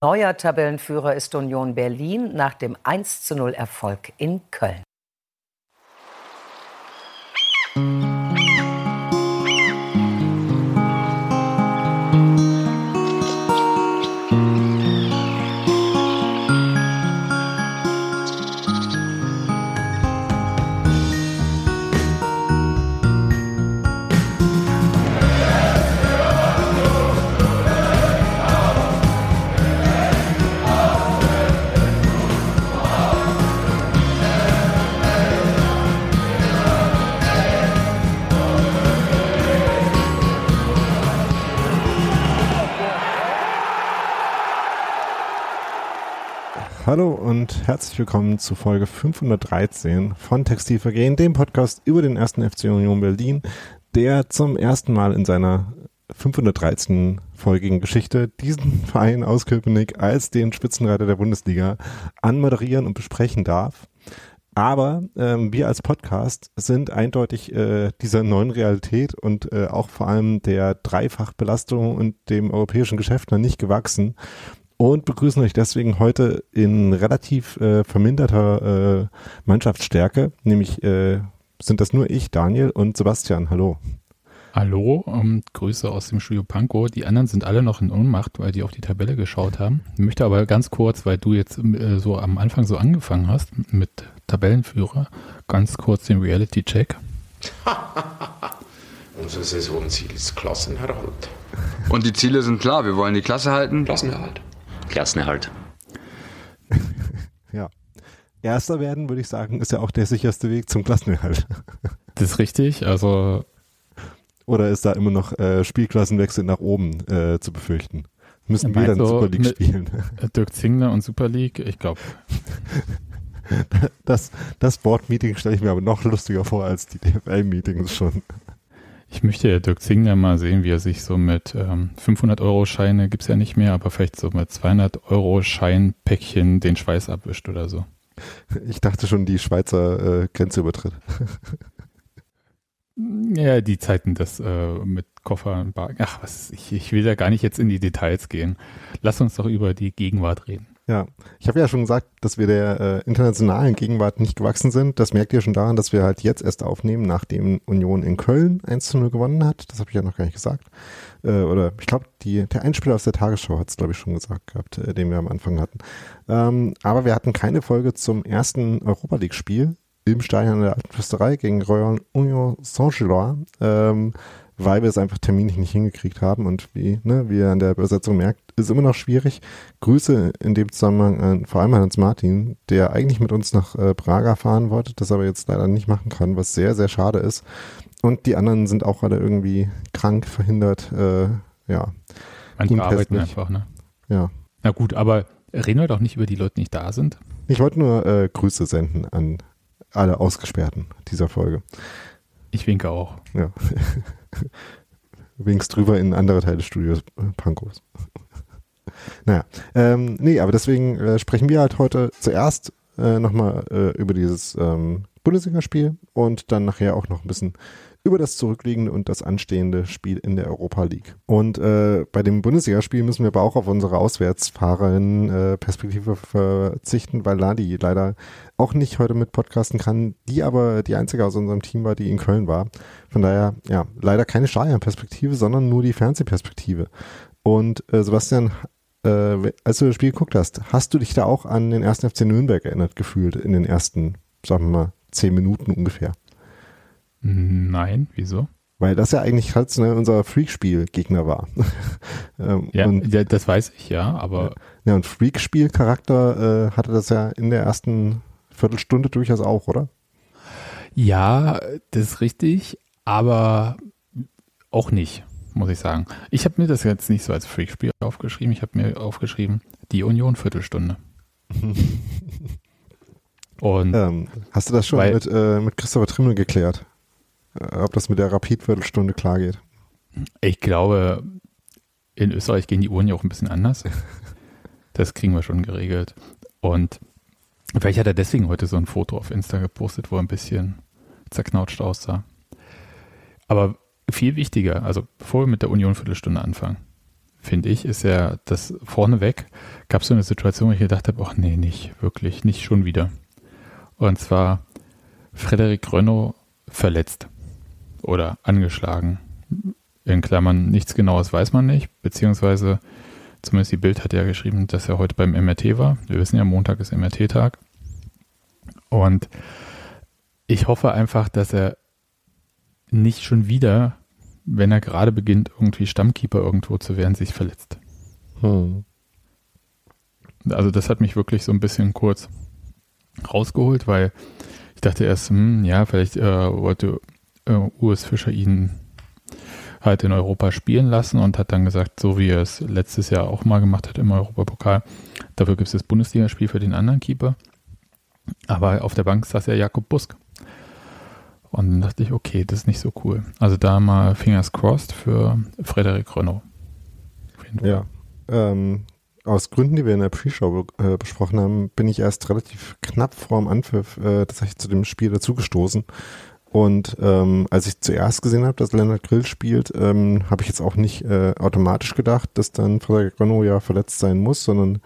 Neuer Tabellenführer ist Union Berlin nach dem 1:0 Erfolg in Köln. Hallo und herzlich willkommen zu Folge 513 von Textilvergehen, dem Podcast über den ersten FC Union Berlin, der zum ersten Mal in seiner 513 folgigen Geschichte diesen Verein aus Köpenick als den Spitzenreiter der Bundesliga anmoderieren und besprechen darf. Aber ähm, wir als Podcast sind eindeutig äh, dieser neuen Realität und äh, auch vor allem der Dreifachbelastung und dem europäischen Geschäft noch nicht gewachsen und begrüßen euch deswegen heute in relativ äh, verminderter äh, Mannschaftsstärke, nämlich äh, sind das nur ich, Daniel und Sebastian. Hallo. Hallo, um, Grüße aus dem Studio Pankow. Die anderen sind alle noch in Ohnmacht, weil die auf die Tabelle geschaut haben. Ich möchte aber ganz kurz, weil du jetzt äh, so am Anfang so angefangen hast mit Tabellenführer, ganz kurz den Reality-Check. Unser Saisonziel ist Klassenerhalt. Und die Ziele sind klar. Wir wollen die Klasse halten. Klassenerhalt. Klassenerhalt. ja. Erster werden, würde ich sagen, ist ja auch der sicherste Weg zum Klassenerhalt. Das ist richtig. Also. Oder ist da immer noch äh, Spielklassenwechsel nach oben äh, zu befürchten? Müssen wir dann Super League spielen? Dirk Zingler und Super League, ich glaube. Das, das Board-Meeting stelle ich mir aber noch lustiger vor als die DFL-Meetings schon. Ich möchte ja Dirk Zingler mal sehen, wie er sich so mit ähm, 500-Euro-Scheine, gibt es ja nicht mehr, aber vielleicht so mit 200-Euro-Scheinpäckchen den Schweiß abwischt oder so. Ich dachte schon, die Schweizer äh, Grenze übertritt. Ja, die Zeiten das äh, mit Koffer und Bar. Ach, was, ich, ich will da gar nicht jetzt in die Details gehen. Lass uns doch über die Gegenwart reden. Ja, ich habe ja schon gesagt, dass wir der äh, internationalen Gegenwart nicht gewachsen sind. Das merkt ihr schon daran, dass wir halt jetzt erst aufnehmen, nachdem Union in Köln 1 zu 0 gewonnen hat. Das habe ich ja noch gar nicht gesagt. Äh, oder ich glaube, der Einspieler aus der Tagesschau hat es, glaube ich, schon gesagt gehabt, äh, den wir am Anfang hatten. Ähm, aber wir hatten keine Folge zum ersten Europa League-Spiel im Stadion der Alten Fürsterei gegen Royal Union Saint-Gilloise. Ähm, weil wir es einfach terminlich nicht hingekriegt haben und wie, ne, wie ihr an der Übersetzung merkt, ist immer noch schwierig. Grüße in dem Zusammenhang an vor allem an Hans Martin, der eigentlich mit uns nach äh, Praga fahren wollte, das aber jetzt leider nicht machen kann, was sehr, sehr schade ist. Und die anderen sind auch alle irgendwie krank, verhindert, äh, ja. Manche arbeiten einfach, ne? Ja. Na gut, aber reden wir doch nicht über die Leute, die nicht da sind. Ich wollte nur äh, Grüße senden an alle Ausgesperrten dieser Folge. Ich winke auch. Ja. Winkst drüber in andere Teile des Studios, Pankos. naja, ähm, nee, aber deswegen äh, sprechen wir halt heute zuerst äh, nochmal äh, über dieses ähm, Bundesligaspiel und dann nachher auch noch ein bisschen über das zurückliegende und das anstehende Spiel in der Europa League. Und äh, bei dem Bundesligaspiel müssen wir aber auch auf unsere Auswärtsfahrerin-Perspektive äh, verzichten, weil Ladi leider auch nicht heute mit podcasten kann, die aber die einzige aus unserem Team war, die in Köln war. Von daher, ja, leider keine Stadion-Perspektive, sondern nur die Fernsehperspektive. Und äh, Sebastian, äh, als du das Spiel geguckt hast, hast du dich da auch an den ersten FC Nürnberg erinnert gefühlt in den ersten, sagen wir mal, zehn Minuten ungefähr? Nein, wieso? Weil das ja eigentlich traditionell unser Freakspiel-Gegner war. ähm, ja, ja, das weiß ich ja, aber. Ja, und Freakspiel-Charakter äh, hatte das ja in der ersten Viertelstunde durchaus auch, oder? Ja, das ist richtig, aber auch nicht, muss ich sagen. Ich habe mir das jetzt nicht so als Freakspiel aufgeschrieben. Ich habe mir aufgeschrieben, die Union Viertelstunde. Und ähm, hast du das schon weil, mit, äh, mit Christopher Trimmel geklärt? Äh, ob das mit der Rapid-Viertelstunde klar geht. Ich glaube, in Österreich gehen die Uhren ja auch ein bisschen anders. Das kriegen wir schon geregelt. Und vielleicht hat er deswegen heute so ein Foto auf Insta gepostet, wo er ein bisschen zerknautscht aussah. Aber viel wichtiger, also bevor wir mit der Union Viertelstunde anfangen, finde ich, ist ja, dass vorneweg gab es so eine Situation, wo ich gedacht habe, ach nee, nicht, wirklich, nicht schon wieder. Und zwar Frederik Renault verletzt oder angeschlagen. In Klammern nichts Genaues weiß man nicht, beziehungsweise zumindest die Bild hat ja geschrieben, dass er heute beim MRT war. Wir wissen ja, Montag ist MRT-Tag. Und ich hoffe einfach, dass er nicht schon wieder, wenn er gerade beginnt, irgendwie Stammkeeper irgendwo zu werden, sich verletzt. Hm. Also das hat mich wirklich so ein bisschen kurz rausgeholt, weil ich dachte erst, hm, ja, vielleicht äh, wollte äh, Urs Fischer ihn halt in Europa spielen lassen und hat dann gesagt, so wie er es letztes Jahr auch mal gemacht hat im Europapokal, dafür gibt es das Bundesligaspiel für den anderen Keeper. Aber auf der Bank saß ja Jakob Busk. Und dann dachte ich, okay, das ist nicht so cool. Also da mal Fingers crossed für Frederik Renault. Ja. Ähm, aus Gründen, die wir in der Pre-Show äh, besprochen haben, bin ich erst relativ knapp vorm Anpfiff äh, tatsächlich zu dem Spiel dazugestoßen. Und ähm, als ich zuerst gesehen habe, dass Leonard Grill spielt, ähm, habe ich jetzt auch nicht äh, automatisch gedacht, dass dann Frederik Renault ja verletzt sein muss, sondern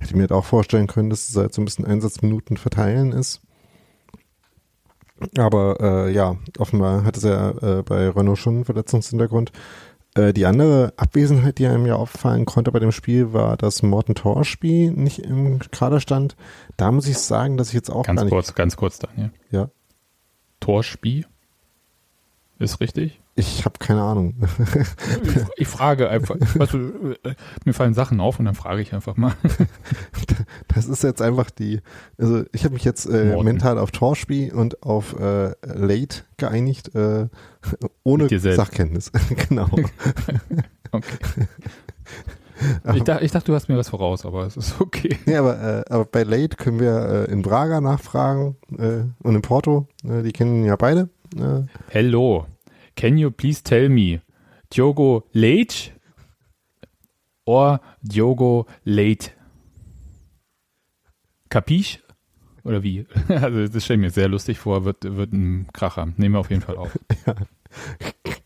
hätte mir halt auch vorstellen können, dass es halt so ein bisschen Einsatzminuten verteilen ist. Aber äh, ja, offenbar hat es ja äh, bei Renault schon einen Verletzungshintergrund. Äh, die andere Abwesenheit, die einem ja auffallen konnte bei dem Spiel, war, dass Morten Torspiel nicht im Kader stand. Da muss ich sagen, dass ich jetzt auch ganz gar nicht... kurz, ganz kurz, Daniel. Ja. Torspiel ist richtig? Ich habe keine Ahnung. ich frage einfach. Weißt du, äh, mir fallen Sachen auf und dann frage ich einfach mal. Das ist jetzt einfach die. Also ich habe mich jetzt äh, mental auf Torspiel und auf äh, Late geeinigt, äh, ohne Sachkenntnis. genau. okay. Ich, dach, ich, dachte, du hast mir was voraus, aber es ist okay. Nee, aber, äh, aber bei Late können wir äh, in Braga nachfragen äh, und in Porto. Äh, die kennen ja beide. Äh. Hello. Can you please tell me, Diogo Late or Diogo Late? Capiche? Oder wie? Also das stelle ich mir sehr lustig vor, wird, wird ein Kracher. Nehmen wir auf jeden Fall auf. Ja.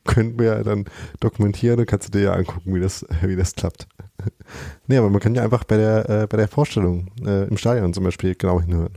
Können wir ja dann dokumentieren, dann kannst du dir ja angucken, wie das, wie das klappt. Nee, aber man kann ja einfach bei der, äh, bei der Vorstellung äh, im Stadion zum Beispiel genau hinhören.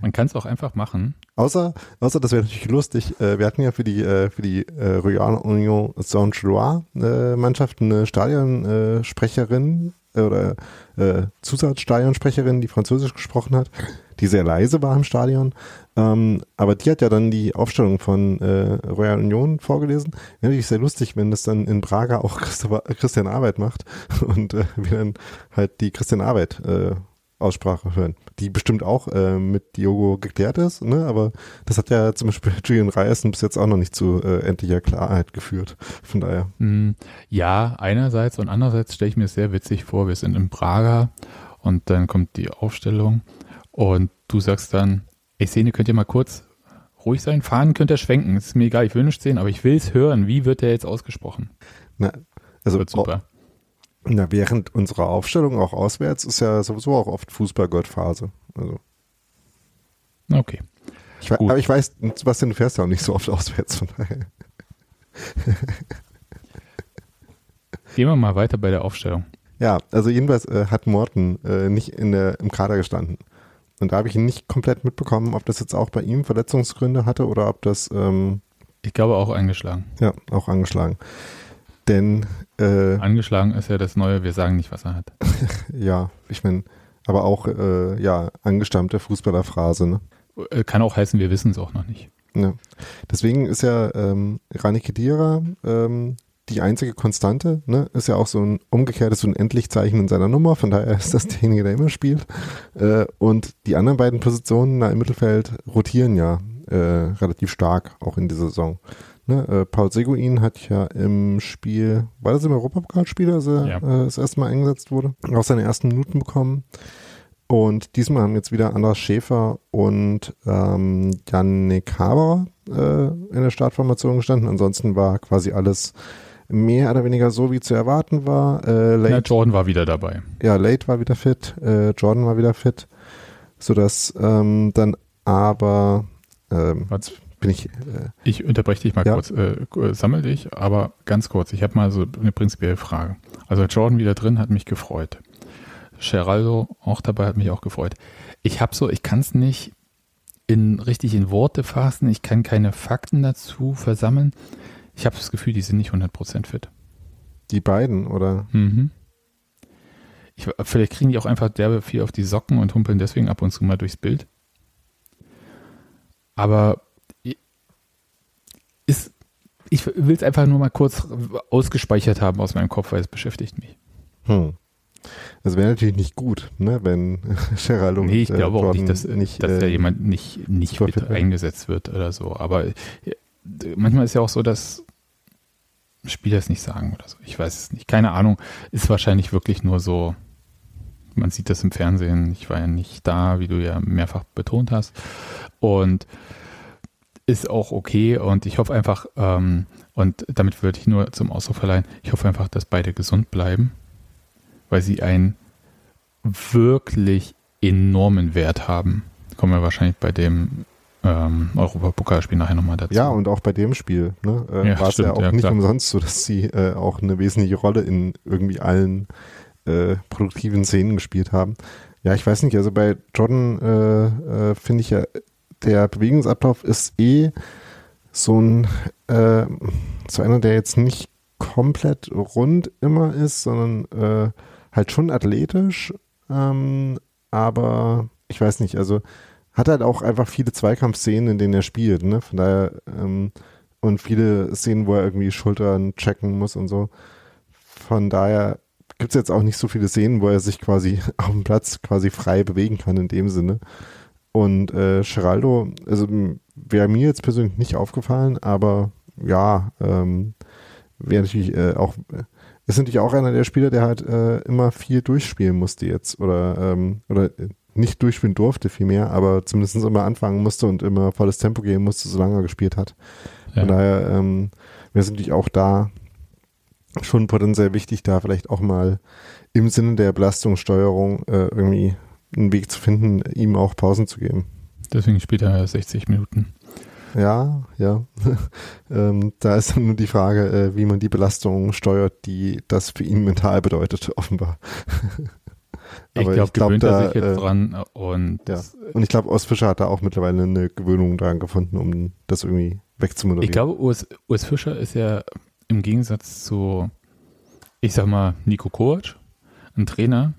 Man kann es auch einfach machen. Außer, außer das wäre natürlich lustig. Äh, wir hatten ja für die, äh, für die äh, Royal Union Saint-Gilloise äh, Mannschaft eine Stadionsprecherin äh, oder äh, Zusatzstadionsprecherin, die Französisch gesprochen hat, die sehr leise war im Stadion. Ähm, aber die hat ja dann die Aufstellung von äh, Royal Union vorgelesen. Wäre natürlich sehr lustig, wenn das dann in Braga auch Christian Arbeit macht und äh, wir dann halt die Christian Arbeit äh, Aussprache hören, die bestimmt auch äh, mit Diogo geklärt ist, ne? aber das hat ja zum Beispiel Julian Ryerson bis jetzt auch noch nicht zu äh, endlicher Klarheit geführt. Von daher. Mm, ja, einerseits und andererseits stelle ich mir sehr witzig vor, wir sind in Prager und dann kommt die Aufstellung und du sagst dann, ey Szene, könnt ihr mal kurz ruhig sein? Fahren könnt ihr schwenken, ist mir egal, ich will nicht sehen, aber ich will es hören. Wie wird der jetzt ausgesprochen? Na, also wird super. Na, während unserer Aufstellung auch auswärts ist ja sowieso auch oft Fußballgottphase. Also. Okay. Ich, aber ich weiß, Sebastian, du fährst ja auch nicht so oft auswärts, von daher. Gehen wir mal weiter bei der Aufstellung. Ja, also jedenfalls äh, hat Morten äh, nicht in der, im Kader gestanden. Und da habe ich nicht komplett mitbekommen, ob das jetzt auch bei ihm Verletzungsgründe hatte oder ob das. Ähm, ich glaube auch angeschlagen. Ja, auch angeschlagen. Denn äh, angeschlagen ist ja das Neue, wir sagen nicht, was er hat. ja, ich meine, aber auch äh, ja, angestammte Fußballerphrase, ne? Äh, kann auch heißen, wir wissen es auch noch nicht. Ja. Deswegen ist ja ähm, Rani Kedira ähm, die einzige Konstante, ne? Ist ja auch so ein umgekehrtes so ein Endlichzeichen in seiner Nummer, von daher ist das derjenige, der immer spielt. Äh, und die anderen beiden Positionen da im Mittelfeld rotieren ja äh, relativ stark, auch in dieser Saison. Ne, äh, Paul Seguin hat ja im Spiel, war das im Europapokalspiel, als er ja. äh, das erste Mal eingesetzt wurde, auch seine ersten Minuten bekommen. Und diesmal haben jetzt wieder Andras Schäfer und ähm, Yannick Haber äh, in der Startformation gestanden. Ansonsten war quasi alles mehr oder weniger so, wie zu erwarten war. Äh, Late, ja, Jordan war wieder dabei. Ja, Late war wieder fit, äh, Jordan war wieder fit, sodass ähm, dann aber ähm, bin ich. Äh, ich unterbreche dich mal ja. kurz, äh, sammel dich, aber ganz kurz. Ich habe mal so eine prinzipielle Frage. Also Jordan wieder drin hat mich gefreut. Geraldo auch dabei hat mich auch gefreut. Ich habe so, ich kann es nicht in richtig in Worte fassen. Ich kann keine Fakten dazu versammeln. Ich habe das Gefühl, die sind nicht 100% fit. Die beiden, oder? Mhm. Ich, vielleicht kriegen die auch einfach derbe viel auf die Socken und humpeln deswegen ab und zu mal durchs Bild. Aber ist, ich will es einfach nur mal kurz ausgespeichert haben aus meinem Kopf, weil es beschäftigt mich. Hm. Das wäre natürlich nicht gut, ne, wenn Gerald und Nee, ich äh, glaube auch Jordan nicht, dass, nicht, dass äh, da jemand nicht, nicht fit eingesetzt wird oder so. Aber äh, manchmal ist ja auch so, dass Spieler es nicht sagen oder so. Ich weiß es nicht. Keine Ahnung. Ist wahrscheinlich wirklich nur so, man sieht das im Fernsehen. Ich war ja nicht da, wie du ja mehrfach betont hast. Und ist auch okay. Und ich hoffe einfach, ähm, und damit würde ich nur zum Ausdruck verleihen, ich hoffe einfach, dass beide gesund bleiben, weil sie einen wirklich enormen Wert haben. Kommen wir wahrscheinlich bei dem ähm, Europapokalspiel nachher nochmal dazu. Ja, und auch bei dem Spiel ne, äh, Ja, war es ja auch ja, nicht klar. umsonst so, dass sie äh, auch eine wesentliche Rolle in irgendwie allen äh, produktiven Szenen gespielt haben. Ja, ich weiß nicht, also bei Jordan äh, äh, finde ich ja, der Bewegungsablauf ist eh so ein, äh, so einer, der jetzt nicht komplett rund immer ist, sondern halt schon athletisch, ähm, aber ich weiß nicht, also hat halt auch einfach viele Zweikampfszenen, in denen er spielt, ne? Von daher, ähm, und viele Szenen, wo er irgendwie Schultern checken muss und so. Von daher gibt es jetzt auch nicht so viele Szenen, wo er sich quasi auf dem Platz quasi frei bewegen kann in dem Sinne. Und äh, Geraldo, also wäre mir jetzt persönlich nicht aufgefallen, aber ja, ähm, wäre natürlich äh, auch, ist natürlich auch einer der Spieler, der halt äh, immer viel durchspielen musste jetzt oder, ähm, oder nicht durchspielen durfte vielmehr, aber zumindest immer anfangen musste und immer volles Tempo gehen musste, solange er gespielt hat. Ja. Von daher ähm, wäre es natürlich auch da schon potenziell wichtig, da vielleicht auch mal im Sinne der Belastungssteuerung äh, irgendwie einen Weg zu finden, ihm auch Pausen zu geben. Deswegen spielt er 60 Minuten. Ja, ja. ähm, da ist dann nur die Frage, äh, wie man die Belastung steuert, die das für ihn mental bedeutet, offenbar. Ich glaube, ich glaub, gewöhnt da, er sich jetzt äh, dran und Ja. Und ich glaube, Ostfischer hat da auch mittlerweile eine Gewöhnung daran gefunden, um das irgendwie wegzumoderieren. ich glaube, Urs, Urs Fischer ist ja im Gegensatz zu, ich sag mal, Nico Kovac, ein Trainer,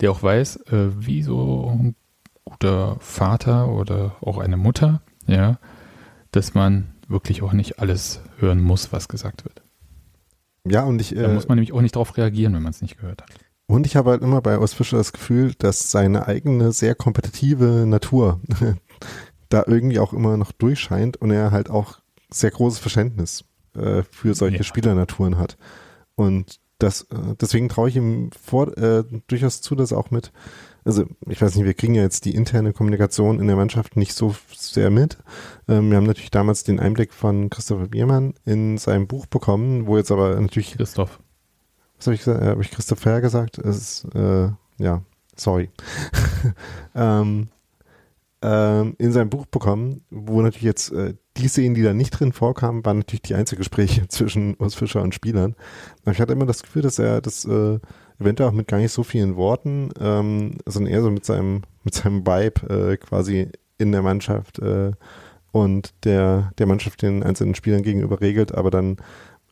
der auch weiß, äh, wie so ein guter Vater oder auch eine Mutter, ja, dass man wirklich auch nicht alles hören muss, was gesagt wird. ja, und ich, Da äh, muss man nämlich auch nicht darauf reagieren, wenn man es nicht gehört hat. Und ich habe halt immer bei Ostfischer das Gefühl, dass seine eigene sehr kompetitive Natur da irgendwie auch immer noch durchscheint und er halt auch sehr großes Verständnis äh, für solche Ja. Spielernaturen hat. Und das, äh, deswegen traue ich ihm vor, äh, durchaus zu, dass auch mit, also ich weiß nicht, wir kriegen ja jetzt die interne Kommunikation in der Mannschaft nicht so sehr mit. Ähm, wir haben natürlich damals den Einblick von Christopher Biermann in seinem Buch bekommen, wo jetzt aber natürlich Christoph. Was habe ich gesagt? Äh, habe ich Christopher gesagt? Es ist, äh, ja, sorry. ähm, ähm, in seinem Buch bekommen, wo natürlich jetzt äh, die Szenen, die da nicht drin vorkamen, waren natürlich die Einzelgespräche zwischen Urs Fischer und Spielern. Ich hatte immer das Gefühl, dass er das äh, eventuell auch mit gar nicht so vielen Worten, ähm, sondern eher so mit seinem, mit seinem Vibe äh, quasi in der Mannschaft äh, und der, der Mannschaft den einzelnen Spielern gegenüber regelt, aber dann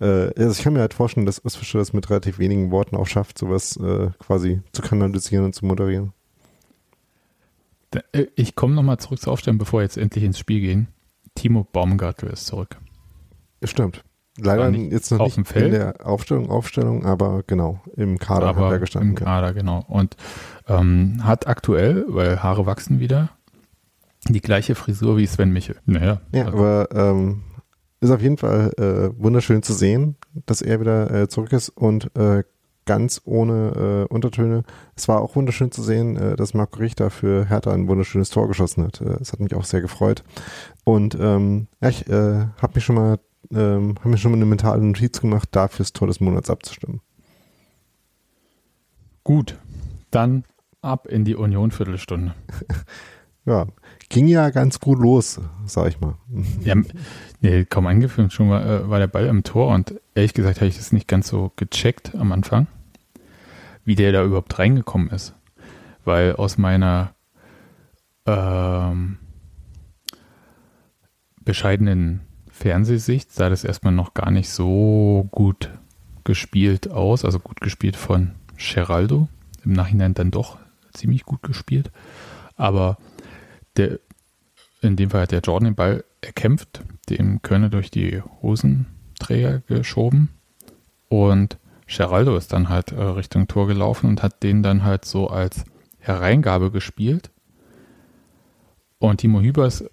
also ich kann mir halt vorstellen, dass Urs Fischer das mit relativ wenigen Worten auch schafft, sowas äh, quasi zu kanalisieren und zu moderieren. Äh, Ich komme nochmal zurück zur Aufstellung, bevor wir jetzt endlich ins Spiel gehen. Timo Baumgartel ist zurück. Stimmt. Leider jetzt noch auf nicht dem Feld? in der Aufstellung, Aufstellung, aber genau, im Kader hat er aber gestanden. im Kader, genau. Und ähm, hat aktuell, weil Haare wachsen wieder, die gleiche Frisur wie Sven Michel. Naja, Ja, also, aber ähm, ist auf jeden Fall äh, wunderschön zu sehen, dass er wieder äh, zurück ist und äh, ganz ohne äh, Untertöne. Es war auch wunderschön zu sehen, äh, dass Marco Richter für Hertha ein wunderschönes Tor geschossen hat. Das hat mich auch sehr gefreut. Und ähm, ich habe mich schon mal ähm, habe mir schon mal eine mentale Notiz gemacht, da fürs Tor des Monats abzustimmen. gut. Dann ab in die Union-Viertelstunde. ja, ging ja ganz gut los, sag ich mal. Ja, nee, kaum angeführt, schon war, äh, war der Ball im Tor und ehrlich gesagt habe ich das nicht ganz so gecheckt am Anfang, wie der da überhaupt reingekommen ist. Weil aus meiner ähm, bescheidenen Fernsehsicht sah das erstmal noch gar nicht so gut gespielt aus, also gut gespielt von Geraldo. Im Nachhinein dann doch ziemlich gut gespielt. Aber der, in dem Fall hat der Jordan den Ball erkämpft, dem Kölner durch die Hosenträger geschoben und Geraldo ist dann halt äh, Richtung Tor gelaufen und hat den dann halt so als Hereingabe gespielt. Und Timo Hübers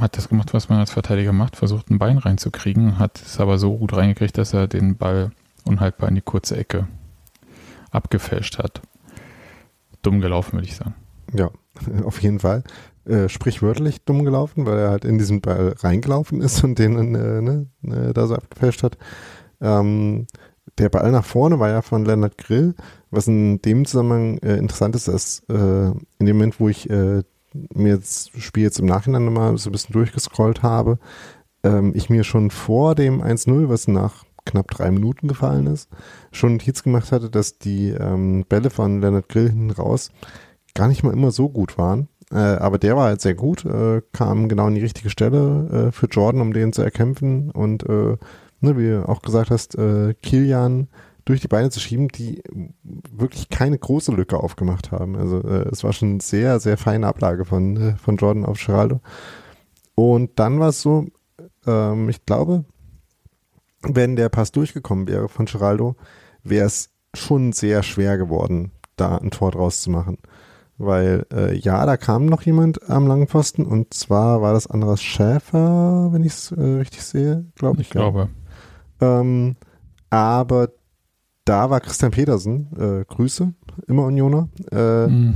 hat das gemacht, was man als Verteidiger macht, versucht ein Bein reinzukriegen, hat es aber so gut reingekriegt, dass er den Ball unhaltbar in die kurze Ecke abgefälscht hat. Dumm gelaufen, würde ich sagen. Ja, auf jeden Fall. Äh, sprichwörtlich dumm gelaufen, weil er halt in diesen Ball reingelaufen ist und den äh, ne, äh, da so abgefälscht hat. Ähm, der Ball nach vorne war ja von Leonard Grill, was in dem Zusammenhang äh, interessant ist, dass äh, in dem Moment, wo ich äh, mir das Spiel jetzt im Nachhinein nochmal so ein bisschen durchgescrollt habe, ähm, ich mir schon vor dem 1-0, was nach knapp drei Minuten gefallen ist, schon Notiz gemacht hatte, dass die ähm, Bälle von Leonard Grill hinten raus gar nicht mal immer so gut waren. Äh, aber der war halt sehr gut, äh, kam genau in die richtige Stelle äh, für Jordan, um den zu erkämpfen und äh, ne, wie du auch gesagt hast, äh, Kilian durch die Beine zu schieben, die wirklich keine große Lücke aufgemacht haben. Also äh, es war schon sehr, sehr feine Ablage von, von Jordan auf Geraldo. Und dann war es so, ähm, ich glaube, wenn der Pass durchgekommen wäre von Geraldo, wäre es schon sehr schwer geworden, da ein Tor draus zu machen. Weil, äh, ja, da kam noch jemand am langen Pfosten und zwar war das Andras Schäfer, wenn ich es äh, richtig sehe, glaube ich. Ich glaube. Ähm, aber da war Christian Petersen, äh, Grüße, immer Unioner, äh, Mm.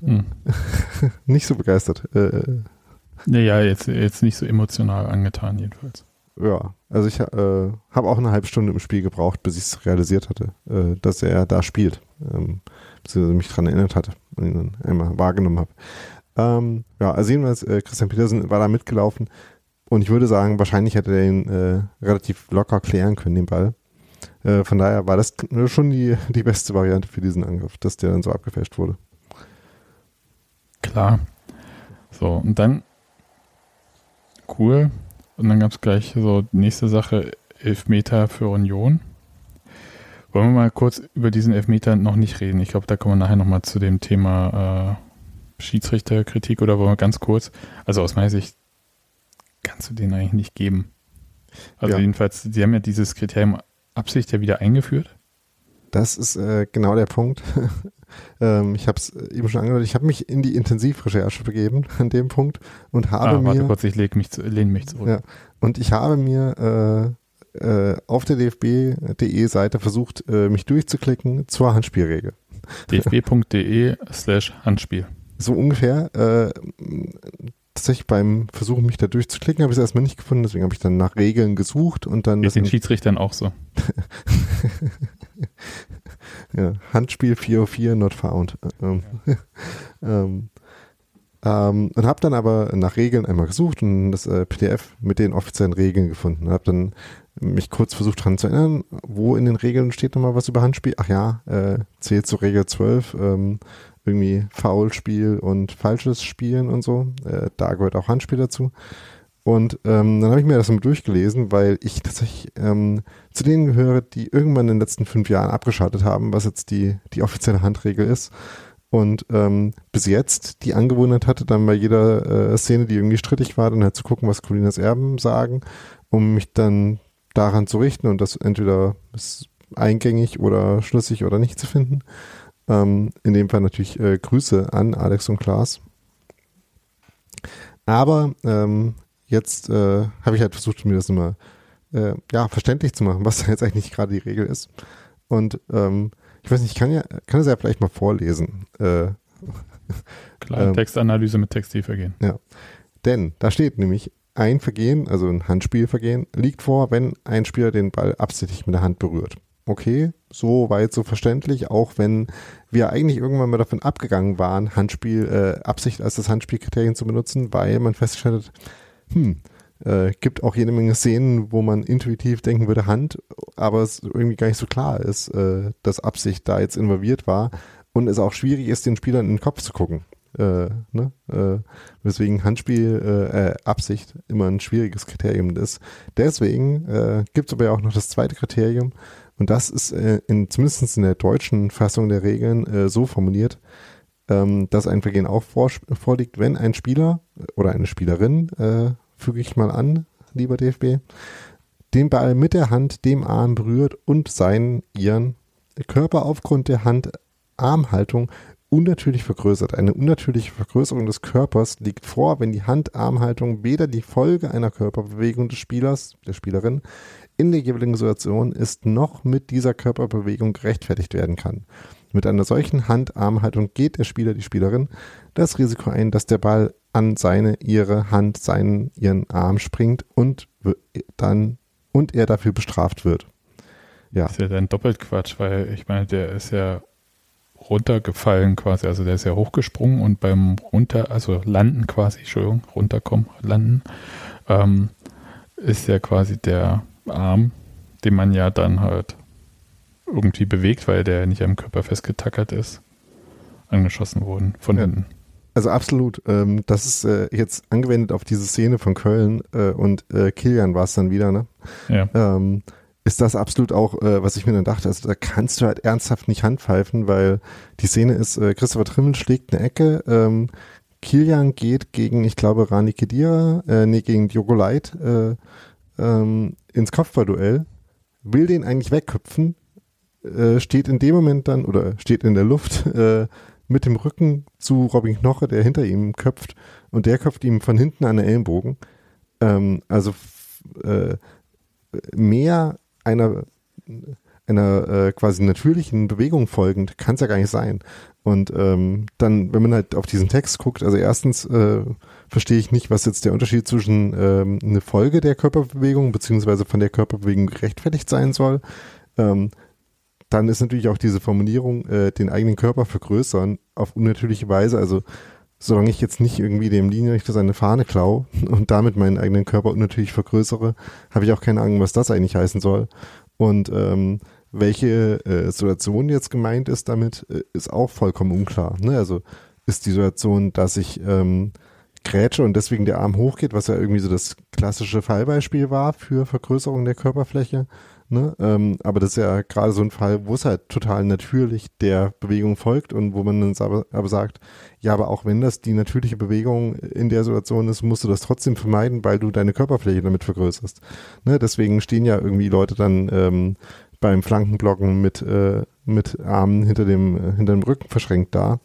Mm. nicht so begeistert. Äh, Naja, jetzt, jetzt nicht so emotional angetan, jedenfalls. ja, also ich äh, habe auch eine halbe Stunde im Spiel gebraucht, bis ich es realisiert hatte, äh, dass er da spielt, ähm, beziehungsweise mich daran erinnert hatte einmal wahrgenommen habe. Ähm, ja, also jedenfalls, äh, Christian Petersen war da mitgelaufen und ich würde sagen, wahrscheinlich hätte er ihn äh, relativ locker klären können, den Ball. Äh, von daher war das schon die, die beste Variante für diesen Angriff, dass der dann so abgefälscht wurde. Klar. So, und dann cool. Und dann gab es gleich so nächste Sache, Elfmeter für Union. Wollen wir mal kurz über diesen Elfmeter noch nicht reden? Ich glaube, da kommen wir nachher nochmal zu dem Thema äh, Schiedsrichterkritik oder wollen wir ganz kurz, also aus meiner Sicht kannst du den eigentlich nicht geben. Also Ja. jedenfalls, sie haben ja dieses Kriterium Absicht ja wieder eingeführt. Das ist äh, genau der Punkt. ähm, ich habe es eben schon angedeutet, ich habe mich in die Intensivrecherche begeben an dem Punkt und habe Ah, warte mir kurz, ich leg mich zu, lehne mich zurück. Ja. und ich habe mir äh, auf der DFB.de Seite versucht, äh, mich durchzuklicken zur Handspielregel. dfb.de slash Handspiel. So ungefähr. Äh, tatsächlich beim Versuchen, mich da durchzuklicken, habe ich es erstmal nicht gefunden, deswegen habe ich dann nach Regeln gesucht und dann Ist den Schiedsrichtern auch so. ja, Handspiel 404 not found. Ähm, ähm, ähm, und habe dann aber nach Regeln einmal gesucht und das äh, PDF mit den offiziellen Regeln gefunden. Habe dann mich kurz versucht dran zu erinnern, wo in den Regeln steht nochmal was über Handspiel. Ach ja, äh, zählt zu Regel 12, ähm, irgendwie Foulspiel und falsches Spielen und so. Äh, da gehört auch Handspiel dazu. Und ähm, dann habe ich mir das mal durchgelesen, weil ich tatsächlich ähm, zu denen gehöre, die irgendwann in den letzten fünf Jahren abgeschaltet haben, was jetzt die, die offizielle Handregel ist. Und ähm, bis jetzt die Angewohnheit hatte, dann bei jeder äh, Szene, die irgendwie strittig war, dann halt zu gucken, was Colinas Erben sagen, um mich dann daran zu richten und das entweder ist eingängig oder schlüssig oder nicht zu finden. Ähm, in dem Fall natürlich äh, Grüße an Alex und Klaas. Aber ähm, jetzt äh, habe ich halt versucht, mir das immer äh, ja, verständlich zu machen, was da jetzt eigentlich gerade die Regel ist. Und ähm, ich weiß nicht, ich kann ja, kann es ja vielleicht mal vorlesen. Äh, Klar, Ähm, Textanalyse mit Textilvergehen. denn da steht nämlich, ein Vergehen, also ein Handspielvergehen, liegt vor, wenn ein Spieler den Ball absichtlich mit der Hand berührt. okay, so weit so verständlich, auch wenn wir eigentlich irgendwann mal davon abgegangen waren, Handspiel, äh, Absicht als das Handspielkriterium zu benutzen, weil man festgestellt hat, hm, äh, gibt auch jede Menge Szenen, wo man intuitiv denken würde Hand, aber es irgendwie gar nicht so klar ist, äh, dass Absicht da jetzt involviert war und es auch schwierig ist, den Spielern in den Kopf zu gucken. Äh, ne? äh, weswegen Handspiel äh, äh, Absicht immer ein schwieriges Kriterium ist. Deswegen äh, gibt es aber ja auch noch das zweite Kriterium und das ist äh, in, zumindest in der deutschen Fassung der Regeln äh, so formuliert, ähm, dass ein Vergehen auch vor, vorliegt, wenn ein Spieler oder eine Spielerin, äh, füge ich mal an, lieber DFB, den Ball mit der Hand dem Arm berührt und seinen, ihren Körper aufgrund der Hand-Armhaltung unnatürlich vergrößert. Eine unnatürliche Vergrößerung des Körpers liegt vor, wenn die Hand-Armhaltung weder die Folge einer Körperbewegung des Spielers, der Spielerin, in der jeweiligen Situation ist, noch mit dieser Körperbewegung gerechtfertigt werden kann. Mit einer solchen Hand-Armhaltung geht der Spieler, die Spielerin, das Risiko ein, dass der Ball an seine, ihre Hand, seinen, ihren Arm springt und dann und er dafür bestraft wird. Ja. Das ist ja dann doppelt Quatsch, weil ich meine, der ist ja runtergefallen quasi, also der ist ja hochgesprungen und beim runter, also landen quasi, Entschuldigung, runterkommen, landen, ähm, ist ja quasi der Arm, den man ja dann halt irgendwie bewegt, weil der nicht am Körper festgetackert ist, angeschossen worden von ja. hinten. Also absolut. Ähm, das ist äh, jetzt angewendet auf diese Szene von Köln äh, und äh, Kilian war es dann wieder, ne? Ja. Ähm, ist das absolut auch, äh, was ich mir dann dachte, also da kannst du halt ernsthaft nicht handpfeifen, weil die Szene ist, äh, Christopher Trimmel schlägt eine Ecke, ähm, Kilian geht gegen, ich glaube, Rani Kedira, äh, nee, gegen Diogo Leit äh, ähm, ins Kopfballduell, will den eigentlich wegköpfen, äh, steht in dem Moment dann, oder steht in der Luft, äh, mit dem Rücken zu Robin Knoche, der hinter ihm köpft und der köpft ihm von hinten an den Ellenbogen. Ähm, also äh, mehr einer, einer äh, quasi natürlichen Bewegung folgend kann es ja gar nicht sein. Und ähm, dann, wenn man halt auf diesen Text guckt, also erstens äh, verstehe ich nicht, was jetzt der Unterschied zwischen ähm, eine Folge der Körperbewegung beziehungsweise von der Körperbewegung gerechtfertigt sein soll. Ähm, dann ist natürlich auch diese Formulierung, äh, den eigenen Körper vergrößern auf unnatürliche Weise. Also solange ich jetzt nicht irgendwie dem Linienrichter seine Fahne klau und damit meinen eigenen Körper unnatürlich vergrößere, habe ich auch keine Ahnung, was das eigentlich heißen soll. Und ähm, welche äh, Situation jetzt gemeint ist damit, äh, ist auch vollkommen unklar. Ne? Also ist die Situation, dass ich ähm, grätsche und deswegen der Arm hochgeht, was ja irgendwie so das klassische Fallbeispiel war für Vergrößerung der Körperfläche, Ne? Ähm, aber das ist ja gerade so ein Fall, wo es halt total natürlich der Bewegung folgt und wo man dann aber, aber sagt, ja, aber auch wenn das die natürliche Bewegung in der Situation ist, musst du das trotzdem vermeiden, weil du deine Körperfläche damit vergrößerst. Ne? Deswegen stehen ja irgendwie Leute dann ähm, beim Flankenblocken mit, äh, mit Armen hinter dem, äh, hinter dem Rücken verschränkt da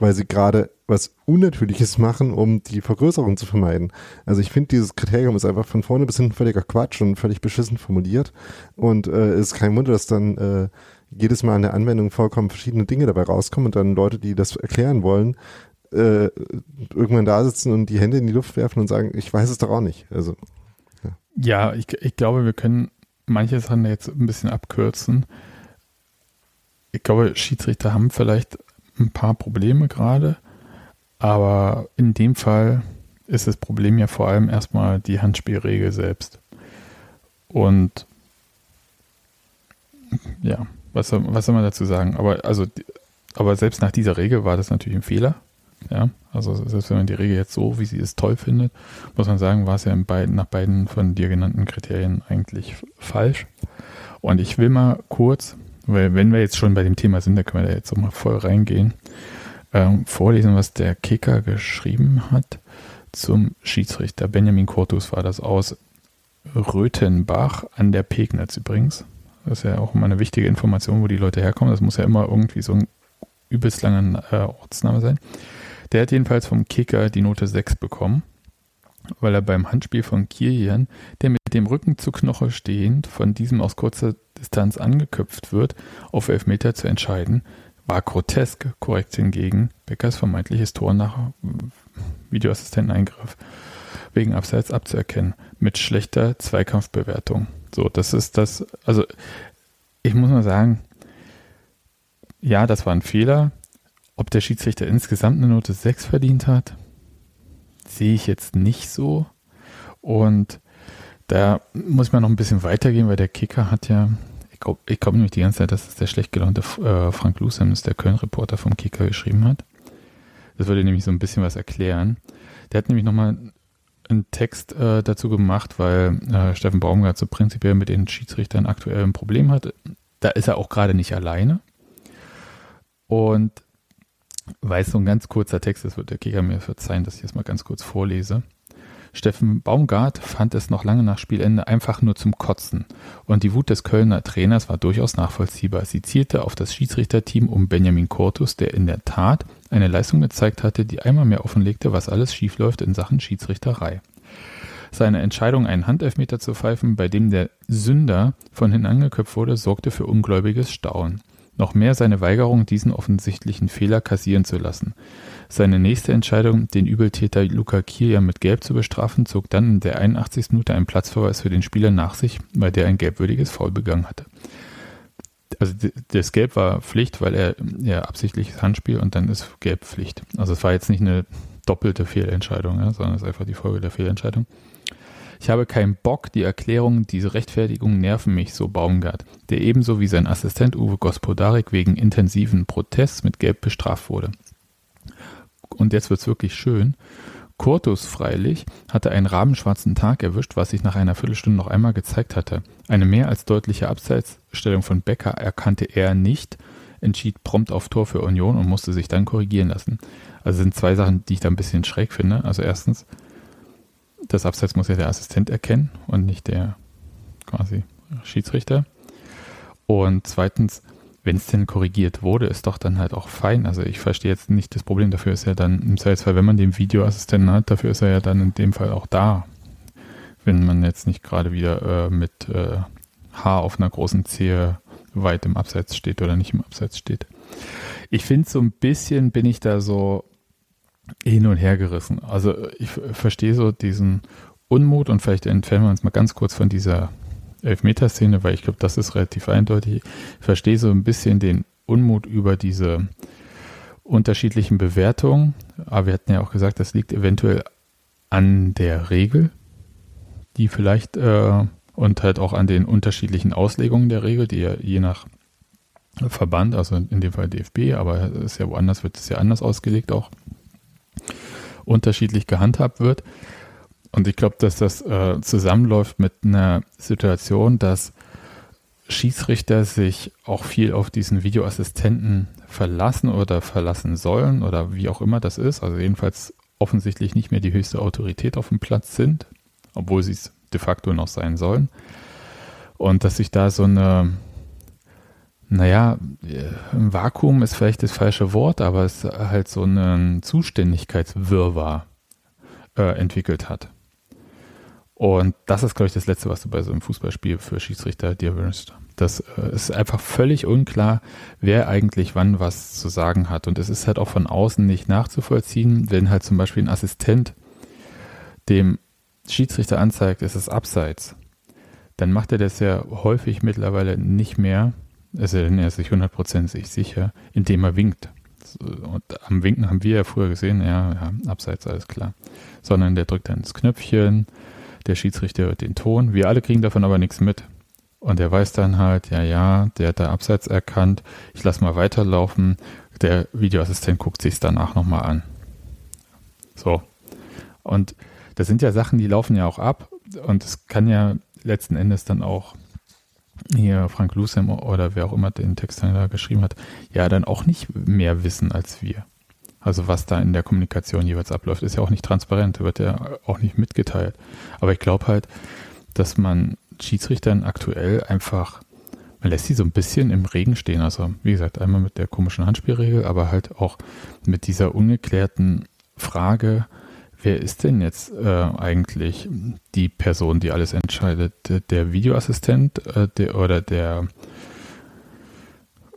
weil sie gerade was Unnatürliches machen, um die Vergrößerung zu vermeiden. Also ich finde, dieses Kriterium ist einfach von vorne bis hinten völliger Quatsch und völlig beschissen formuliert. Und äh, es ist kein Wunder, dass dann äh, jedes Mal in der Anwendung vollkommen verschiedene Dinge dabei rauskommen und dann Leute, die das erklären wollen, äh, irgendwann da sitzen und die Hände in die Luft werfen und sagen, ich weiß es doch auch nicht. Also ja, ja ich, ich glaube, wir können manche Sachen jetzt ein bisschen abkürzen. Ich glaube, Schiedsrichter haben vielleicht ein paar Probleme gerade, aber in dem Fall ist das Problem ja vor allem erstmal die Handspielregel selbst. Und ja, was, was soll man dazu sagen? Aber also, aber selbst nach dieser Regel war das natürlich ein Fehler. Ja, also selbst wenn man die Regel jetzt so, wie sie es toll findet, muss man sagen, war es ja beiden, nach beiden von dir genannten Kriterien eigentlich falsch. Und ich will mal kurz weil wenn wir jetzt schon bei dem Thema sind, da können wir da jetzt auch mal voll reingehen, ähm, vorlesen, was der Kicker geschrieben hat zum Schiedsrichter. Benjamin Cortus war das aus Röthenbach an der Pegnitz übrigens. Das ist ja auch immer eine wichtige Information, wo die Leute herkommen. Das muss ja immer irgendwie so ein übelst langer äh, Ortsname sein. Der hat jedenfalls vom Kicker die Note 6 bekommen weil er beim Handspiel von Kirjan, der mit dem Rücken zu Knoche stehend von diesem aus kurzer Distanz angeköpft wird, auf Elfmeter zu entscheiden, war grotesk. Korrekt hingegen Beckers vermeintliches Tor nach Videoassistenteneingriff wegen Abseits abzuerkennen, mit schlechter Zweikampfbewertung. So, das ist das, also ich muss mal sagen, ja, das war ein Fehler. Ob der Schiedsrichter insgesamt eine Note 6 verdient hat, sehe ich jetzt nicht so. Und da muss man noch ein bisschen weitergehen, weil der Kicker hat ja, glaube ich glaub nämlich die ganze Zeit, dass es der schlecht gelaunte äh, Frank Lusems, der Köln-Reporter vom Kicker, geschrieben hat. Das würde nämlich so ein bisschen was erklären. Der hat nämlich nochmal einen Text äh, dazu gemacht, weil äh, Steffen Baumgart so prinzipiell mit den Schiedsrichtern aktuell ein Problem hat. Da ist er auch gerade nicht alleine. Und weil es so ein ganz kurzer Text ist, wird der Kicker mir verzeihen, dass ich das mal ganz kurz vorlese. Steffen Baumgart fand es noch lange nach Spielende einfach nur zum Kotzen. Und die Wut des Kölner Trainers war durchaus nachvollziehbar. Sie zielte auf das Schiedsrichterteam um Benjamin Cortus, der in der Tat eine Leistung gezeigt hatte, die einmal mehr offenlegte, was alles schiefläuft in Sachen Schiedsrichterei. Seine Entscheidung, einen Handelfmeter zu pfeifen, bei dem der Sünder von hinten angeköpft wurde, sorgte für ungläubiges Staunen. Noch mehr seine Weigerung, diesen offensichtlichen Fehler kassieren zu lassen. Seine nächste Entscheidung, den Übeltäter Luca Kier mit Gelb zu bestrafen, zog dann in der 81. Minute einen Platzverweis für den Spieler nach sich, weil der ein gelbwürdiges Foul begangen hatte. Also das Gelb war Pflicht, weil er ja absichtliches Handspiel und dann ist Gelb Pflicht. Also es war jetzt nicht eine doppelte Fehlentscheidung, ja, sondern es ist einfach die Folge der Fehlentscheidung. Ich habe keinen Bock, die Erklärungen, diese Rechtfertigungen nerven mich, so Baumgart, der ebenso wie sein Assistent Uwe Gospodarik wegen intensiven Protests mit Gelb bestraft wurde. Und jetzt wird's wirklich schön. Kurtus freilich hatte einen rabenschwarzen Tag erwischt, was sich nach einer Viertelstunde noch einmal gezeigt hatte. Eine mehr als deutliche Abseitsstellung von Becker erkannte er nicht, entschied prompt auf Tor für Union und musste sich dann korrigieren lassen. Also sind zwei Sachen, die ich da ein bisschen schräg finde. Also erstens, das Abseits muss ja der Assistent erkennen und nicht der quasi Schiedsrichter. Und zweitens, wenn es denn korrigiert wurde, ist doch dann halt auch fein. Also ich verstehe jetzt nicht, das Problem dafür ist ja dann im Zweifelsfall, wenn man den Videoassistenten hat, dafür ist er ja dann in dem Fall auch da. Wenn man jetzt nicht gerade wieder äh, mit äh, Haar auf einer großen Zehe weit im Abseits steht oder nicht im Abseits steht. Ich finde so ein bisschen bin ich da so hin und her gerissen. Also ich verstehe so diesen Unmut und vielleicht entfernen wir uns mal ganz kurz von dieser Elfmeterszene, weil ich glaube, das ist relativ eindeutig. Ich verstehe so ein bisschen den Unmut über diese unterschiedlichen Bewertungen. Aber wir hatten ja auch gesagt, das liegt eventuell an der Regel, die vielleicht äh, und halt auch an den unterschiedlichen Auslegungen der Regel, die ja je nach Verband, also in dem Fall DFB, aber es ist ja woanders, wird es ja anders ausgelegt auch unterschiedlich gehandhabt wird. Und ich glaube, dass das äh, zusammenläuft mit einer Situation, dass Schiedsrichter sich auch viel auf diesen Videoassistenten verlassen oder verlassen sollen oder wie auch immer das ist. Also jedenfalls offensichtlich nicht mehr die höchste Autorität auf dem Platz sind, obwohl sie es de facto noch sein sollen. Und dass sich da so eine naja, ein Vakuum ist vielleicht das falsche Wort, aber es halt so einen Zuständigkeitswirrwarr äh, entwickelt hat. Und das ist, glaube ich, das Letzte, was du bei so einem Fußballspiel für Schiedsrichter dir wünschst. Das äh, ist einfach völlig unklar, wer eigentlich wann was zu sagen hat. Und es ist halt auch von außen nicht nachzuvollziehen, wenn halt zum Beispiel ein Assistent dem Schiedsrichter anzeigt, es ist abseits. Dann macht er das ja häufig mittlerweile nicht mehr, ist er, er ist sich 100% sicher, indem er winkt. Und am Winken haben wir ja früher gesehen, ja, ja, abseits alles klar. Sondern der drückt dann das Knöpfchen, der Schiedsrichter hört den Ton. Wir alle kriegen davon aber nichts mit. Und er weiß dann halt, ja, ja, der hat da abseits erkannt, ich lass mal weiterlaufen. Der Videoassistent guckt sich danach nochmal an. So. Und das sind ja Sachen, die laufen ja auch ab. Und es kann ja letzten Endes dann auch hier Frank Lusem oder wer auch immer den Text da geschrieben hat, ja dann auch nicht mehr wissen als wir. Also was da in der Kommunikation jeweils abläuft, ist ja auch nicht transparent, wird ja auch nicht mitgeteilt. Aber ich glaube halt, dass man Schiedsrichtern aktuell einfach, man lässt sie so ein bisschen im Regen stehen. Also wie gesagt, einmal mit der komischen Handspielregel, aber halt auch mit dieser ungeklärten Frage, Wer ist denn jetzt äh, eigentlich die Person, die alles entscheidet? Der Videoassistent äh, der, oder der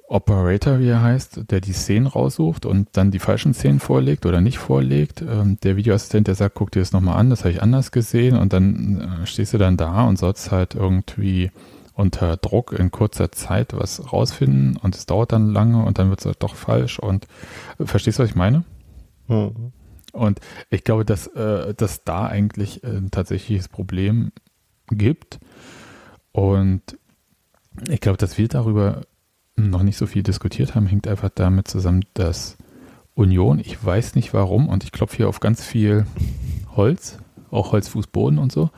Operator, wie er heißt, der die Szenen raussucht und dann die falschen Szenen vorlegt oder nicht vorlegt. Ähm, der Videoassistent, der sagt, guck dir das nochmal an, das habe ich anders gesehen und dann äh, stehst du dann da und sollst halt irgendwie unter Druck in kurzer Zeit was rausfinden und es dauert dann lange und dann wird es halt doch falsch und äh, verstehst du, was ich meine? Mhm. Und ich glaube, dass, äh, dass da eigentlich ein tatsächliches Problem gibt und ich glaube, dass wir darüber noch nicht so viel diskutiert haben, hängt einfach damit zusammen, dass Union, ich weiß nicht warum, und ich klopfe hier auf ganz viel Holz, auch Holzfußboden und so,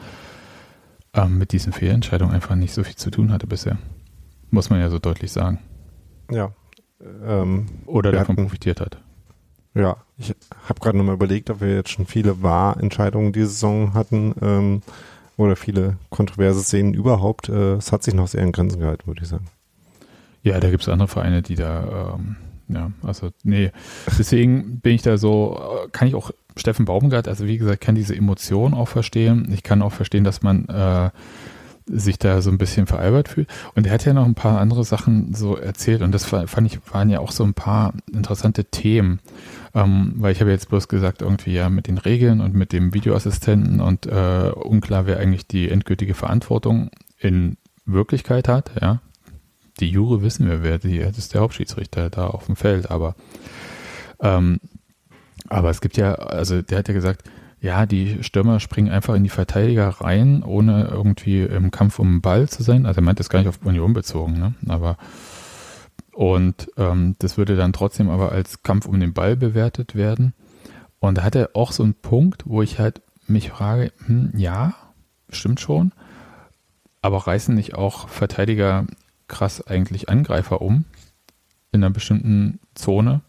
ähm, mit diesen Fehlentscheidungen einfach nicht so viel zu tun hatte bisher. Muss man ja so deutlich sagen. Ja. Ähm, Oder davon hatten, profitiert hat. Ja, ich habe gerade nochmal überlegt, ob wir jetzt schon viele Wahrentscheidungen diese Saison hatten ähm, oder viele kontroverse Szenen überhaupt. Äh, es hat sich noch sehr in Grenzen gehalten, würde ich sagen. Ja, da gibt es andere Vereine, die da, ähm, ja, also nee. Deswegen bin ich da so, äh, kann ich auch Steffen Baumgart, also wie gesagt, kann diese Emotion auch verstehen. Ich kann auch verstehen, dass man äh, sich da so ein bisschen veralbert fühlt. Und er hat ja noch ein paar andere Sachen so erzählt und das fand ich, waren ja auch so ein paar interessante Themen. Ähm, weil ich habe jetzt bloß gesagt, irgendwie ja mit den Regeln und mit dem Videoassistenten und äh, unklar, wer eigentlich die endgültige Verantwortung in Wirklichkeit hat, ja. Die Jury wissen wir, wer die, das ist der Hauptschiedsrichter da auf dem Feld, aber ähm, aber es gibt ja, also der hat ja gesagt, ja, die Stürmer springen einfach in die Verteidiger rein, ohne irgendwie im Kampf um den Ball zu sein. Also er meint das gar nicht auf Union bezogen, ne? Aber und ähm, das würde dann trotzdem aber als Kampf um den Ball bewertet werden. Und da hat er auch so einen Punkt, wo ich halt mich frage, hm, ja, stimmt schon, aber reißen nicht auch Verteidiger krass eigentlich Angreifer um in einer bestimmten Zone,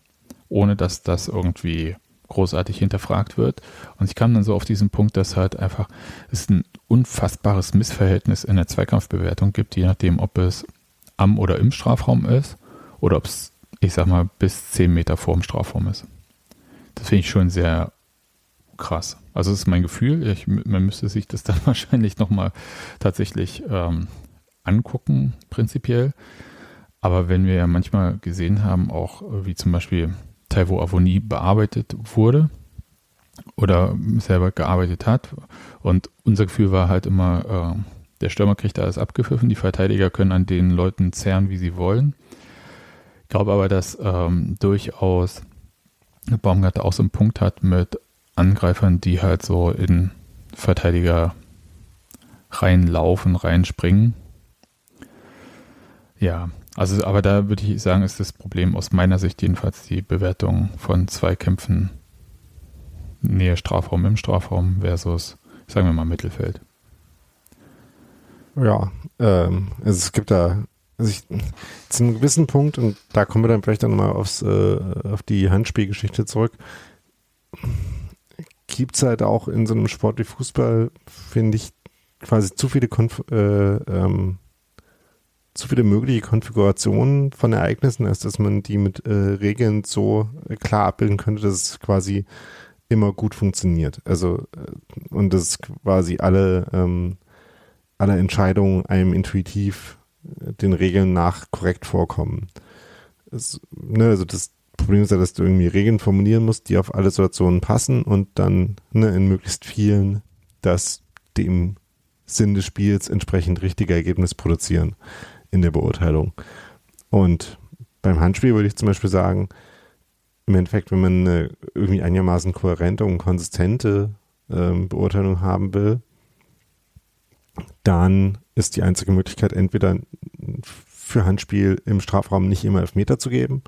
ohne dass das irgendwie großartig hinterfragt wird. Und ich kam dann so auf diesen Punkt, dass halt einfach es ein unfassbares Missverhältnis in der Zweikampfbewertung gibt, je nachdem, ob es am oder im Strafraum ist oder ob es, ich sag mal, bis zehn Meter vor dem Strafraum ist. Das finde ich schon sehr krass. Also das ist mein Gefühl. Ich, man müsste sich das dann wahrscheinlich nochmal tatsächlich ähm, angucken, prinzipiell. Aber wenn wir ja manchmal gesehen haben, auch wie zum Beispiel Taiwo Avonie bearbeitet wurde oder selber gearbeitet hat. Und unser Gefühl war halt immer, äh, der Stürmer kriegt alles abgepfiffen, die Verteidiger können an den Leuten zerren, wie sie wollen. Ich glaube aber, dass ähm, durchaus Baumgart auch so einen Punkt hat mit Angreifern, die halt so in Verteidiger reinlaufen, reinspringen. Ja, also, aber da würde ich sagen, ist das Problem aus meiner Sicht jedenfalls die Bewertung von Zweikämpfen Nähe Strafraum im Strafraum versus, sagen wir mal, Mittelfeld. Ja, ähm, also es gibt da, also ich, zu einem gewissen Punkt, und da kommen wir dann vielleicht dann mal aufs, äh, auf die Handspielgeschichte zurück, gibt es halt auch in so einem Sport wie Fußball, finde ich, quasi zu viele Konf äh, ähm, zu viele mögliche Konfigurationen von Ereignissen, als dass man die mit äh, Regeln so äh, klar abbilden könnte, dass es quasi immer gut funktioniert. Also äh, und dass quasi alle ähm, alle Entscheidungen einem intuitiv äh, den Regeln nach korrekt vorkommen. Es, ne, also das Problem ist ja, dass du irgendwie Regeln formulieren musst, die auf alle Situationen passen und dann ne, in möglichst vielen das dem Sinn des Spiels entsprechend richtige Ergebnis produzieren in der Beurteilung. Und beim Handspiel würde ich zum Beispiel sagen, im Endeffekt, wenn man eine irgendwie einigermaßen kohärente und konsistente ähm, Beurteilung haben will, dann ist die einzige Möglichkeit, entweder für Handspiel im Strafraum nicht immer Elfmeter zu geben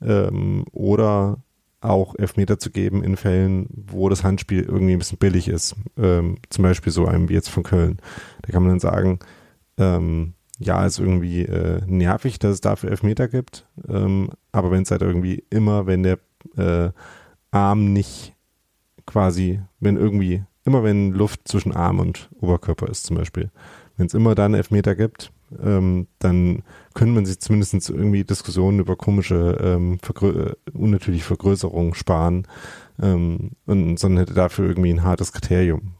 ähm, oder auch Elfmeter zu geben in Fällen, wo das Handspiel irgendwie ein bisschen billig ist. Ähm, zum Beispiel so einem wie jetzt von Köln. Da kann man dann sagen, ähm, ja, ist irgendwie äh, nervig, dass es dafür Elfmeter gibt. Ähm, aber wenn es halt irgendwie immer, wenn der äh, Arm nicht quasi, wenn irgendwie, immer wenn Luft zwischen Arm und Oberkörper ist zum Beispiel, wenn es immer dann Elfmeter gibt, ähm, dann können man sich zumindest irgendwie Diskussionen über komische, ähm, Vergrö unnatürliche Vergrößerungen sparen ähm, und sondern hätte dafür irgendwie ein hartes Kriterium.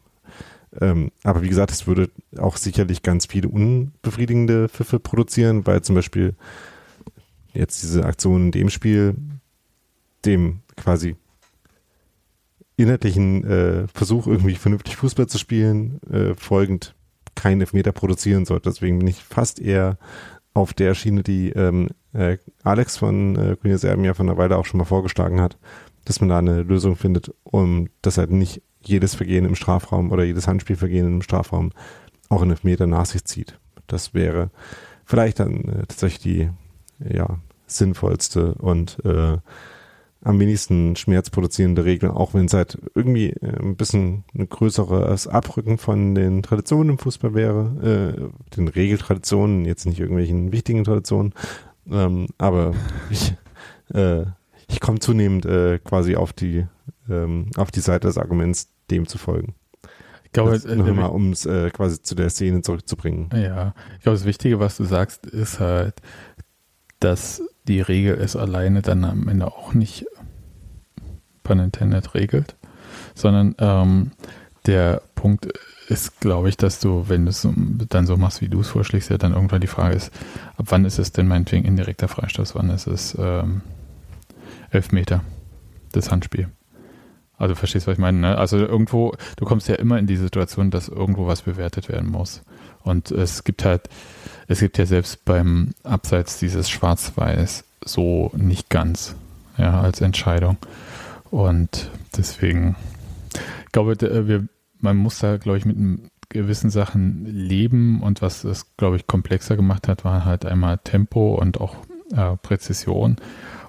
Ähm, aber wie gesagt, es würde auch sicherlich ganz viele unbefriedigende Pfiffe produzieren, weil zum Beispiel jetzt diese Aktion in dem Spiel dem quasi inhaltlichen äh, Versuch, irgendwie vernünftig Fußball zu spielen, äh, folgend keinen Elfmeter produzieren sollte. Deswegen bin ich fast eher auf der Schiene, die ähm, äh, Alex von äh, Grüne Serben ja von der Weile auch schon mal vorgeschlagen hat, dass man da eine Lösung findet, um das halt nicht jedes Vergehen im Strafraum oder jedes Handspielvergehen im Strafraum auch einen Elfmeter nach sich zieht. Das wäre vielleicht dann äh, tatsächlich die ja, sinnvollste und äh, am wenigsten Schmerz produzierende Regel, auch wenn es halt irgendwie äh, ein bisschen ein größeres Abrücken von den Traditionen im Fußball wäre, äh, den Regeltraditionen, jetzt nicht irgendwelchen wichtigen Traditionen, ähm, aber ich, äh, ich komme zunehmend äh, quasi auf die, ähm, auf die Seite des Arguments, dem zu folgen. Ich glaube, das äh, um es äh, quasi zu der Szene zurückzubringen. Ja, ich glaube, das Wichtige, was du sagst, ist halt, dass die Regel es alleine dann am Ende auch nicht pun intended regelt, sondern ähm, der Punkt ist, glaube ich, dass du, wenn du es dann so machst, wie du es vorschlägst, ja dann irgendwann die Frage ist, ab wann ist es denn meinetwegen indirekter Freistoß, wann ist es ähm, Elfmeter, das Handspiel. Also verstehst du, was ich meine? Ne? Also irgendwo, du kommst ja immer in die Situation, dass irgendwo was bewertet werden muss. Und es gibt halt, es gibt ja selbst beim Abseits dieses Schwarz-Weiß so nicht ganz, ja, als Entscheidung. Und deswegen, ich glaube, d- wir, man muss da, glaube ich, mit gewissen Sachen leben und was es, glaube ich, komplexer gemacht hat, war halt einmal Tempo und auch äh, Präzision.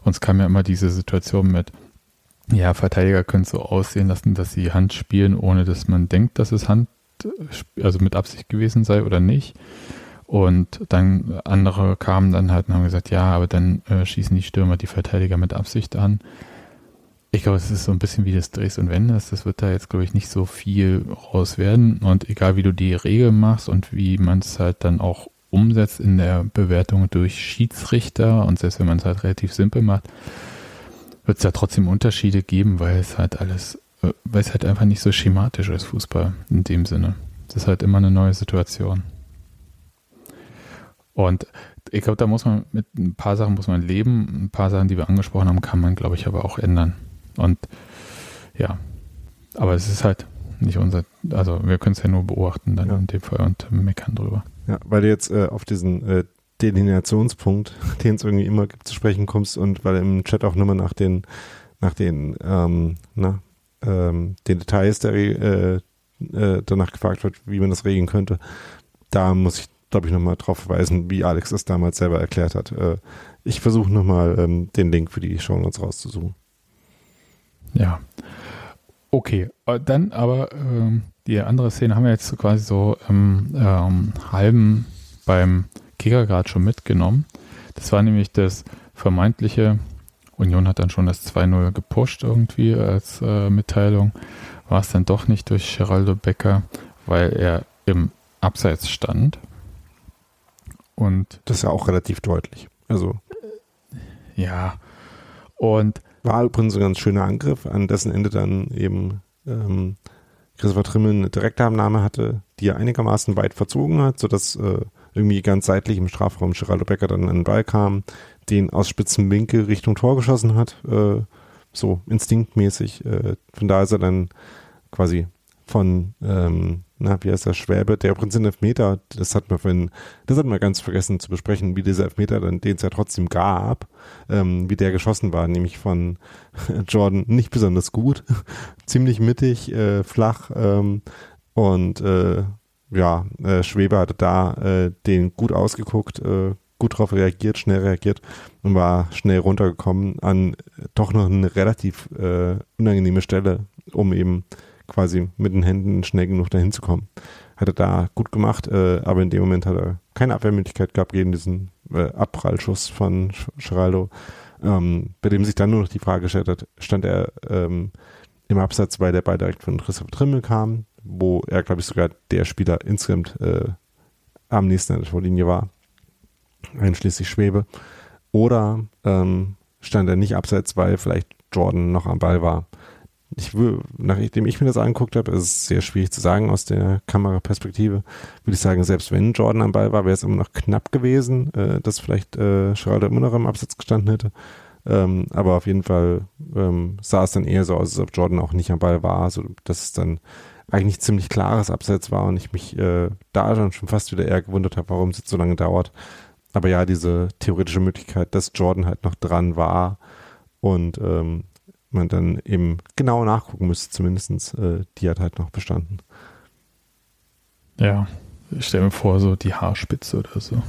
Und es kam ja immer diese Situation mit, ja, Verteidiger können so aussehen lassen, dass sie Hand spielen, ohne dass man denkt, dass es Hand, äh, also mit Absicht gewesen sei oder nicht. Und dann andere kamen dann halt und haben gesagt, ja, aber dann äh, schießen die Stürmer die Verteidiger mit Absicht an. Ich glaube, es ist so ein bisschen wie das Drehst und Wenders. Das wird da jetzt, glaube ich, nicht so viel raus werden. Und egal, wie du die Regel machst und wie man es halt dann auch umsetzt in der Bewertung durch Schiedsrichter und selbst wenn man es halt relativ simpel macht, wird es da trotzdem Unterschiede geben, weil es halt alles, äh, weil es halt einfach nicht so schematisch ist, Fußball in dem Sinne. Es ist halt immer eine neue Situation. Und ich glaube, da muss man mit ein paar Sachen muss man leben, ein paar Sachen, die wir angesprochen haben, kann man, glaube ich, aber auch ändern. Und ja, aber es ist halt nicht unser, also wir können es ja nur beobachten dann Ja. in dem Fall und meckern drüber. Ja, weil du jetzt äh, auf diesen äh, Delineationspunkt, den es irgendwie immer gibt, zu sprechen kommst und weil im Chat auch nochmal nach den, nach den, ähm, na, ähm, den Details der, äh, äh, danach gefragt wird, wie man das regeln könnte. Da muss ich, glaube ich, nochmal drauf verweisen, wie Alex das damals selber erklärt hat. Äh, ich versuche nochmal ähm, den Link für die Show Notes rauszusuchen. Ja. Okay, äh, dann aber ähm, die andere Szene haben wir jetzt quasi so im ähm, halben beim Kicker gerade schon mitgenommen. Das war nämlich das vermeintliche, Union hat dann schon das 2-0 gepusht irgendwie als äh, Mitteilung. War es dann doch nicht durch Geraldo Becker, weil er im Abseits stand. Und Das ist ja auch relativ deutlich. Also ja, und War übrigens ein ganz schöner Angriff, an dessen Ende dann eben ähm, Christopher Trimmel eine Direktabnahme hatte, die er einigermaßen weit verzogen hat, sodass äh, irgendwie ganz seitlich im Strafraum Geraldo Becker dann an den Ball kam, den aus spitzen Winkel Richtung Tor geschossen hat, äh, so instinktmäßig. Äh, von da ist er dann quasi von, ähm, na, wie heißt der, Schwäbe, der übrigens den Elfmeter, das hat man vorhin, das hat man ganz vergessen zu besprechen, wie dieser Elfmeter dann, den es ja trotzdem gab, ähm, wie der geschossen war, nämlich von Jordan nicht besonders gut, ziemlich mittig, äh, flach ähm, und äh, ja, äh, Schwebe hatte da äh, den gut ausgeguckt, äh, gut drauf reagiert, schnell reagiert und war schnell runtergekommen an doch noch eine relativ äh, unangenehme Stelle, um eben quasi mit den Händen schnell genug dahin zu kommen. Hat er da gut gemacht, äh, aber in dem Moment hat er keine Abwehrmöglichkeit gehabt gegen diesen äh, Abprallschuss von Geraldo, ähm, bei dem sich dann nur noch die Frage gestellt hat, stand er ähm, im Absatz, weil der Ball direkt von Christoph Trimmel kam, wo er, glaube ich, sogar der Spieler insgesamt äh, am nächsten an der Torlinie war, einschließlich Schwebe. Oder ähm, stand er nicht abseits, weil vielleicht Jordan noch am Ball war. Ich nachdem ich mir das angeguckt habe, ist es sehr schwierig zu sagen aus der Kameraperspektive. Würde ich sagen, selbst wenn Jordan am Ball war, wäre es immer noch knapp gewesen, äh, dass vielleicht äh, Geraldo immer noch im Absatz gestanden hätte. Ähm, aber auf jeden Fall ähm, sah es dann eher so aus, als ob Jordan auch nicht am Ball war, so dass es dann eigentlich ziemlich klares Abseits war und ich mich äh, da dann schon fast wieder eher gewundert habe, warum es jetzt so lange dauert. Aber ja, diese theoretische Möglichkeit, dass Jordan halt noch dran war und ähm, man dann eben genau nachgucken müsste, zumindestens, äh, die hat halt noch bestanden. Ja, ich stelle mir vor, so die Haarspitze oder so.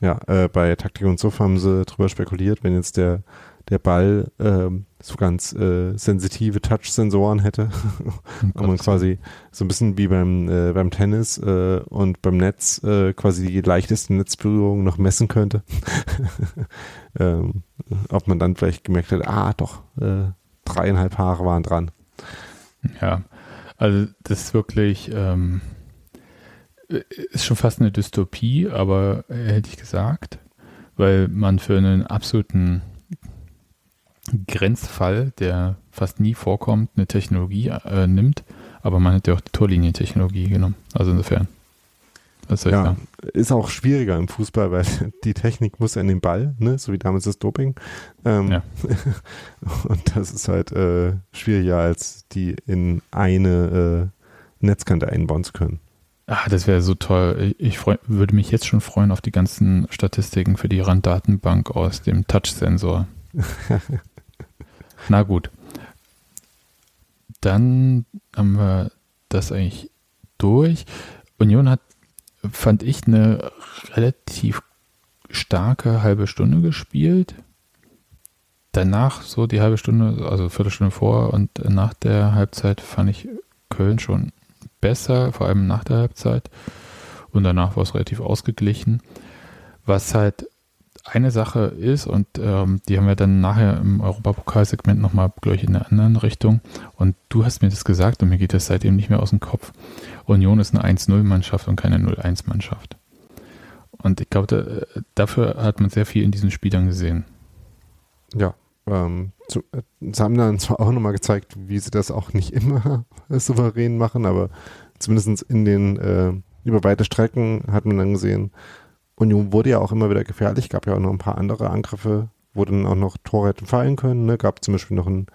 Ja, äh, bei Taktik und Suff haben sie drüber spekuliert, wenn jetzt der, der Ball ähm, so ganz äh, sensitive Touch-Sensoren hätte und man quasi so ein bisschen wie beim, äh, beim Tennis äh, und beim Netz äh, quasi die leichteste Netzberührung noch messen könnte. ähm, ob man dann vielleicht gemerkt hätte, ah doch, äh, dreieinhalb Haare waren dran. Ja, also das ist wirklich ähm, ist schon fast eine Dystopie, aber äh, hätte ich gesagt, weil man für einen absoluten Grenzfall, der fast nie vorkommt, eine Technologie äh, nimmt, aber man hätte auch die Torlinientechnologie genommen. Also insofern. ja, ist auch schwieriger im Fußball, weil die Technik muss an den Ball, ne? so wie damals das Doping. Ähm, ja. und das ist halt äh, schwieriger, als die in eine äh, Netzkante einbauen zu können. Ah, das wäre so toll. Ich freu, würde mich jetzt schon freuen auf die ganzen Statistiken für die Randdatenbank aus dem Touch-Sensor. Na gut. Dann haben wir das eigentlich durch. Union hat, fand ich, eine relativ starke halbe Stunde gespielt. Danach, so die halbe Stunde, also Viertelstunde vor und nach der Halbzeit, fand ich Köln schon besser, vor allem nach der Halbzeit. Und danach war es relativ ausgeglichen. Was halt eine Sache ist, und ähm, die haben wir dann nachher im Europapokalsegment nochmal, glaube ich, in einer anderen Richtung. Und du hast mir das gesagt und mir geht das seitdem nicht mehr aus dem Kopf. Union ist eine 1-0-Mannschaft und keine 0-1-Mannschaft. Und ich glaube, da, dafür hat man sehr viel in diesen Spielern gesehen. Ja, ähm, zu, äh, sie haben dann zwar auch nochmal gezeigt, wie sie das auch nicht immer souverän machen, aber zumindest in den äh, über weite Strecken hat man dann gesehen, Union wurde ja auch immer wieder gefährlich, gab ja auch noch ein paar andere Angriffe, wo dann auch noch Tore hätten fallen können. Ne? Gab zum Beispiel noch einen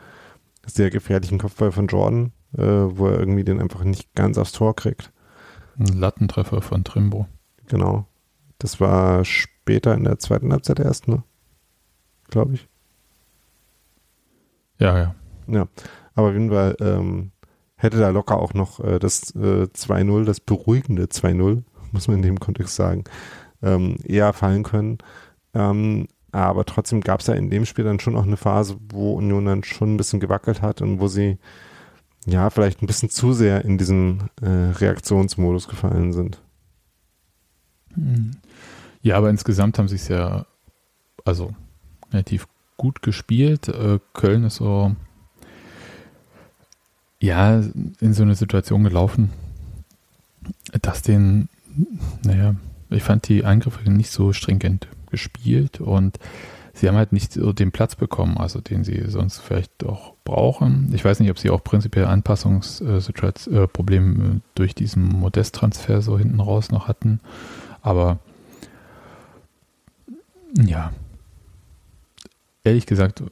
sehr gefährlichen Kopfball von Jordan, äh, wo er irgendwie den einfach nicht ganz aufs Tor kriegt. Ein Lattentreffer von Trimbo. Genau. Das war später in der zweiten Halbzeit erst, ne? Glaube ich. Ja, ja. Ja, aber auf jeden Fall ähm, hätte da locker auch noch äh, das äh, 2-0, das beruhigende 2-0, muss man in dem Kontext sagen, ähm, eher fallen können. Ähm, aber trotzdem gab es ja in dem Spiel dann schon auch eine Phase, wo Union dann schon ein bisschen gewackelt hat und wo sie ja vielleicht ein bisschen zu sehr in diesen äh, Reaktionsmodus gefallen sind. Hm. Ja, aber insgesamt haben sie es ja also relativ gut gespielt. Äh, Köln ist so, ja, in so eine Situation gelaufen, dass den, naja, ich fand die Eingriffe nicht so stringent gespielt und sie haben halt nicht so den Platz bekommen, also den sie sonst vielleicht auch brauchen. Ich weiß nicht, ob sie auch prinzipiell Anpassungsprobleme äh, durch diesen Modest-Transfer so hinten raus noch hatten, aber ja, ehrlich gesagt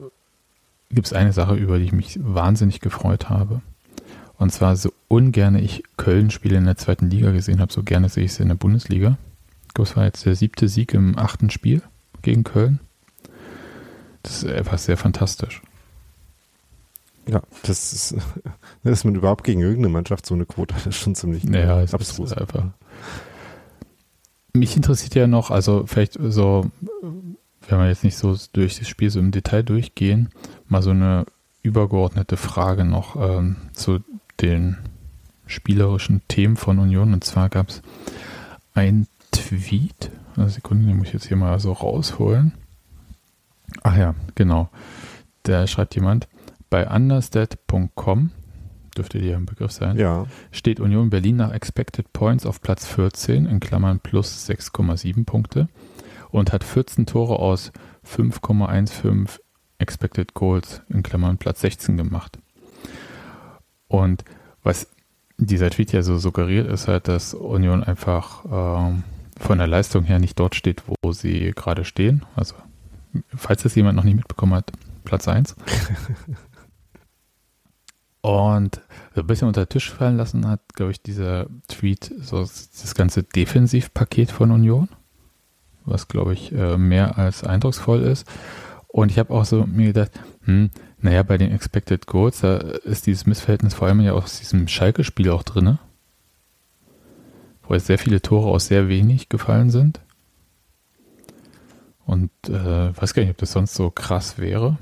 gibt es eine Sache, über die ich mich wahnsinnig gefreut habe. Und zwar so ungern ich Köln-Spiele in der zweiten Liga gesehen habe, so gerne sehe ich sie in der Bundesliga. Das war jetzt der siebte Sieg im achten Spiel gegen Köln. Das ist einfach sehr fantastisch. Ja, das ist, dass man überhaupt gegen irgendeine Mannschaft so eine Quote hat, ist schon ziemlich ja, abstrus. Einfach. Mich interessiert ja noch, also vielleicht so wenn wir jetzt nicht so durch das Spiel so im Detail durchgehen, mal so eine übergeordnete Frage noch ähm, zu den spielerischen Themen von Union. Und zwar gab es ein Tweet, eine Sekunde, den muss ich jetzt hier mal so rausholen. Ach ja, genau. Da schreibt jemand, bei understat.com, dürfte dir ein Begriff sein, ja. steht Union Berlin nach Expected Points auf Platz 14, in Klammern plus 6,7 Punkte und hat 14 Tore aus 5,15 Expected Goals in Klammern Platz 16 gemacht. Und was dieser Tweet ja so suggeriert, ist halt, dass Union einfach ähm, von der Leistung her nicht dort steht, wo sie gerade stehen. Also, falls das jemand noch nicht mitbekommen hat, Platz 1. Und so ein bisschen unter den Tisch fallen lassen hat, glaube ich, dieser Tweet, so das ganze Defensivpaket von Union, was, glaube ich, äh, mehr als eindrucksvoll ist. Und ich habe auch so mir gedacht, hm, naja, bei den Expected Goals, da ist dieses Missverhältnis vor allem ja aus diesem Schalke-Spiel auch drin, wo jetzt sehr viele Tore aus sehr wenig gefallen sind. Und äh, weiß gar nicht, ob das sonst so krass wäre.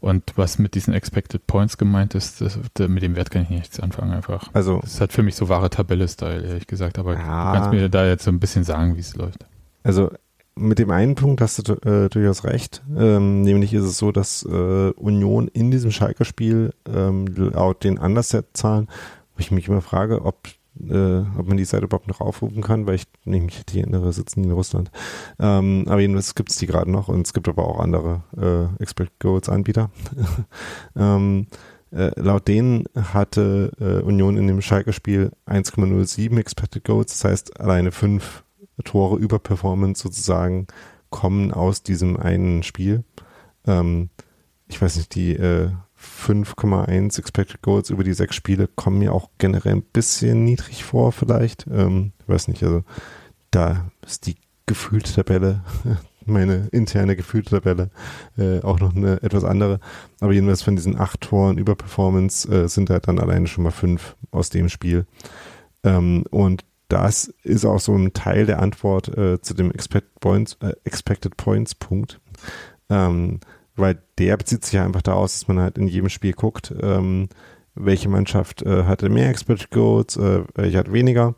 Und was mit diesen Expected Points gemeint ist, das, mit dem Wert kann ich nichts anfangen einfach. Also, das hat für mich so wahre Tabelle-Style, ehrlich gesagt. Aber Ja. du kannst mir da jetzt so ein bisschen sagen, wie es läuft. Also mit dem einen Punkt hast du äh, durchaus recht. Ähm, nämlich ist es so, dass äh, Union in diesem Schalke-Spiel ähm, laut den Underset-Zahlen, wo ich mich immer frage, ob, äh, ob man die Seite überhaupt noch aufrufen kann, weil ich nicht mich richtig erinnere, sitzen die in Russland. Ähm, aber jedenfalls gibt es die gerade noch und es gibt aber auch andere äh, Expect Goals-Anbieter. ähm, äh, laut denen hatte äh, Union in dem Schalke-Spiel 1,07 Expected Goals, das heißt alleine fünf Tore über Performance sozusagen kommen aus diesem einen Spiel. Ähm, ich weiß nicht, die äh, 5,1 Expected Goals über die sechs Spiele kommen mir auch generell ein bisschen niedrig vor, vielleicht. Ähm, ich weiß nicht, also da ist die gefühlte Tabelle, meine interne gefühlte Tabelle, äh, auch noch eine etwas andere. Aber jedenfalls von diesen acht Toren über Performance äh, sind halt dann alleine schon mal fünf aus dem Spiel. Ähm, und das ist auch so ein Teil der Antwort äh, zu dem Expect Points, äh, Expected Points Punkt. Ähm, weil der bezieht sich ja einfach daraus, dass man halt in jedem Spiel guckt, ähm, welche Mannschaft äh, hatte mehr Expected Goals, äh, welche hat weniger.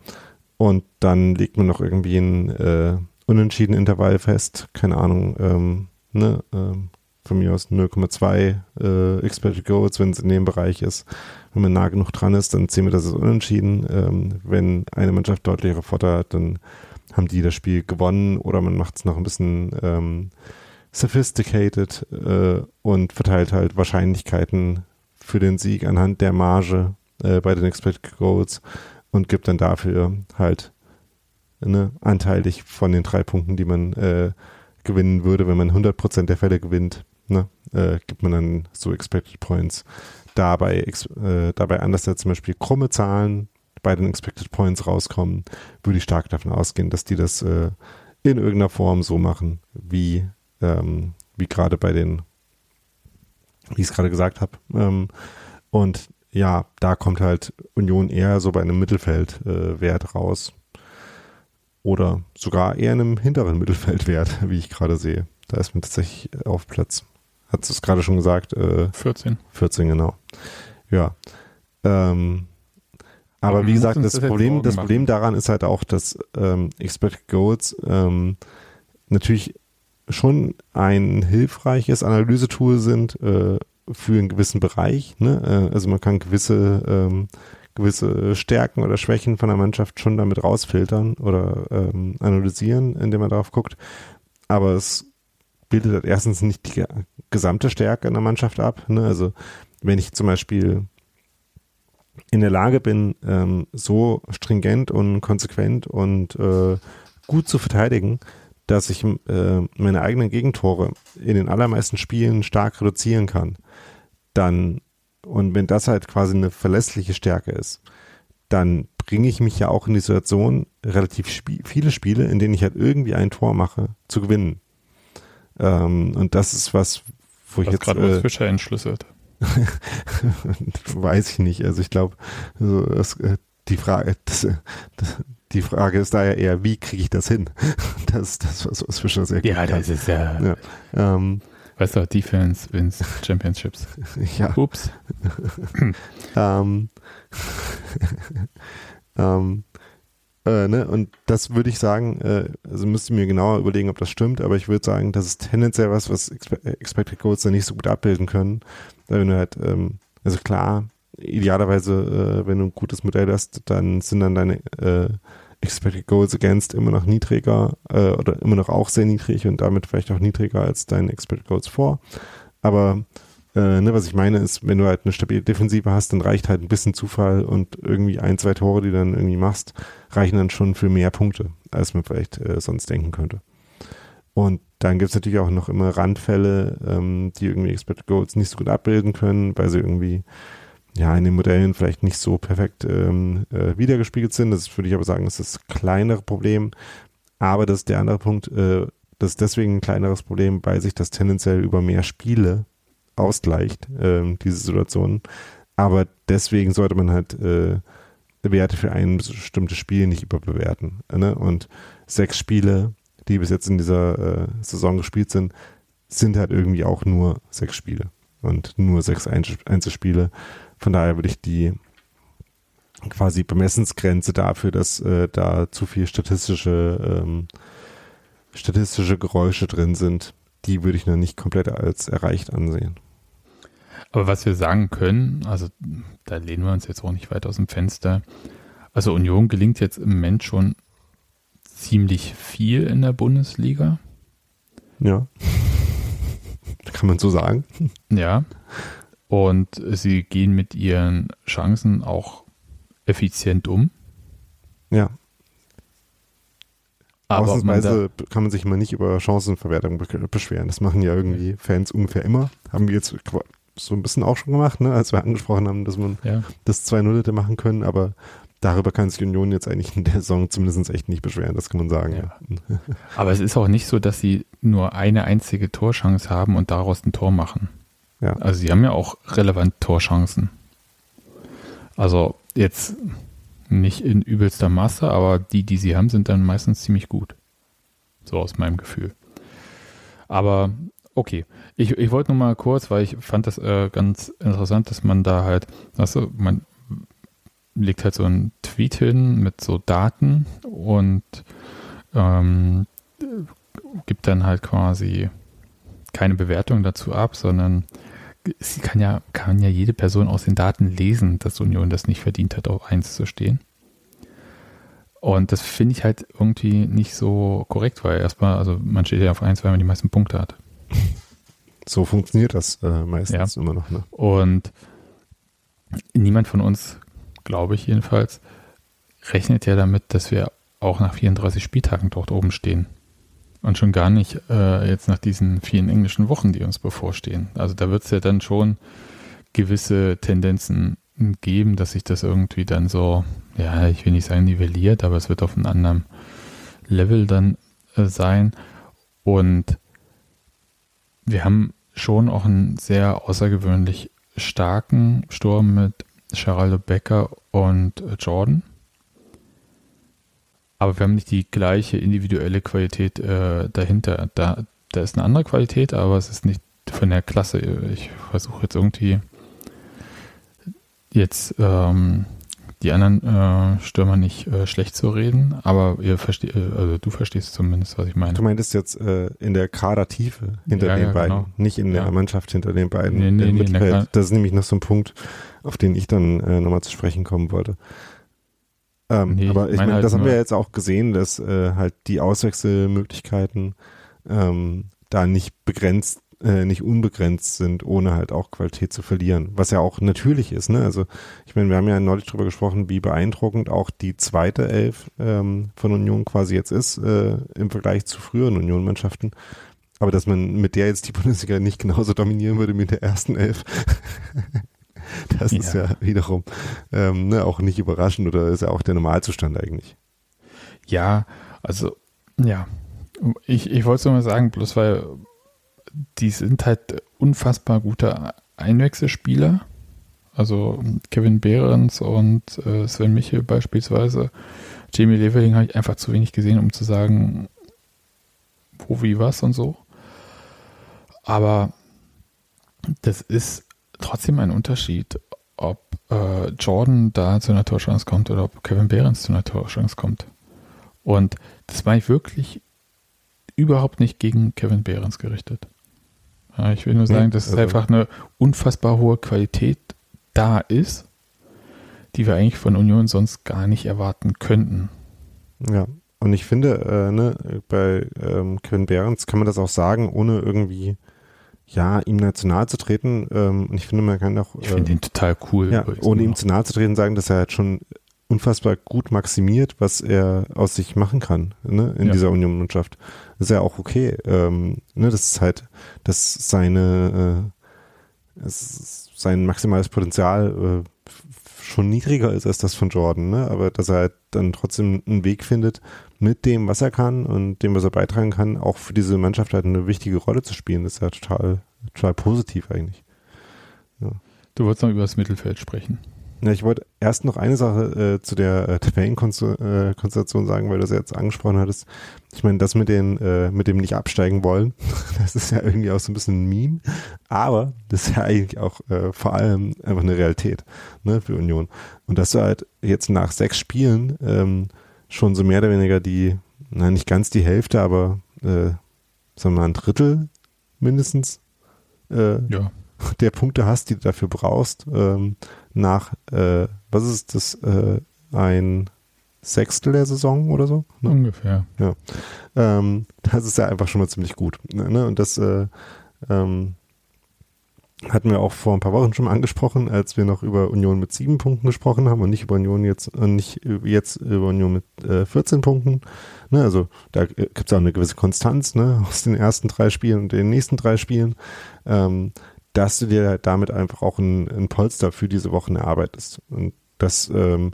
Und dann legt man noch irgendwie ein äh, unentschieden Intervall fest, keine Ahnung, ähm, ne, ähm, von mir aus 0,2 äh, Expected Goals, wenn es in dem Bereich ist. Wenn man nah genug dran ist, dann zählen wir das als unentschieden. Ähm, wenn eine Mannschaft deutlichere Vorteil hat, dann haben die das Spiel gewonnen oder man macht es noch ein bisschen ähm, sophisticated äh, und verteilt halt Wahrscheinlichkeiten für den Sieg anhand der Marge äh, bei den Expected Goals und gibt dann dafür halt ne, anteilig von den drei Punkten, die man äh, gewinnen würde, wenn man 100% der Fälle gewinnt, ne, äh, gibt man dann so Expected Points. Dabei, ex, äh, dabei anders als zum Beispiel krumme Zahlen bei den Expected Points rauskommen, würde ich stark davon ausgehen, dass die das äh, in irgendeiner Form so machen, wie, ähm, wie gerade bei den, wie ich es gerade gesagt habe. Ähm, und ja, da kommt halt Union eher so bei einem Mittelfeldwert äh, raus. Oder sogar eher in einem hinteren Mittelfeldwert, wie ich gerade sehe. Da ist man tatsächlich auf Platz, hat es gerade schon gesagt, äh, 14. 14, genau. Ja. Ähm, aber Aber wie gesagt, das das Problem, das. Problem daran ist halt auch, dass ähm, Expected Goals ähm, natürlich schon ein hilfreiches Analysetool sind äh, für einen gewissen Bereich. Ne? Äh, also man kann gewisse ähm, gewisse Stärken oder Schwächen von der Mannschaft schon damit rausfiltern oder ähm, analysieren, indem man darauf guckt. Aber es bildet halt erstens nicht die ge- gesamte Stärke in der Mannschaft ab. Ne? Also wenn ich zum Beispiel in der Lage bin, ähm, so stringent und konsequent und äh, gut zu verteidigen, dass ich äh, meine eigenen Gegentore in den allermeisten Spielen stark reduzieren kann, dann und wenn das halt quasi eine verlässliche Stärke ist, dann bringe ich mich ja auch in die Situation, relativ spie viele Spiele, in denen ich halt irgendwie ein Tor mache, zu gewinnen. Ähm, und das ist was, wo ich Was jetzt gerade äh, Fischer entschlüsselt. weiß ich nicht. Also ich glaube, so, das, äh, die Frage, das, das, die Frage ist daher eher, wie kriege ich das hin? Das ist das, was, was Fischer sehr gut Ja, kann. das ist ja, Ja. Ähm, weißt du, Defense wins Championships. ja. Ups. Ähm, ähm, äh, ne, und das würde ich sagen, äh, also müsste ich mir genauer überlegen, ob das stimmt, aber ich würde sagen, das ist tendenziell was, was Expe Expected Goals dann nicht so gut abbilden können. Weil wenn du halt, ähm, also klar, idealerweise, äh, wenn du ein gutes Modell hast, dann sind dann deine äh, Expected Goals Against immer noch niedriger äh, oder immer noch auch sehr niedrig und damit vielleicht auch niedriger als deine Expected Goals vor. Aber äh, ne, was ich meine ist, wenn du halt eine stabile Defensive hast, dann reicht halt ein bisschen Zufall und irgendwie ein, zwei Tore, die du dann irgendwie machst, reichen dann schon für mehr Punkte, als man vielleicht äh, sonst denken könnte. Und dann gibt es natürlich auch noch immer Randfälle, ähm, die irgendwie Expected Goals nicht so gut abbilden können, weil sie irgendwie ja, in den Modellen vielleicht nicht so perfekt ähm, äh, wiedergespiegelt sind. Das würde ich aber sagen, ist das kleinere Problem. Aber das ist der andere Punkt, äh, das ist deswegen ein kleineres Problem, weil sich das tendenziell über mehr Spiele ausgleicht, ähm, diese Situation. Aber deswegen sollte man halt äh, Werte für ein bestimmtes Spiel nicht überbewerten. Ne? Und sechs Spiele, die bis jetzt in dieser äh, Saison gespielt sind, sind halt irgendwie auch nur sechs Spiele und nur sechs Einzelspiele. Von daher würde ich die quasi Bemessensgrenze dafür, dass äh, da zu viel statistische ähm, statistische Geräusche drin sind, die würde ich noch nicht komplett als erreicht ansehen. Aber was wir sagen können, also da lehnen wir uns jetzt auch nicht weit aus dem Fenster. Also Union gelingt jetzt im Moment schon ziemlich viel in der Bundesliga. Ja. Kann man so sagen. Ja. Und sie gehen mit ihren Chancen auch effizient um. Ja. Aber Ausnahmsweise kann man sich immer nicht über Chancenverwertung beschweren. Das machen ja irgendwie Fans ungefähr immer. Haben wir jetzt so ein bisschen auch schon gemacht, ne? als wir angesprochen haben, dass man ja. das 2-0 hätte machen können, aber darüber kann sich Union jetzt eigentlich in der Saison zumindest echt nicht beschweren, das kann man sagen. Ja. Ja. Aber es ist auch nicht so, dass sie nur eine einzige Torchance haben und daraus ein Tor machen. Ja. Also sie haben ja auch relevant Torchancen. Also jetzt nicht in übelster Masse, aber die, die sie haben, sind dann meistens ziemlich gut. So aus meinem Gefühl. Aber okay, ich, ich wollte nur mal kurz, weil ich fand das äh, ganz interessant, dass man da halt, also man legt halt so einen Tweet hin mit so Daten und ähm, gibt dann halt quasi keine Bewertung dazu ab, sondern sie kann ja, kann ja jede Person aus den Daten lesen, dass Union das nicht verdient hat, auf 1 zu stehen. Und das finde ich halt irgendwie nicht so korrekt, weil erstmal, also man steht ja auf 1, weil man die meisten Punkte hat. So funktioniert das äh, meistens ja. immer noch. Ne? Und niemand von uns, glaube ich jedenfalls, rechnet ja damit, dass wir auch nach 34 Spieltagen dort oben stehen. Und schon gar nicht äh, jetzt nach diesen vielen englischen Wochen, die uns bevorstehen. Also da wird es ja dann schon gewisse Tendenzen geben, dass sich das irgendwie dann so, ja, ich will nicht sagen nivelliert, aber es wird auf einem anderen Level dann äh, sein. Und wir haben schon auch einen sehr außergewöhnlich starken Sturm mit Geraldo Becker und Jordan. Aber wir haben nicht die gleiche individuelle Qualität äh, dahinter. Da, da ist eine andere Qualität, aber es ist nicht von der Klasse. Ich versuche jetzt irgendwie jetzt ähm, die anderen äh, Stürmer nicht äh, schlecht zu reden, aber ihr versteht, äh, also du verstehst zumindest, was ich meine. Du meintest jetzt äh, in der Kadertiefe hinter Ja, den ja, beiden, genau. nicht in der Ja. Mannschaft hinter den beiden. Nee, nee, nee, das ist nämlich noch so ein Punkt, auf den ich dann äh, nochmal zu sprechen kommen wollte. Ähm, Nee, aber ich meine halt das haben wir jetzt auch gesehen, dass äh, halt die Auswechselmöglichkeiten ähm, da nicht begrenzt, äh, nicht unbegrenzt sind, ohne halt auch Qualität zu verlieren. Was ja auch natürlich ist, ne? Also ich meine, wir haben ja neulich drüber gesprochen, wie beeindruckend auch die zweite Elf ähm, von Union quasi jetzt ist, äh, im Vergleich zu früheren Union-Mannschaften. Aber dass man mit der jetzt die Bundesliga nicht genauso dominieren würde wie mit der ersten Elf, das ist Ja. ja wiederum ähm, ne, auch nicht überraschend oder ist ja auch der Normalzustand eigentlich. Ja, also, ja. Ich, ich wollte es nur mal sagen, bloß weil die sind halt unfassbar gute Einwechselspieler. Also Kevin Behrens und äh, Sven Michel beispielsweise. Jamie Leveling habe ich einfach zu wenig gesehen, um zu sagen, wo, wie, was und so. Aber das ist trotzdem ein Unterschied, ob äh, Jordan da zu einer Torchance kommt oder ob Kevin Behrens zu einer Torchance kommt. Und das war ich wirklich überhaupt nicht gegen Kevin Behrens gerichtet. Ja, ich will nur sagen, dass es also- einfach eine unfassbar hohe Qualität da ist, die wir eigentlich von Union sonst gar nicht erwarten könnten. Ja, und ich finde, äh, ne, bei ähm, Kevin Behrens kann man das auch sagen, ohne irgendwie, ja, ihm national zu treten. Ähm, und ich finde, man kann auch, Ich finde äh, ihn total cool. ja, ohne ihm zu nahe zu treten, sagen, dass er halt schon unfassbar gut maximiert, was er aus sich machen kann, ne, in Ja. dieser Union-Mannschaft. Ist ja auch okay. Ähm, ne, das ist halt, dass seine, äh, sein maximales Potenzial äh, schon niedriger ist als das von Jordan, ne? aber dass er halt dann trotzdem einen Weg findet, mit dem, was er kann und dem, was er beitragen kann, auch für diese Mannschaft halt eine wichtige Rolle zu spielen, das ist ja total, total positiv eigentlich. Ja. Du wolltest noch über das Mittelfeld sprechen. Ja, ich wollte erst noch eine Sache äh, zu der äh, Tabellenkonstellation sagen, weil du das jetzt angesprochen hattest. Ich meine, das mit den, äh, mit dem nicht absteigen wollen, das ist ja irgendwie auch so ein bisschen ein Meme, aber das ist ja eigentlich auch äh, vor allem einfach eine Realität ne, für Union. Und dass du halt jetzt nach sechs Spielen ähm, schon so mehr oder weniger die, na nicht ganz die Hälfte, aber äh, sagen wir mal ein Drittel mindestens äh, ja. der Punkte hast, die du dafür brauchst, ähm, nach, äh, was ist das, äh, ein Sechstel der Saison oder so? Ne? Ungefähr. Ja. Ähm, das ist ja einfach schon mal ziemlich gut. Ne? Und das äh, ähm, hatten wir auch vor ein paar Wochen schon mal angesprochen, als wir noch über Union mit sieben Punkten gesprochen haben und nicht über Union jetzt und nicht jetzt über Union mit äh, 14 Punkten. Ne, also da gibt es auch eine gewisse Konstanz ne, aus den ersten drei Spielen und den nächsten drei Spielen. Ähm, dass du dir halt damit einfach auch ein, ein Polster für diese Wochen erarbeitest. Und das ähm,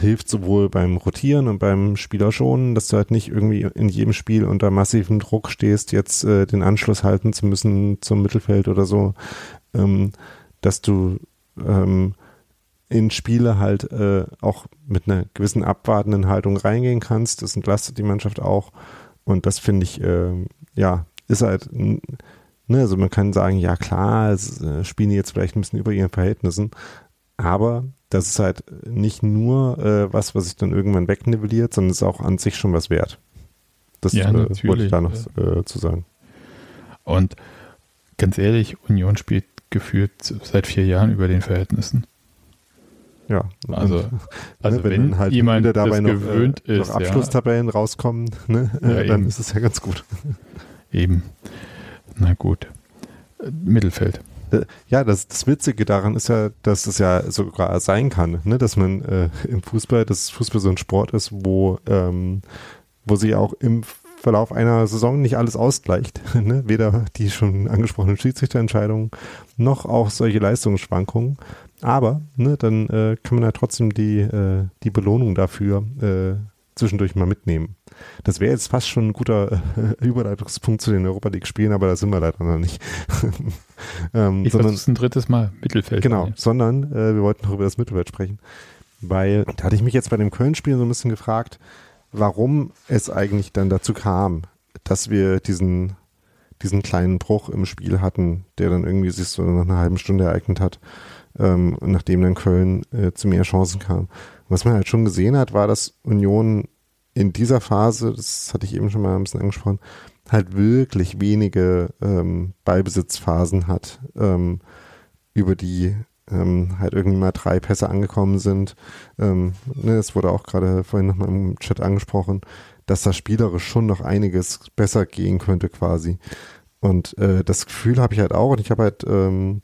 hilft sowohl beim Rotieren und beim Spieler schonen, dass du halt nicht irgendwie in jedem Spiel unter massivem Druck stehst, jetzt äh, den Anschluss halten zu müssen zum Mittelfeld oder so, ähm, dass du ähm, in Spiele halt äh, auch mit einer gewissen abwartenden Haltung reingehen kannst. Das entlastet die Mannschaft auch. Und das finde ich, äh, ja, ist halt Ne, also man kann sagen, ja klar, es, äh, spielen die jetzt vielleicht ein bisschen über ihren Verhältnissen, aber das ist halt nicht nur äh, was, was sich dann irgendwann wegnivelliert, sondern es ist auch an sich schon was wert. Das ja, äh, wollte ich da noch äh, zu sagen. Und ganz ehrlich, Union spielt gefühlt seit vier Jahren über den Verhältnissen. Ja. Also, ne, also wenn, wenn halt jemand dabei noch, gewöhnt äh, ist, noch Abschlusstabellen ja. rauskommen, ne, ja, dann ist es ja ganz gut. Eben. Na gut. Mittelfeld. Äh, ja, das, das Witzige daran ist ja, dass es ja sogar sein kann, ne? dass man äh, im Fußball, dass Fußball so ein Sport ist, wo, ähm, wo sich auch im Verlauf einer Saison nicht alles ausgleicht. Ne? Weder die schon angesprochenen Schiedsrichterentscheidungen noch auch solche Leistungsschwankungen. Aber ne, dann äh, kann man ja trotzdem die, äh, die Belohnung dafür äh, zwischendurch mal mitnehmen. Das wäre jetzt fast schon ein guter äh, Überleitungspunkt zu den Europa League Spielen, aber da sind wir leider noch nicht. ähm, ich sondern, ein drittes Mal Mittelfeld. Genau, sondern äh, wir wollten noch über das Mittelfeld sprechen, weil da hatte ich mich jetzt bei dem Köln-Spiel so ein bisschen gefragt, warum es eigentlich dann dazu kam, dass wir diesen diesen kleinen Bruch im Spiel hatten, der dann irgendwie sich so nach einer halben Stunde ereignet hat, ähm, nachdem dann Köln äh, zu mehr Chancen kam. Was man halt schon gesehen hat, war, dass Union in dieser Phase, das hatte ich eben schon mal ein bisschen angesprochen, halt wirklich wenige ähm, Ballbesitzphasen hat, ähm, über die ähm, halt irgendwie mal drei Pässe angekommen sind. Ähm, ne, es wurde auch gerade vorhin nochmal im Chat angesprochen, dass das spielerisch schon noch einiges besser gehen könnte quasi. Und äh, das Gefühl habe ich halt auch und ich habe halt ähm,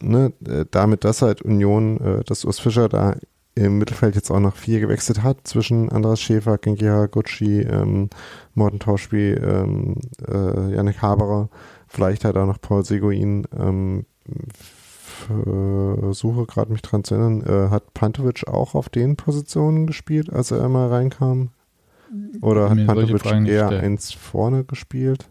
ne, äh, damit, dass halt Union, äh, dass Urs Fischer da im Mittelfeld jetzt auch noch vier gewechselt hat zwischen Andras Schäfer, Genki Haraguchi, ähm, Morten Tauschby, ähm, äh, Yannick Haberer, vielleicht hat auch noch Paul Seguin, ähm, versuche gerade mich dran zu erinnern, äh, hat Pantovic auch auf den Positionen gespielt, als er immer reinkam? Oder hat Pantovic eher eins vorne gespielt?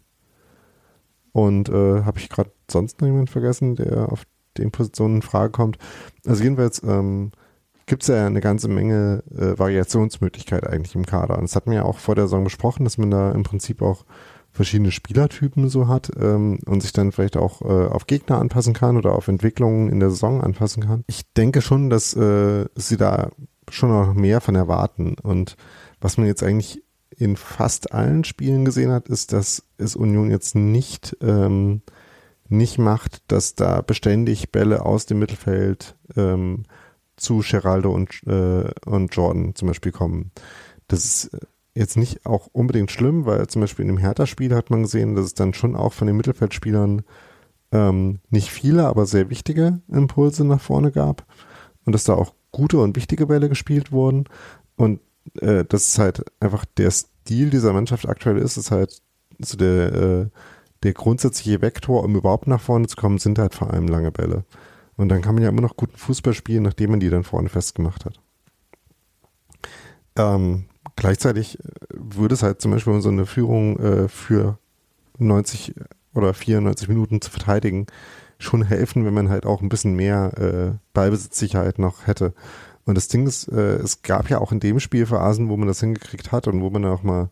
Und äh, habe ich gerade sonst noch jemanden vergessen, der auf den Positionen in Frage kommt? Also jedenfalls ähm, gibt es ja eine ganze Menge äh, Variationsmöglichkeit eigentlich im Kader. Und das hatten wir ja auch vor der Saison besprochen, dass man da im Prinzip auch verschiedene Spielertypen so hat ähm, und sich dann vielleicht auch äh, auf Gegner anpassen kann oder auf Entwicklungen in der Saison anpassen kann. Ich denke schon, dass äh, sie da schon noch mehr von erwarten. Und was man jetzt eigentlich in fast allen Spielen gesehen hat, ist, dass es Union jetzt nicht ähm, nicht macht, dass da beständig Bälle aus dem Mittelfeld ähm, zu Geraldo und, äh, und Jordan zum Beispiel kommen. Das ist jetzt nicht auch unbedingt schlimm, weil zum Beispiel in dem Hertha-Spiel hat man gesehen, dass es dann schon auch von den Mittelfeldspielern ähm, nicht viele, aber sehr wichtige Impulse nach vorne gab und dass da auch gute und wichtige Bälle gespielt wurden und äh, das ist halt einfach der Stil dieser Mannschaft aktuell ist, ist halt so der, äh, der grundsätzliche Vektor, um überhaupt nach vorne zu kommen, sind halt vor allem lange Bälle. Und dann kann man ja immer noch guten Fußball spielen, nachdem man die dann vorne festgemacht hat. Ähm, gleichzeitig würde es halt zum Beispiel, um so eine Führung äh, für 90 oder 94 Minuten zu verteidigen, schon helfen, wenn man halt auch ein bisschen mehr äh, Ballbesitzsicherheit noch hätte. Und das Ding ist, äh, es gab ja auch in dem Spiel Phasen, wo man das hingekriegt hat und wo man auch mal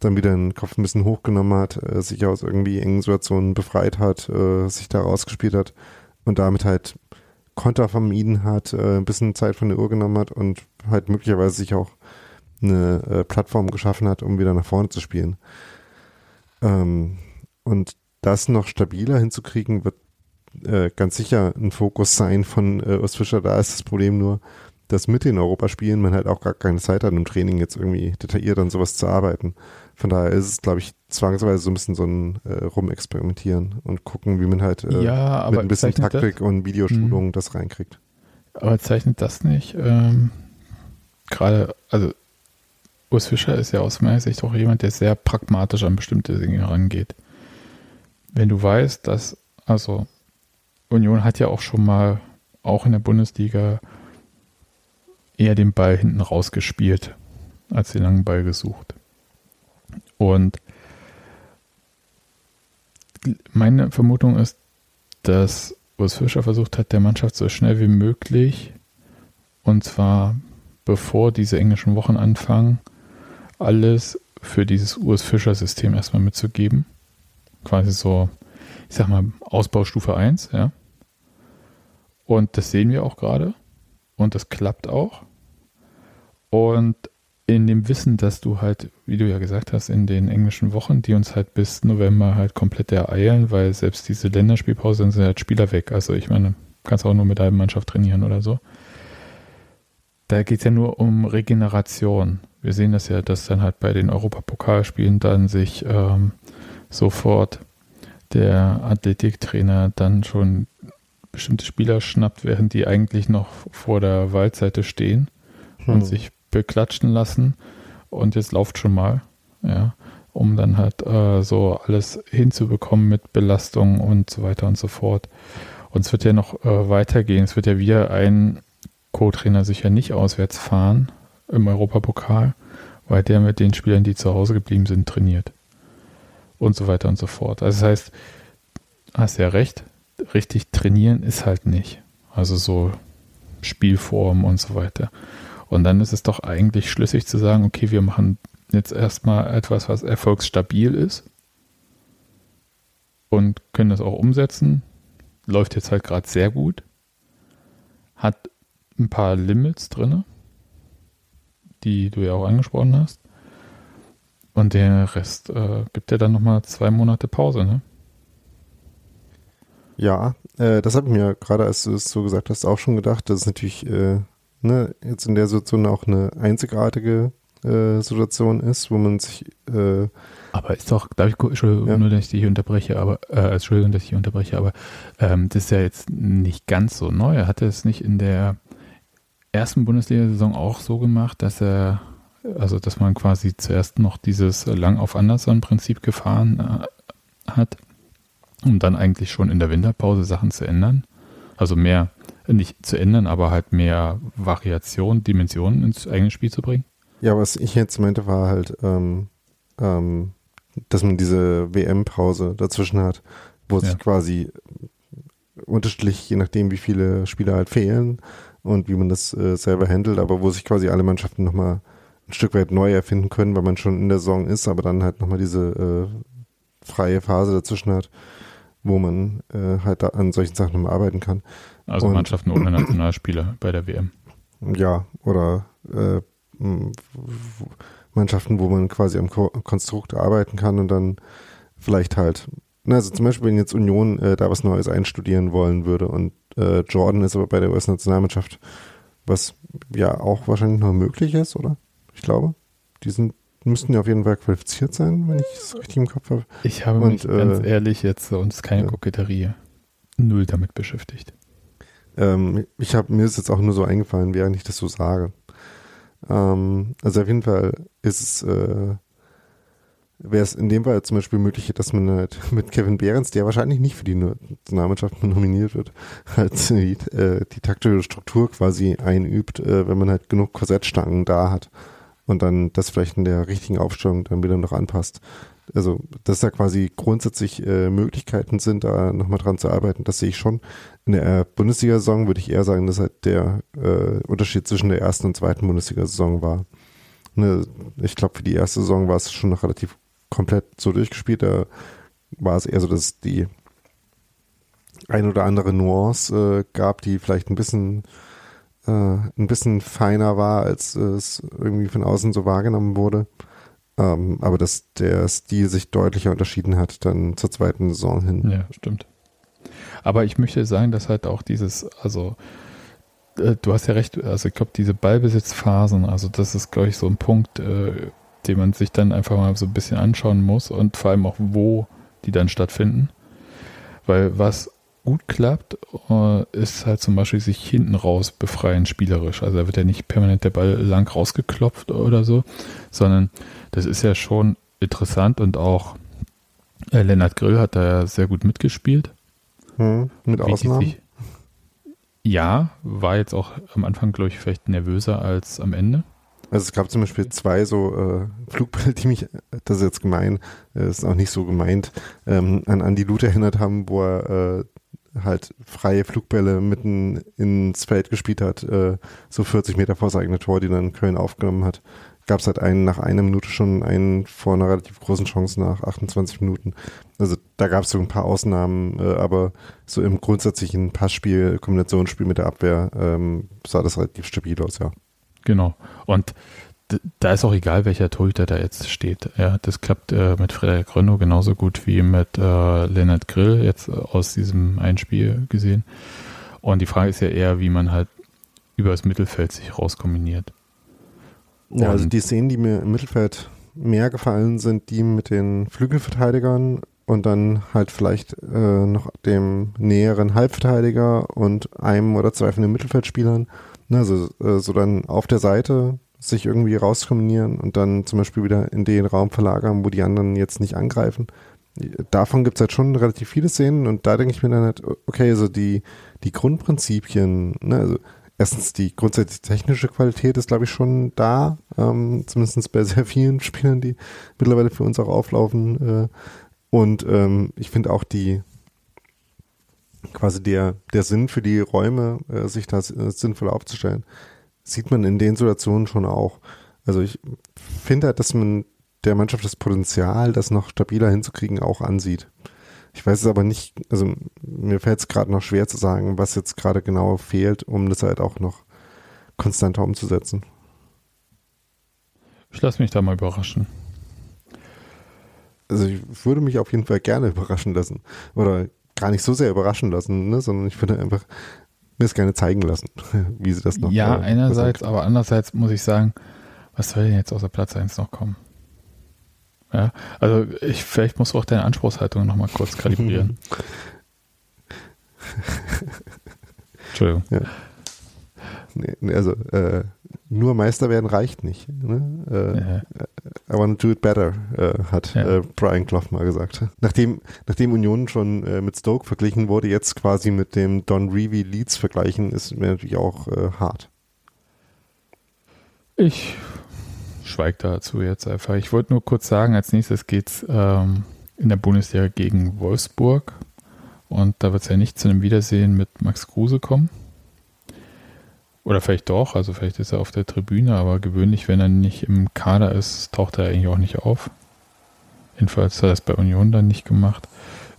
dann wieder den Kopf ein bisschen hochgenommen hat, äh, sich aus irgendwie engen Situationen befreit hat, äh, sich da rausgespielt hat und damit halt Konter vermieden hat, äh, ein bisschen Zeit von der Uhr genommen hat und halt möglicherweise sich auch eine äh, Plattform geschaffen hat, um wieder nach vorne zu spielen. Ähm, und das noch stabiler hinzukriegen, wird äh, ganz sicher ein Fokus sein von äh, Urs Fischer. Da ist das Problem nur, dass mit den Europaspielen man halt auch gar keine Zeit hat, im Training jetzt irgendwie detailliert an sowas zu arbeiten. Von daher ist es, glaube ich, zwangsweise so ein bisschen so ein äh, Rumexperimentieren und gucken, wie man halt äh, ja, mit ein bisschen Taktik das, und Videoschulung mh. das reinkriegt. Aber zeichnet das nicht ähm, gerade, also Urs Fischer ist ja aus meiner Sicht auch jemand, der sehr pragmatisch an bestimmte Dinge herangeht. Wenn du weißt, dass, also Union hat ja auch schon mal, auch in der Bundesliga, eher den Ball hinten rausgespielt, als den langen Ball gesucht. Und meine Vermutung ist, dass Urs Fischer versucht hat, der Mannschaft so schnell wie möglich, und zwar bevor diese englischen Wochen anfangen, alles für dieses Urs Fischer System erstmal mitzugeben. Quasi so, ich sag mal, Ausbaustufe 1, ja. Und das sehen wir auch gerade. Und das klappt auch. Und in dem Wissen, dass du halt, wie du ja gesagt hast, in den englischen Wochen, die uns halt bis November halt komplett ereilen, weil selbst diese Länderspielpause sind halt Spieler weg. Also ich meine, kannst auch nur mit deiner Mannschaft trainieren oder so. Da geht es ja nur um Regeneration. Wir sehen das ja, dass dann halt bei den Europapokalspielen dann sich ähm, sofort der Athletiktrainer dann schon bestimmte Spieler schnappt, während die eigentlich noch vor der Waldseite stehen hm. und sich beklatschen lassen und jetzt lauft schon mal, ja, um dann halt äh, so alles hinzubekommen mit Belastung und so weiter und so fort. Und es wird ja noch äh, weitergehen. Es wird ja wieder ein Co-Trainer sicher nicht auswärts fahren im Europapokal, weil der mit den Spielern, die zu Hause geblieben sind, trainiert. Und so weiter und so fort. Also das heißt, hast ja recht, richtig trainieren ist halt nicht. Also so Spielform und so weiter. Und dann ist es doch eigentlich schlüssig zu sagen, okay, wir machen jetzt erstmal etwas, was erfolgsstabil ist und können das auch umsetzen. Läuft jetzt halt gerade sehr gut. Hat ein paar Limits drin, die du ja auch angesprochen hast. Und der Rest äh, gibt ja dann nochmal zwei Monate Pause, ne? Ja, äh, das habe ich mir gerade, als du es so gesagt hast, auch schon gedacht. Das ist natürlich äh, ne, jetzt in der Situation auch eine einzigartige äh, Situation ist, wo man sich. Äh, aber ist doch, darf ich, Entschuldigung, ja. nur, dass ich dich unterbreche, aber, äh, Entschuldigung, dass ich unterbreche, aber ähm, das ist ja jetzt nicht ganz so neu. Er hatte es nicht in der ersten Bundesliga-Saison auch so gemacht, dass er, also dass man quasi zuerst noch dieses lang auf Anderson-Prinzip gefahren äh, hat, um dann eigentlich schon in der Winterpause Sachen zu ändern. Also mehr nicht zu ändern, aber halt mehr Variation, Dimensionen ins eigene Spiel zu bringen? Ja, was ich jetzt meinte, war halt, ähm, ähm, dass man diese WM-Pause dazwischen hat, wo ja. sich quasi unterschiedlich, je nachdem, wie viele Spieler halt fehlen und wie man das äh, selber handelt, aber wo sich quasi alle Mannschaften nochmal ein Stück weit neu erfinden können, weil man schon in der Saison ist, aber dann halt nochmal diese äh, freie Phase dazwischen hat, wo man äh, halt an solchen Sachen nochmal arbeiten kann. Also und, Mannschaften ohne Nationalspieler bei der WM. Ja, oder äh, Mannschaften, wo man quasi am Ko Konstrukt arbeiten kann und dann vielleicht halt, na, also zum Beispiel, wenn jetzt Union äh, da was Neues einstudieren wollen würde und äh, Jordan ist aber bei der US-Nationalmannschaft, was ja auch wahrscheinlich noch möglich ist, oder? Ich glaube. Die sind, müssten ja auf jeden Fall qualifiziert sein, wenn ich es richtig im Kopf habe. Ich habe und, mich ganz äh, ehrlich jetzt, und es ist keine. Koketterie, null damit beschäftigt. Ähm, ich habe mir ist jetzt auch nur so eingefallen, während ich das so sage. Ähm, also auf jeden Fall ist es, äh, wäre es in dem Fall zum Beispiel möglich, dass man halt mit Kevin Behrens, der wahrscheinlich nicht für die Nationalmannschaft nominiert wird, halt die, äh, die taktische Struktur quasi einübt, äh, wenn man halt genug Korsettstangen da hat und dann das vielleicht in der richtigen Aufstellung dann wieder noch anpasst. Also, dass da quasi grundsätzlich äh, Möglichkeiten sind, da nochmal dran zu arbeiten, das sehe ich schon. In der Bundesliga-Saison würde ich eher sagen, dass halt der äh, Unterschied zwischen der ersten und zweiten Bundesliga-Saison war. Ne, ich glaube, für die erste Saison war es schon noch relativ komplett so durchgespielt. Da war es eher so, dass die ein oder andere Nuance äh, gab, die vielleicht ein bisschen äh, ein bisschen feiner war, als es irgendwie von außen so wahrgenommen wurde. Ähm, aber dass der Stil sich deutlicher unterschieden hat dann zur zweiten Saison hin. Ja, stimmt. Aber ich möchte sagen, dass halt auch dieses, also äh, du hast ja recht, also ich glaube, diese Ballbesitzphasen, also das ist, glaube ich, so ein Punkt, äh, den man sich dann einfach mal so ein bisschen anschauen muss und vor allem auch, wo die dann stattfinden. Weil was gut klappt, äh, ist halt zum Beispiel sich hinten raus befreien spielerisch. Also da wird ja nicht permanent der Ball lang rausgeklopft oder so, sondern das ist ja schon interessant und auch äh, Lennart Grill hat da ja sehr gut mitgespielt. Hm, mit Ausnahmen? ja, war jetzt auch am Anfang, glaube ich, vielleicht nervöser als am Ende. Also es gab zum Beispiel zwei so äh, Flugbälle, die mich, das ist jetzt gemein, äh, ist auch nicht so gemeint, ähm, an Andy Lute erinnert haben, wo er äh, halt freie Flugbälle mitten ins Feld gespielt hat, äh, so 40 Meter vor sein eigenes Tor, die dann Köln aufgenommen hat. Gab es halt einen nach einer Minute schon, einen vor einer relativ großen Chance nach 28 Minuten. Also da gab es so ein paar Ausnahmen, äh, aber so im grundsätzlichen Passspiel, Kombinationsspiel mit der Abwehr ähm, sah das relativ stabil aus, ja. Genau. Und da ist auch egal, welcher Torhüter da jetzt steht. Ja, das klappt äh, mit Frederik Rönno genauso gut wie mit äh, Lennart Grill jetzt aus diesem Einspiel gesehen. Und die Frage ist ja eher, wie man halt über das Mittelfeld sich rauskombiniert. Ja, also die Szenen, die mir im Mittelfeld mehr gefallen, sind die mit den Flügelverteidigern und dann halt vielleicht äh, noch dem näheren Halbverteidiger und einem oder zwei von den Mittelfeldspielern. Ne, also äh, so dann auf der Seite sich irgendwie rauskombinieren und dann zum Beispiel wieder in den Raum verlagern, wo die anderen jetzt nicht angreifen. Davon gibt es halt schon relativ viele Szenen und da denke ich mir dann halt, okay, also die, die Grundprinzipien, ne, also erstens die grundsätzlich technische Qualität ist, glaube ich, schon da, ähm, zumindest bei sehr vielen Spielern, die mittlerweile für uns auch auflaufen. Äh, und ähm, ich finde auch die quasi der, der Sinn für die Räume, äh, sich da äh, sinnvoll aufzustellen, sieht man in den Situationen schon auch. Also ich finde halt, dass man der Mannschaft das Potenzial, das noch stabiler hinzukriegen, auch ansieht. Ich weiß es aber nicht, also mir fällt es gerade noch schwer zu sagen, was jetzt gerade genau fehlt, um das halt auch noch konstanter umzusetzen. Ich lasse mich da mal überraschen. Also ich würde mich auf jeden Fall gerne überraschen lassen. Oder gar nicht so sehr überraschen lassen, ne? sondern ich würde einfach mir es gerne zeigen lassen, wie sie das noch Ja, äh, einerseits, aber andererseits muss ich sagen, was soll denn jetzt außer Platz 1 noch kommen? Ja, also ich, vielleicht musst du auch deine Anspruchshaltung nochmal kurz kalibrieren. Entschuldigung. Ja. Nee, also äh, nur Meister werden reicht nicht. Ne? Äh, ja. I want to do it better, äh, hat ja. Äh, Brian Clough mal gesagt. Nachdem, nachdem Union schon äh, mit Stoke verglichen wurde, jetzt quasi mit dem Don Revie Leeds vergleichen, ist mir natürlich auch äh, hart. Ich schweige dazu jetzt einfach. Ich wollte nur kurz sagen, als nächstes geht es ähm, in der Bundesliga gegen Wolfsburg. Und da wird es ja nicht zu einem Wiedersehen mit Max Kruse kommen. Oder vielleicht doch, also vielleicht ist er auf der Tribüne, aber gewöhnlich, wenn er nicht im Kader ist, taucht er eigentlich auch nicht auf. Jedenfalls hat er es bei Union dann nicht gemacht.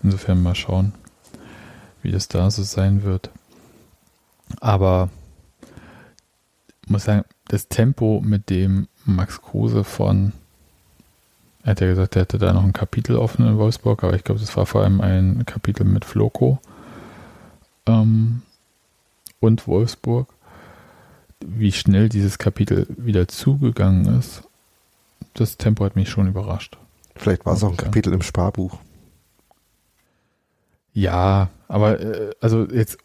Insofern mal schauen, wie das da so sein wird. Aber ich muss sagen, das Tempo, mit dem Max Kruse von, er hat ja gesagt, er hätte da noch ein Kapitel offen in Wolfsburg, aber ich glaube, das war vor allem ein Kapitel mit Floco ähm, und Wolfsburg wie schnell dieses Kapitel wieder zugegangen ist, das Tempo hat mich schon überrascht. Vielleicht war es auch ein Kapitel im Sparbuch. Ja, aber äh, also jetzt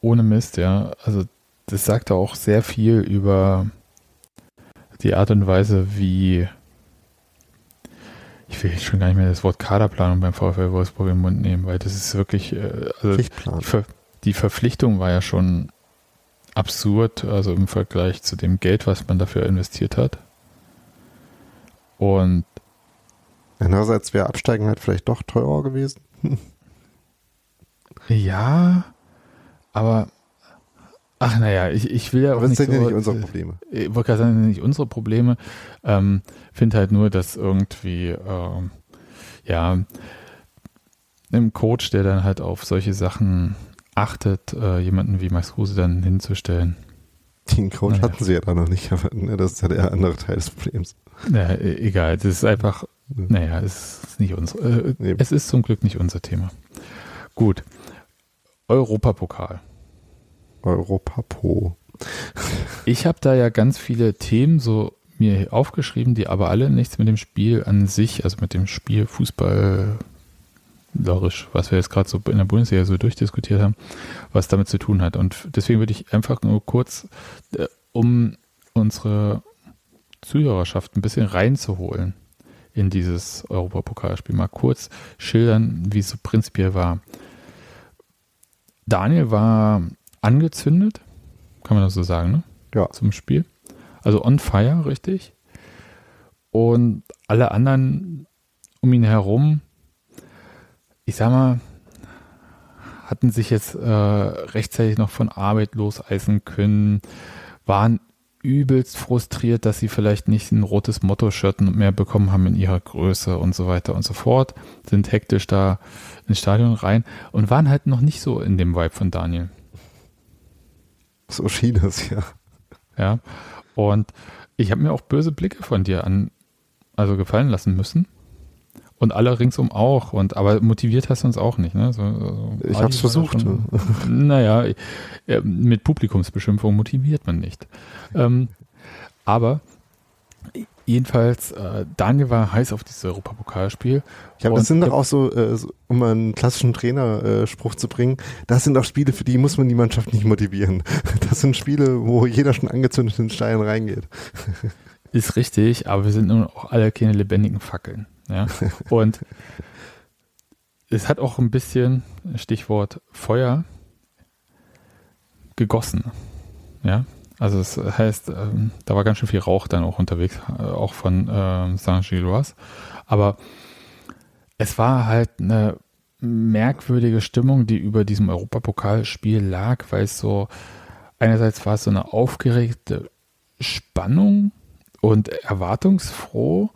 ohne Mist, ja. Also das sagt auch sehr viel über die Art und Weise, wie ich will jetzt schon gar nicht mehr das Wort Kaderplanung beim VfL Wolfsburg im Mund nehmen, weil das ist wirklich, äh, also die, Ver die Verpflichtung war ja schon absurd, also im Vergleich zu dem Geld, was man dafür investiert hat. Und Andererseits wäre Absteigen halt vielleicht doch teurer gewesen. ja, aber ach naja, ich, ich will ja auch Aber das nicht, sind ja so, nicht unsere Probleme. Ich wollte gerade sagen, das sind nicht unsere Probleme. Ähm, Finde halt nur, dass irgendwie, ähm, ja, einem Coach, der dann halt auf solche Sachen achtet, äh, jemanden wie Max Kruse dann hinzustellen. Den Coach Naja. hatten sie ja da noch nicht, aber ne, das ist ja der andere Teil des Problems. Ja, e- egal, das ist einfach, Ja. naja, es ist nicht unser, äh, Nee. es ist zum Glück nicht unser Thema. Gut. Europapokal. Europapo. Ich habe da ja ganz viele Themen so mir aufgeschrieben, die aber alle nichts mit dem Spiel an sich, also mit dem Spiel Fußball was wir jetzt gerade so in der Bundesliga so durchdiskutiert haben, was damit zu tun hat. Und deswegen würde ich einfach nur kurz, äh, um unsere Zuhörerschaft ein bisschen reinzuholen in dieses Europapokalspiel, mal kurz schildern, wie es so prinzipiell war. Daniel war angezündet, kann man das so sagen, ne? Ja. Zum Spiel. Also on fire, richtig. Und alle anderen um ihn herum, ich sag mal, hatten sich jetzt äh, rechtzeitig noch von Arbeit loseisen können, waren übelst frustriert, dass sie vielleicht nicht ein rotes Motto-Shirt mehr bekommen haben in ihrer Größe und so weiter und so fort, sind hektisch da ins Stadion rein und waren halt noch nicht so in dem Vibe von Daniel. So schien es, ja. Ja. Und ich habe mir auch böse Blicke von dir an, also gefallen lassen müssen. Und alle ringsum auch. Und aber motiviert hast du uns auch nicht, ne? So, so, Ich hab's war versucht, Schon, naja, äh, mit Publikumsbeschimpfung motiviert man nicht. Ähm, aber jedenfalls, äh, Daniel war heiß auf dieses Europapokalspiel. Ja, aber das sind doch auch so, äh, so, um einen klassischen Trainerspruch zu bringen, das sind auch Spiele, für die muss man die Mannschaft nicht motivieren. Das sind Spiele, wo jeder schon angezündet in den Stein reingeht. Ist richtig, aber wir sind nun auch alle keine lebendigen Fackeln. Ja? Und es hat auch ein bisschen, Stichwort Feuer, gegossen. Ja, also es heißt, ähm, da war ganz schön viel Rauch dann auch unterwegs, äh, auch von ähm, Saint-Gilloise. Aber es war halt eine merkwürdige Stimmung, die über diesem Europapokalspiel lag, weil es so, einerseits war es so eine aufgeregte Spannung und erwartungsfroh.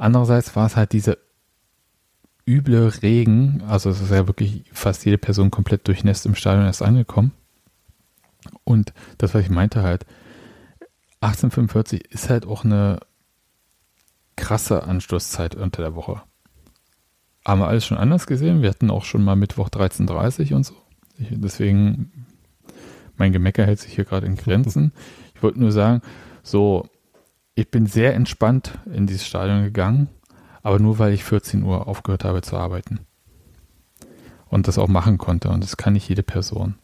Andererseits war es halt dieser üble Regen. Also es ist ja wirklich fast jede Person komplett durchnässt im Stadion erst angekommen. Und das, was ich meinte halt, 1845 ist halt auch eine krasse Anstoßzeit unter der Woche. Haben wir alles schon anders gesehen. Wir hatten auch schon mal Mittwoch 13.30 und so. Ich, deswegen, mein Gemecker hält sich hier gerade in Grenzen. Ich wollte nur sagen, so, ich bin sehr entspannt in dieses Stadion gegangen, aber nur weil ich 14 Uhr aufgehört habe zu arbeiten. Und das auch machen konnte. Und das kann nicht jede Person.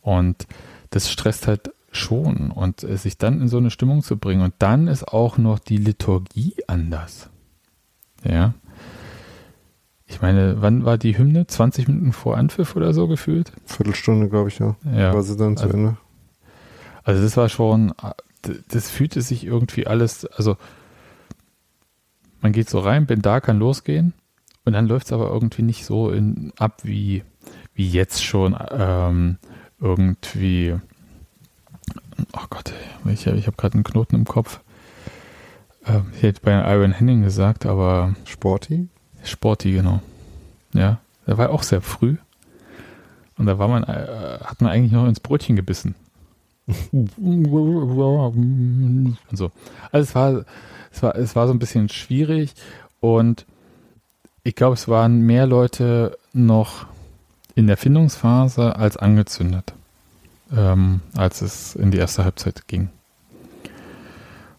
Und das stresst halt schon. Und sich dann in so eine Stimmung zu bringen. Und dann ist auch noch die Liturgie anders. Ja. Ich meine, wann war die Hymne? 20 Minuten vor Anpfiff oder so gefühlt? Viertelstunde, glaube ich, ja. Ja. War sie dann zu Also- Ende. Also das war schon, das fühlte sich irgendwie alles, also man geht so rein, bin da, kann losgehen und dann läuft es aber irgendwie nicht so in, ab wie, wie jetzt schon ähm, irgendwie, oh Gott, ich, ich habe gerade einen Knoten im Kopf. Ähm, ich hätte bei Iron Henning gesagt, aber Sporty? Sporty, genau. Ja, der war auch sehr früh. Und da war man, äh, hat man eigentlich noch ins Brötchen gebissen. Und so. Also es war, es war, es war so ein bisschen schwierig und ich glaube, es waren mehr Leute noch in der Findungsphase als angezündet, ähm, als es in die erste Halbzeit ging.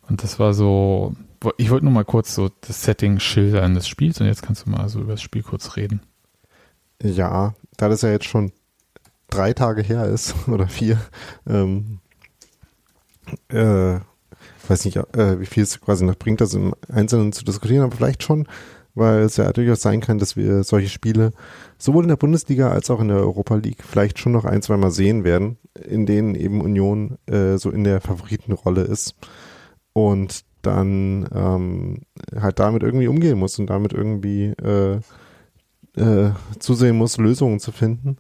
Und das war so, ich wollte nur mal kurz so das Setting schildern des Spiels und jetzt kannst du mal so über das Spiel kurz reden. Ja, da das ja jetzt schon drei Tage her ist oder vier, ähm, äh, weiß nicht, äh, wie viel es quasi noch bringt, das im Einzelnen zu diskutieren, aber vielleicht schon weil es ja durchaus sein kann, dass wir solche Spiele sowohl in der Bundesliga als auch in der Europa League vielleicht schon noch ein, zwei Mal sehen werden, in denen eben Union äh, so in der Favoritenrolle ist und dann ähm, halt damit irgendwie umgehen muss und damit irgendwie äh, äh, zusehen muss, Lösungen zu finden.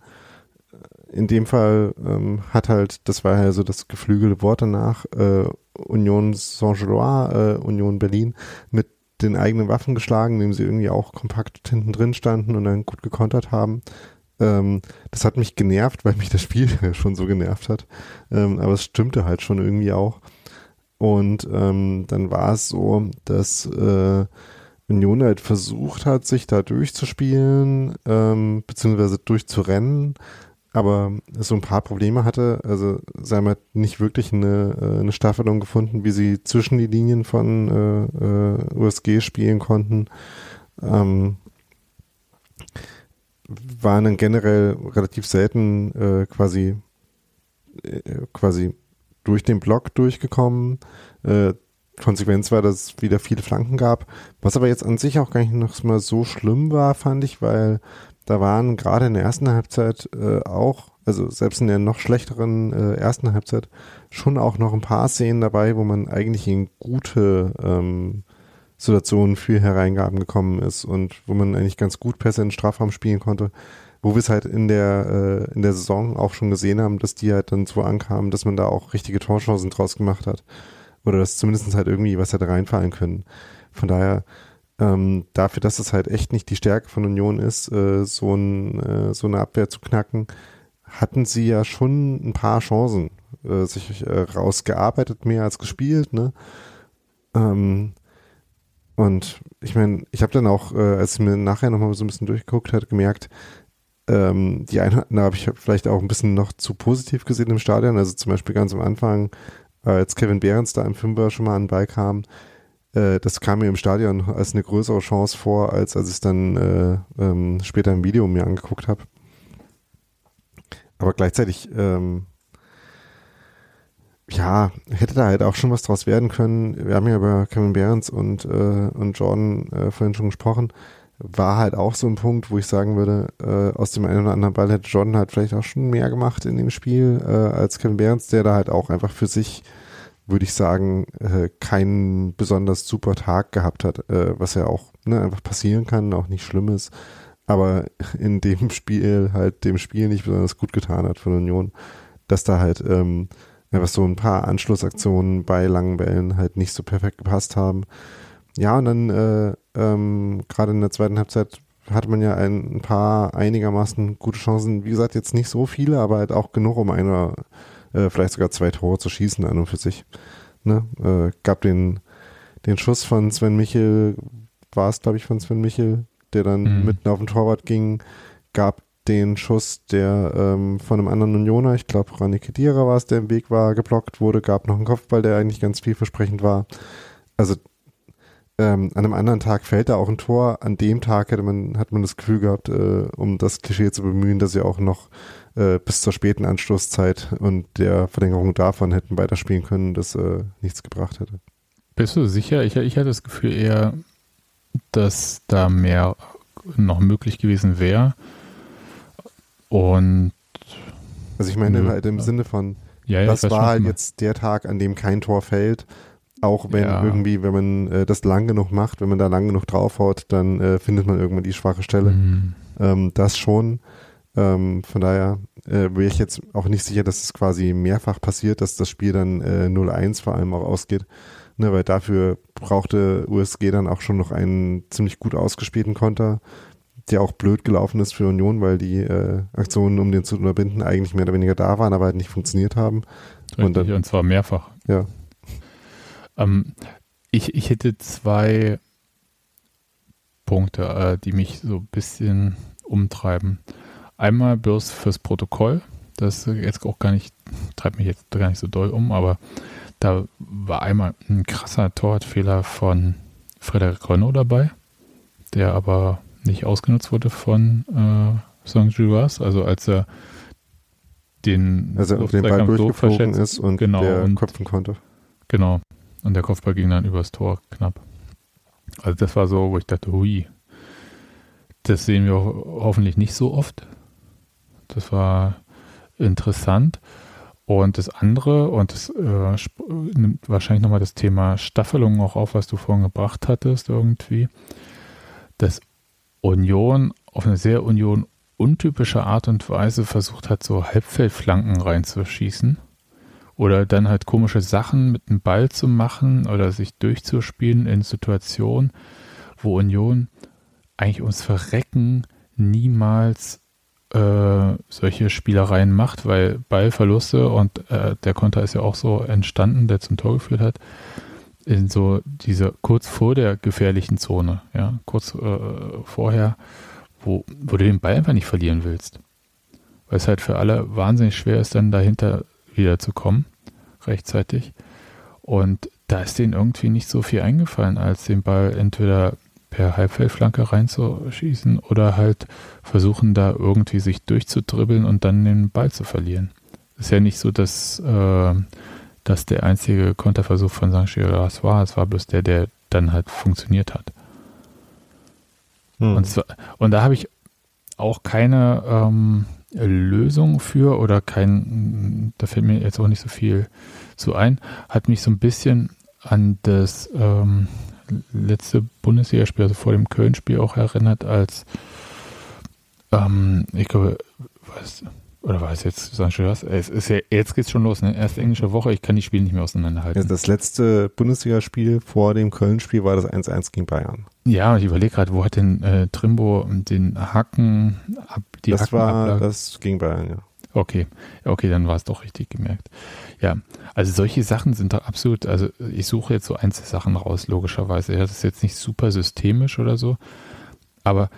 In dem Fall ähm, hat halt, das war ja so das geflügelte Wort danach, äh, Union Saint-Gilloise, äh, Union Berlin mit den eigenen Waffen geschlagen, indem sie irgendwie auch kompakt hinten drin standen und dann gut gekontert haben. Ähm, das hat mich genervt, weil mich das Spiel schon so genervt hat. Ähm, aber es stimmte halt schon irgendwie auch. Und ähm, dann war es so, dass äh, Union halt versucht hat, sich da durchzuspielen, ähm, beziehungsweise durchzurennen, aber so ein paar Probleme hatte. Also Sam hat nicht wirklich eine, äh, eine Staffelung gefunden, wie sie zwischen die Linien von äh, äh, USG spielen konnten. Ähm, waren dann generell relativ selten äh, quasi äh, quasi durch den Block durchgekommen. Äh, Konsequenz war, dass es wieder viele Flanken gab, was aber jetzt an sich auch gar nicht noch mal so schlimm war, fand ich, weil da waren gerade in der ersten Halbzeit äh, auch, also selbst in der noch schlechteren äh, ersten Halbzeit, schon auch noch ein paar Szenen dabei, wo man eigentlich in gute ähm, Situationen für Hereingaben gekommen ist und wo man eigentlich ganz gut Pässe in den Strafraum spielen konnte, wo wir es halt in der äh, in der Saison auch schon gesehen haben, dass die halt dann so ankamen, dass man da auch richtige Torchancen draus gemacht hat oder dass zumindest halt irgendwie was hätte reinfallen können. Von daher ähm, dafür, dass es halt echt nicht die Stärke von Union ist, äh, so, ein, äh, so eine Abwehr zu knacken, hatten sie ja schon ein paar Chancen äh, sich äh, rausgearbeitet, mehr als gespielt. Ne? Ähm, und ich meine, ich habe dann auch, äh, als ich mir nachher nochmal so ein bisschen durchgeguckt hat, gemerkt, ähm, die Einheiten habe ich vielleicht auch ein bisschen noch zu positiv gesehen im Stadion. Also zum Beispiel ganz am Anfang, als Kevin Behrens da im Fünfer schon mal an den Ball kam, äh, das kam mir im Stadion als eine größere Chance vor, als als ich es dann äh, ähm, später im Video mir angeguckt habe. Aber gleichzeitig, ähm, ja, hätte da halt auch schon was draus werden können. Wir haben ja über Kevin Behrens und, äh, und Jordan äh, vorhin schon gesprochen. War halt auch so ein Punkt, wo ich sagen würde, äh, aus dem einen oder anderen Ball hätte Jordan halt vielleicht auch schon mehr gemacht in dem Spiel äh, als Kevin Behrens, der da halt auch einfach für sich würde ich sagen, äh, keinen besonders super Tag gehabt hat, äh, was ja auch ne, einfach passieren kann, auch nicht schlimm ist, aber in dem Spiel halt dem Spiel nicht besonders gut getan hat von Union, dass da halt ähm, einfach so ein paar Anschlussaktionen bei langen Bällen halt nicht so perfekt gepasst haben. Ja, und dann äh, ähm, gerade in der zweiten Halbzeit hatte man ja ein, paar einigermaßen gute Chancen. Wie gesagt, jetzt nicht so viele, aber halt auch genug, um eine äh, vielleicht sogar zwei Tore zu schießen an und für sich. Ne? Äh, gab den, den Schuss von Sven Michel, war es glaube ich von Sven Michel, der dann mhm. mitten auf den Torwart ging, gab den Schuss, der ähm, von einem anderen Unioner, ich glaube Rani Kedira war es, der im Weg war, geblockt wurde, gab noch einen Kopfball, der eigentlich ganz vielversprechend war. Also ähm, an einem anderen Tag fällt da auch ein Tor. An dem Tag hätte man, hat man das Gefühl gehabt, äh, um das Klischee zu bemühen, dass sie auch noch äh, bis zur späten Anstoßzeit und der Verlängerung davon hätten weiterspielen können, das äh, nichts gebracht hätte. Bist du sicher? Ich, ich hatte das Gefühl eher, dass da mehr noch möglich gewesen wäre. Und also ich meine halt im Sinne von, ja, ja, das war halt jetzt der Tag, an dem kein Tor fällt. Auch wenn ja. irgendwie, wenn man äh, das lang genug macht, wenn man da lang genug draufhaut, dann äh, findet man irgendwann die schwache Stelle. Mhm. Ähm, das schon. Ähm, von daher äh, wäre ich jetzt auch nicht sicher, dass es quasi mehrfach passiert, dass das Spiel dann äh, 0-1 vor allem auch ausgeht. Ne, weil dafür brauchte USG dann auch schon noch einen ziemlich gut ausgespielten Konter, der auch blöd gelaufen ist für Union, weil die äh, Aktionen, um den zu unterbinden, eigentlich mehr oder weniger da waren, aber halt nicht funktioniert haben. Richtig, und, dann, und zwar mehrfach. Ja. Ähm, ich, ich hätte zwei Punkte, äh, die mich so ein bisschen umtreiben. Einmal bloß fürs Protokoll. Das jetzt auch gar nicht, treibt mich jetzt gar nicht so doll um, aber da war einmal ein krasser Torwartfehler von Frederik Renault dabei, der aber nicht ausgenutzt wurde von äh, Saint-Gilloise. Also als er den, also auf den Ball durchgeflogen ist und genau, der und, köpfen konnte. Genau. Und der Kopfball ging dann übers Tor knapp. Also das war so, wo ich dachte, hui. das sehen wir hoffentlich nicht so oft. Das war interessant. Und das andere, und das äh, nimmt wahrscheinlich nochmal das Thema Staffelung auch auf, was du vorhin gebracht hattest, irgendwie, dass Union auf eine sehr Union untypische Art und Weise versucht hat, so Halbfeldflanken reinzuschießen. Oder dann halt komische Sachen mit dem Ball zu machen oder sich durchzuspielen in Situationen, wo Union eigentlich ums Verrecken niemals äh, solche Spielereien macht, weil Ballverluste und äh, der Konter ist ja auch so entstanden, der zum Tor geführt hat, in so diese kurz vor der gefährlichen Zone, ja, kurz äh, vorher, wo, wo du den Ball einfach nicht verlieren willst. Weil es halt für alle wahnsinnig schwer ist, dann dahinter wieder zu kommen, rechtzeitig. Und da ist denen irgendwie nicht so viel eingefallen, als den Ball entweder per Halbfeldflanke reinzuschießen oder halt versuchen, da irgendwie sich durchzudribbeln und dann den Ball zu verlieren. Ist ja nicht so, dass äh, das der einzige Konterversuch von St. Giras war. Es war bloß der, der dann halt funktioniert hat. Hm. Und, zwar, und da habe ich auch keine ähm, Lösung für oder kein, da fällt mir jetzt auch nicht so viel zu ein, hat mich so ein bisschen an das ähm, letzte Bundesligaspiel, also vor dem Köln-Spiel auch erinnert, als ähm, ich glaube, was, oder war es jetzt Sancho Es ist ja, jetzt geht's schon los, ne? Erste englische Woche, ich kann die Spiele nicht mehr auseinanderhalten. Ja, das letzte Bundesligaspiel vor dem Köln-Spiel war das 1-1 gegen Bayern. Ja, ich überlege gerade, wo hat denn äh, Trimbo den Hacken ab, die Das Hacken war das gegen Bayern, ja. Okay, okay, dann war es doch richtig gemerkt. Ja, also solche Sachen sind doch absolut, also ich suche jetzt so Einzelsachen raus, logischerweise. Ja, das ist jetzt nicht super systemisch oder so, aber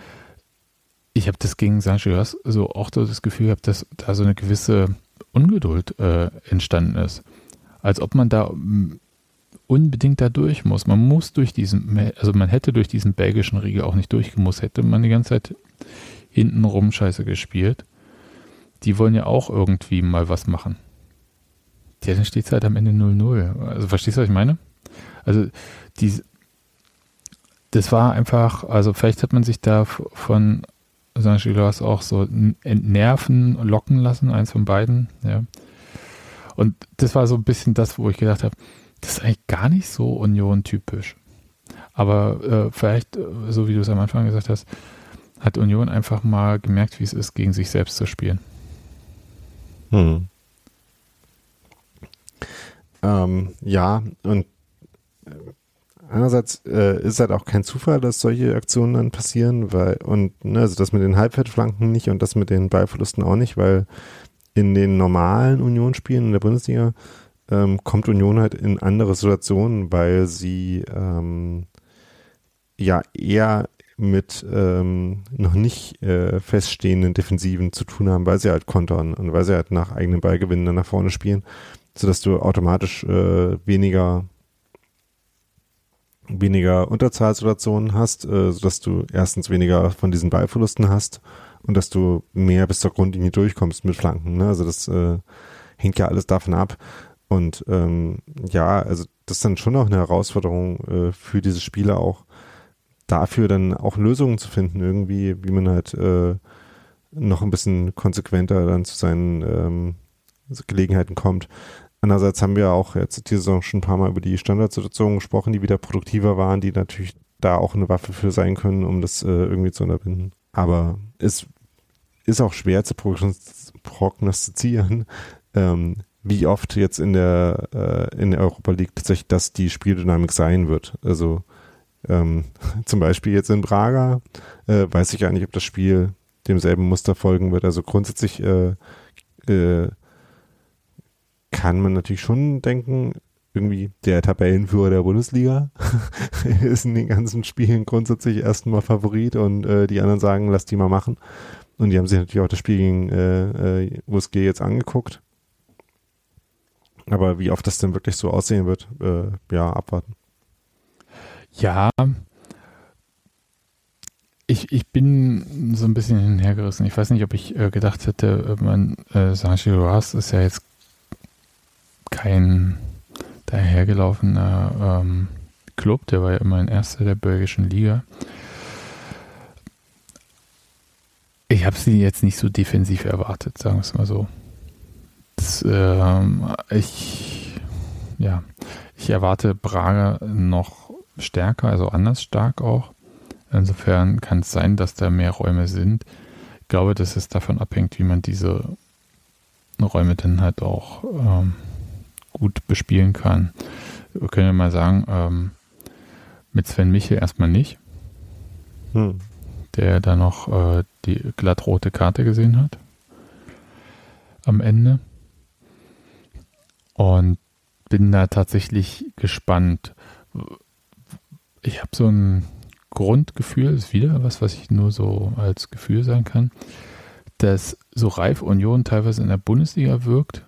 ich habe das gegen Sancho so auch das Gefühl gehabt, dass da so eine gewisse Ungeduld äh, entstanden ist. Als ob man da mm, unbedingt da durch muss. Man muss durch diesen, also man hätte durch diesen belgischen Riegel auch nicht durchgemusst, hätte man die ganze Zeit hintenrum Scheiße gespielt die wollen ja auch irgendwie mal was machen. Ja, dann steht es halt am Ende 0-0. Also verstehst du, was ich meine? Also die, das war einfach, also vielleicht hat man sich da von St. Gilloise auch so entnerven, locken lassen, eins von beiden, ja. Und das war so ein bisschen das, wo ich gedacht habe, das ist eigentlich gar nicht so Union-typisch. Aber äh, vielleicht, äh, so wie du es am Anfang gesagt hast, hat Union einfach mal gemerkt, wie es ist, gegen sich selbst zu spielen. Hm. Ähm, ja, und äh, einerseits äh, ist halt auch kein Zufall, dass solche Aktionen dann passieren, weil, und ne, also das mit den Halbfeldflanken nicht und das mit den Ballverlusten auch nicht, weil in den normalen Unionsspielen in der Bundesliga ähm, kommt Union halt in andere Situationen, weil sie ähm, ja eher mit ähm, noch nicht äh, feststehenden Defensiven zu tun haben, weil sie halt kontern und weil sie halt nach eigenen Ballgewinnen dann nach vorne spielen, sodass du automatisch äh, weniger weniger Unterzahlsituationen hast, äh, sodass du erstens weniger von diesen Ballverlusten hast und dass du mehr bis zur Grundlinie durchkommst mit Flanken. Ne? Also das äh, hängt ja alles davon ab. Und ähm, ja, also das ist dann schon noch eine Herausforderung äh, für diese Spieler auch, dafür dann auch Lösungen zu finden, irgendwie, wie man halt äh, noch ein bisschen konsequenter dann zu seinen ähm, Gelegenheiten kommt. Andererseits haben wir auch jetzt diese Saison schon ein paar Mal über die Standardsituationen gesprochen, die wieder produktiver waren, die natürlich da auch eine Waffe für sein können, um das äh, irgendwie zu unterbinden. Aber es ist auch schwer zu prognostizieren, ähm, wie oft jetzt in der, äh, in der Europa League tatsächlich das die Spieldynamik sein wird. Also ähm, zum Beispiel jetzt in Braga äh, weiß ich nicht, ob das Spiel demselben Muster folgen wird. Also grundsätzlich äh, äh, kann man natürlich schon denken, irgendwie der Tabellenführer der Bundesliga ist in den ganzen Spielen grundsätzlich erstmal Favorit und äh, die anderen sagen, lass die mal machen. Und die haben sich natürlich auch das Spiel gegen äh, äh, USG jetzt angeguckt. Aber wie oft das denn wirklich so aussehen wird, äh, ja, abwarten. Ja, ich, ich bin so ein bisschen hinhergerissen. Ich weiß nicht, ob ich äh, gedacht hätte, man, äh, Sanchi Roas ist ja jetzt kein dahergelaufener ähm, Club, der war ja immerhin Erster der belgischen Liga. habe sie jetzt nicht so defensiv erwartet, sagen wir es mal so. Das, ähm, ich, ja, ich erwarte Braga noch stärker, also anders stark auch. Insofern kann es sein, dass da mehr Räume sind. Ich glaube, dass es davon abhängt, wie man diese Räume dann halt auch ähm, gut bespielen kann. Wir können ja mal sagen, ähm, mit Sven Michel erstmal nicht, hm. der da noch äh, die glattrote Karte gesehen hat am Ende. Und bin da tatsächlich gespannt. Ich habe so ein Grundgefühl, ist wieder was, was ich nur so als Gefühl sein kann, dass so reif Union teilweise in der Bundesliga wirkt,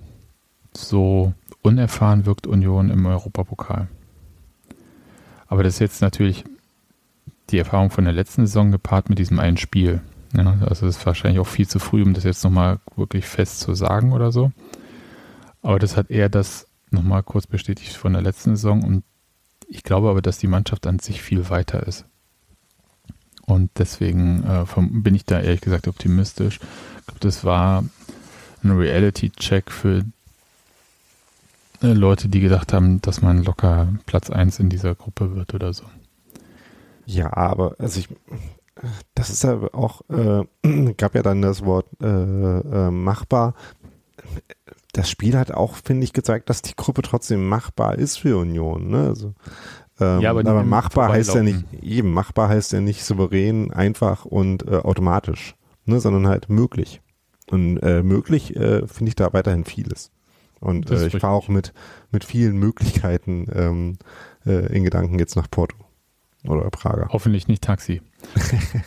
so unerfahren wirkt Union im Europapokal. Aber das ist jetzt natürlich die Erfahrung von der letzten Saison gepaart mit diesem einen Spiel. Ja, also es ist wahrscheinlich auch viel zu früh, um das jetzt nochmal wirklich fest zu sagen oder so. Aber das hat eher das nochmal kurz bestätigt von der letzten Saison und ich glaube aber, dass die Mannschaft an sich viel weiter ist. Und deswegen äh, vom, bin ich da ehrlich gesagt optimistisch. Ich glaube, das war ein Reality-Check für Leute, die gedacht haben, dass man locker Platz 1 in dieser Gruppe wird oder so. Ja, aber also ich, das ist ja auch, äh, gab ja dann das Wort äh, äh, machbar. Das Spiel hat auch, finde ich, gezeigt, dass die Gruppe trotzdem machbar ist für Union. Ne? Also, ähm, ja, aber, aber machbar heißt ja nicht, eben machbar heißt ja nicht souverän, einfach und äh, automatisch, ne? sondern halt möglich. Und äh, möglich äh, finde ich da weiterhin vieles. Und äh, ich fahre auch mit, mit vielen Möglichkeiten ähm, äh, in Gedanken jetzt nach Porto oder Prager. Hoffentlich nicht Taxi.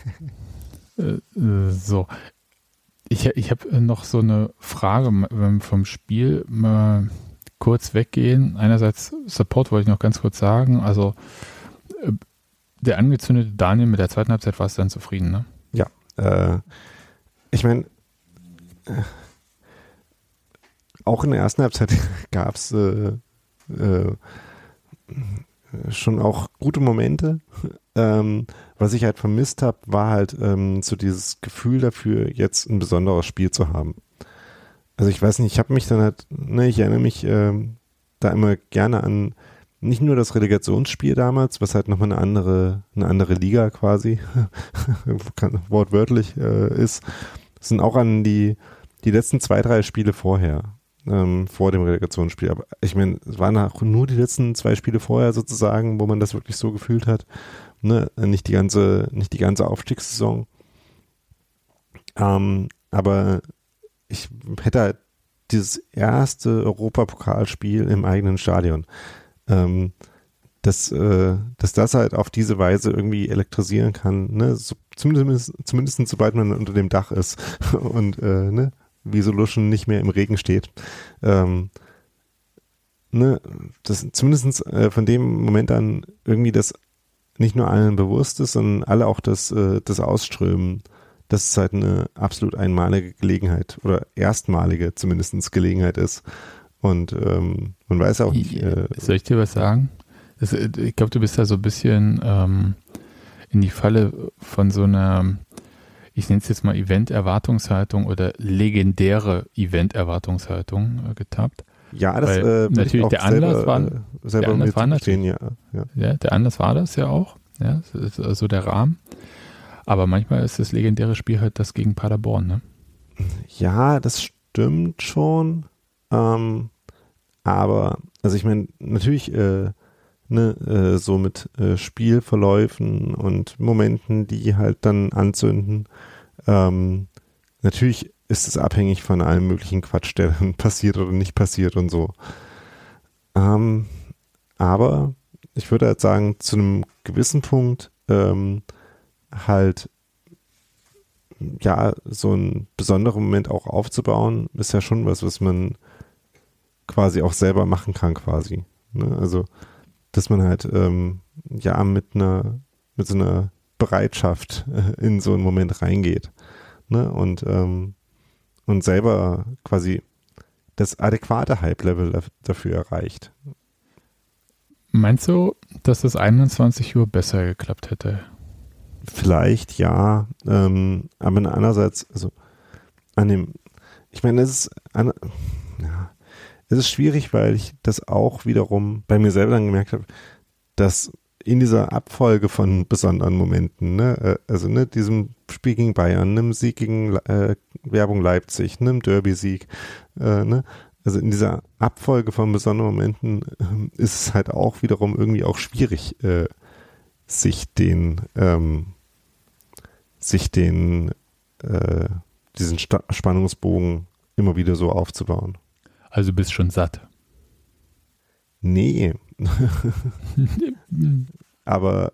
äh, äh, so. Ich, ich habe noch so eine Frage vom Spiel mal kurz weggehen. Einerseits Support wollte ich noch ganz kurz sagen. Also äh, der angezündete Daniel mit der zweiten Halbzeit war es dann zufrieden, ne? Ja. Äh, ich meine, äh, auch in der ersten Halbzeit gab es äh, äh, schon auch gute Momente. Ähm, was ich halt vermisst habe, war halt ähm, so dieses Gefühl dafür, jetzt ein besonderes Spiel zu haben. Also ich weiß nicht, ich habe mich dann halt, ne, ich erinnere mich ähm, da immer gerne an nicht nur das Relegationsspiel damals, was halt nochmal eine andere, eine andere Liga quasi wortwörtlich äh, ist, sondern auch an die, die letzten zwei, drei Spiele vorher ähm, vor dem Relegationsspiel. Aber ich meine, es waren auch nur die letzten zwei Spiele vorher sozusagen, wo man das wirklich so gefühlt hat. Ne? Nicht die ganze, nicht die ganze Aufstiegssaison. Ähm, aber ich hätte halt dieses erste Europapokalspiel im eigenen Stadion. Ähm, dass, äh, dass das halt auf diese Weise irgendwie elektrisieren kann, ne? So, zumindest, zumindest sobald man unter dem Dach ist und äh, ne? Wie Solution nicht mehr im Regen steht. Ähm, ne, das zumindest äh, von dem Moment an irgendwie das nicht nur allen bewusst ist, sondern alle auch das, äh, das Ausströmen. Das ist halt eine absolut einmalige Gelegenheit oder erstmalige zumindest Gelegenheit ist. Und ähm, man weiß auch nicht. Äh, Soll ich dir was sagen? Das, äh, ich glaube, du bist da so ein bisschen ähm, in die Falle von so einer ich nenne es jetzt mal Event-Erwartungshaltung oder legendäre Event-Erwartungshaltung äh, getappt. Ja, das äh, natürlich der Anlass selber, war, äh, selber der Anlass war natürlich, ja, ja. ja, der Anlass war das ja auch. Ja, das ist also der Rahmen. Aber manchmal ist das legendäre Spiel halt das gegen Paderborn, ne? Ja, das stimmt schon. Ähm, aber, also ich meine, natürlich äh, ne, äh, so mit äh, Spielverläufen und Momenten, die halt dann anzünden. Ähm, natürlich ist es abhängig von allem möglichen Quatsch, der dann passiert oder nicht passiert und so. Ähm, aber ich würde halt sagen, zu einem gewissen Punkt ähm, halt ja, so einen besonderen Moment auch aufzubauen, ist ja schon was, was man quasi auch selber machen kann, quasi. Ne? Also dass man halt ähm, ja mit einer mit so einer Bereitschaft äh, in so einen Moment reingeht ne? und ähm, und selber quasi das adäquate Hype-Level dafür erreicht. Meinst du, dass das 21 Uhr besser geklappt hätte? vielleicht ja, ähm, aber andererseits, also an dem, ich meine, es ist, an, ja, es ist schwierig, weil ich das auch wiederum bei mir selber dann gemerkt habe, dass in dieser Abfolge von besonderen Momenten, ne, äh, also ne, diesem Spiel gegen Bayern, einem Sieg gegen äh, Werbung Leipzig, einem Derby-Sieg, äh, ne, also in dieser Abfolge von besonderen Momenten äh, ist es halt auch wiederum irgendwie auch schwierig, äh, sich den, ähm, sich den, äh, diesen Sta Spannungsbogen immer wieder so aufzubauen. Also du bist schon satt. Nee. Aber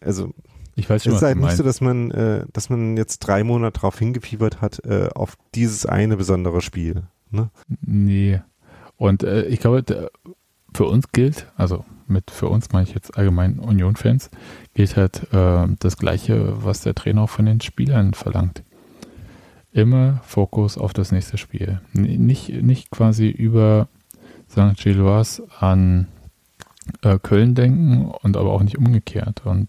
also ich weiß schon, es ist halt nicht so, dass man, äh, dass man jetzt drei Monate darauf hingefiebert hat, äh, auf dieses eine besondere Spiel. Ne? Nee. Und äh, ich glaube, für uns gilt, also mit für uns meine ich jetzt allgemein Union-Fans, gilt halt äh, das Gleiche, was der Trainer auch von den Spielern verlangt. Immer Fokus auf das nächste Spiel. Nicht, nicht quasi über St. Gilloise an äh, Köln denken und aber auch nicht umgekehrt und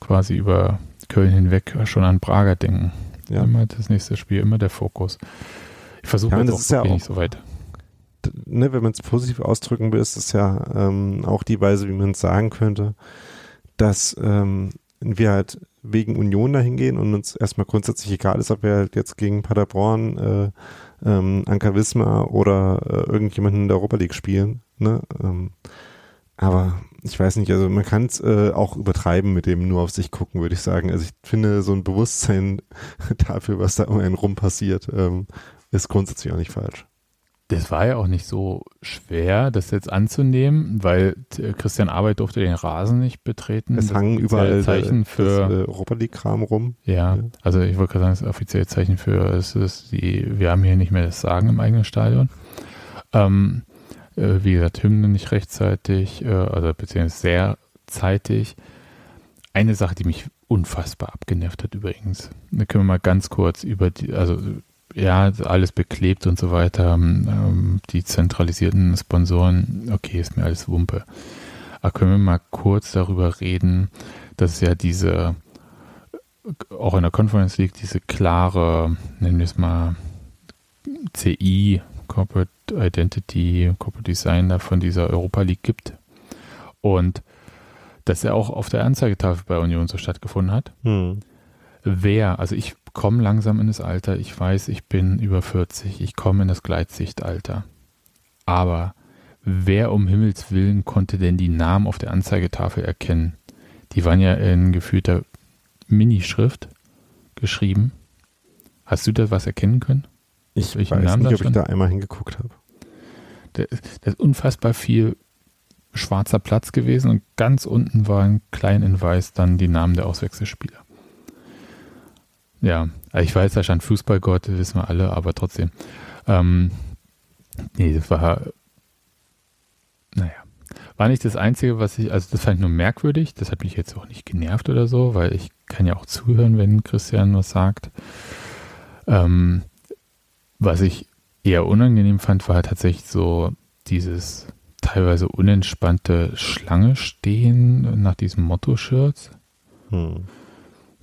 quasi über Köln hinweg schon an Prager denken. Ja. Immer das nächste Spiel, immer der Fokus. Ich versuche Ja, jetzt das auch ist ja nicht so weit. Ne, wenn man es positiv ausdrücken will, ist es ja ähm, auch die Weise, wie man es sagen könnte, dass ähm, wir halt wegen Union dahin gehen und uns erstmal grundsätzlich egal ist, ob wir halt jetzt gegen Paderborn, äh, ähm, Anker Wismar oder äh, irgendjemanden in der Europa League spielen. Ne? Ähm, aber ich weiß nicht, also man kann es äh, auch übertreiben mit dem nur auf sich gucken, würde ich sagen. Also ich finde, so ein Bewusstsein dafür, was da um einen rum passiert, ähm, ist grundsätzlich auch nicht falsch. Das war ja auch nicht so schwer, das jetzt anzunehmen, weil äh, Christian Arbeit durfte den Rasen nicht betreten. Es hangen überall Zeichen das, für das äh, Europa League-Kram rum. ja, ja. also ich wollte gerade sagen, das offizielle Zeichen für es ist die, wir haben hier nicht mehr das Sagen im eigenen Stadion. Ähm, äh, wie gesagt, Hymne nicht rechtzeitig, äh, also beziehungsweise sehr zeitig. Eine Sache, die mich unfassbar abgenervt hat übrigens. Da können wir mal ganz kurz über die, also ja, alles beklebt und so weiter, ähm, die zentralisierten Sponsoren, okay, ist mir alles Wumpe. Aber können wir mal kurz darüber reden, dass es ja diese, auch in der Conference League, diese klare, nennen wir es mal, CI, Corporate Identity, Corporate Design von dieser Europa League gibt. Und dass er auch auf der Anzeigetafel bei Union so stattgefunden hat Hm. wer, also ich komme langsam in das Alter, ich weiß, ich bin über 40, ich komme in das Gleitsichtalter. Aber wer um Himmels Willen konnte denn die Namen auf der Anzeigetafel erkennen? Die waren ja in gefühlter Minischrift geschrieben. Hast du da was erkennen können? Ich Welchen weiß Namen nicht, ob ich stand? da einmal hingeguckt habe. Da da ist unfassbar viel schwarzer Platz gewesen und ganz unten waren klein in weiß dann die Namen der Auswechselspieler. Ja, ich weiß, da stand Fußballgott, wissen wir alle, aber trotzdem. Ähm, nee, das war, naja, war nicht das Einzige, was ich, also das fand ich nur merkwürdig, das hat mich jetzt auch nicht genervt oder so, weil ich kann ja auch zuhören, wenn Christian was sagt. Ähm, was ich eher unangenehm fand, war tatsächlich so dieses teilweise unentspannte Schlange stehen nach diesem Motto-Shirts. Hm.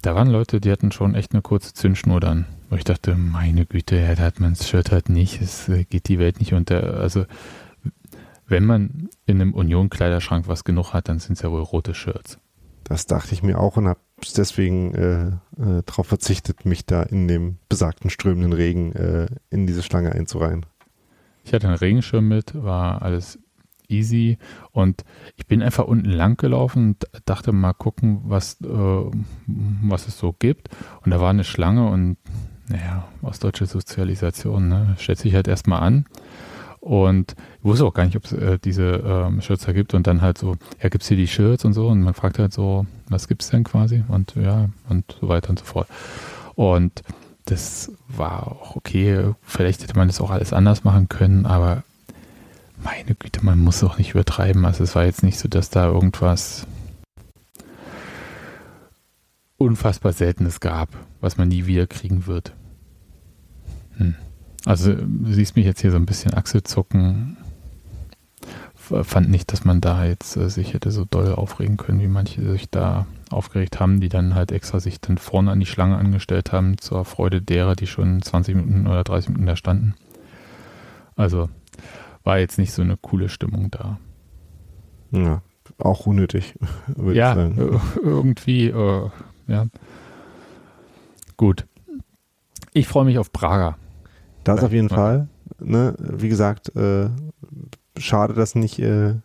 Da waren Leute, die hatten schon echt eine kurze Zündschnur dann. Wo ich dachte, meine Güte, da hat man das Shirt halt nicht, es äh, geht die Welt nicht unter. Also, wenn man in einem Union-Kleiderschrank was genug hat, dann sind es ja wohl rote Shirts. Das dachte ich mir auch und habe deswegen äh, äh, darauf verzichtet, mich da in dem besagten strömenden Regen äh, in diese Schlange einzureihen. Ich hatte einen Regenschirm mit, war alles easy und ich bin einfach unten lang gelaufen und dachte mal gucken, was, äh, was es so gibt. Und da war eine Schlange und naja, ostdeutsche Sozialisation, ne? Schätze ich halt erstmal an. Und ich wusste auch gar nicht, ob es äh, diese ähm, Shirts da gibt und dann halt so, ja, gibt es hier die Shirts und so und man fragt halt so, was gibt's denn quasi und ja, und so weiter und so fort. Und das war auch okay, vielleicht hätte man das auch alles anders machen können, aber meine Güte, man muss auch nicht übertreiben. Also es war jetzt nicht so, dass da irgendwas unfassbar Seltenes gab, was man nie wieder kriegen wird. Hm. Also du siehst mich jetzt hier so ein bisschen Achselzucken. fand nicht, dass man da jetzt äh, sich hätte so doll aufregen können, wie manche sich da aufgeregt haben, die dann halt extra sich dann vorne an die Schlange angestellt haben, zur Freude derer, die schon 20 Minuten oder 30 Minuten da standen. Also war jetzt nicht so eine coole Stimmung da. Ja, auch unnötig, würde ja, ich sagen. irgendwie, äh, ja. Gut. Ich freue mich auf Prager. Das auf jeden Ja. Fall. Ne? Wie gesagt, äh, schade, dass nicht, äh,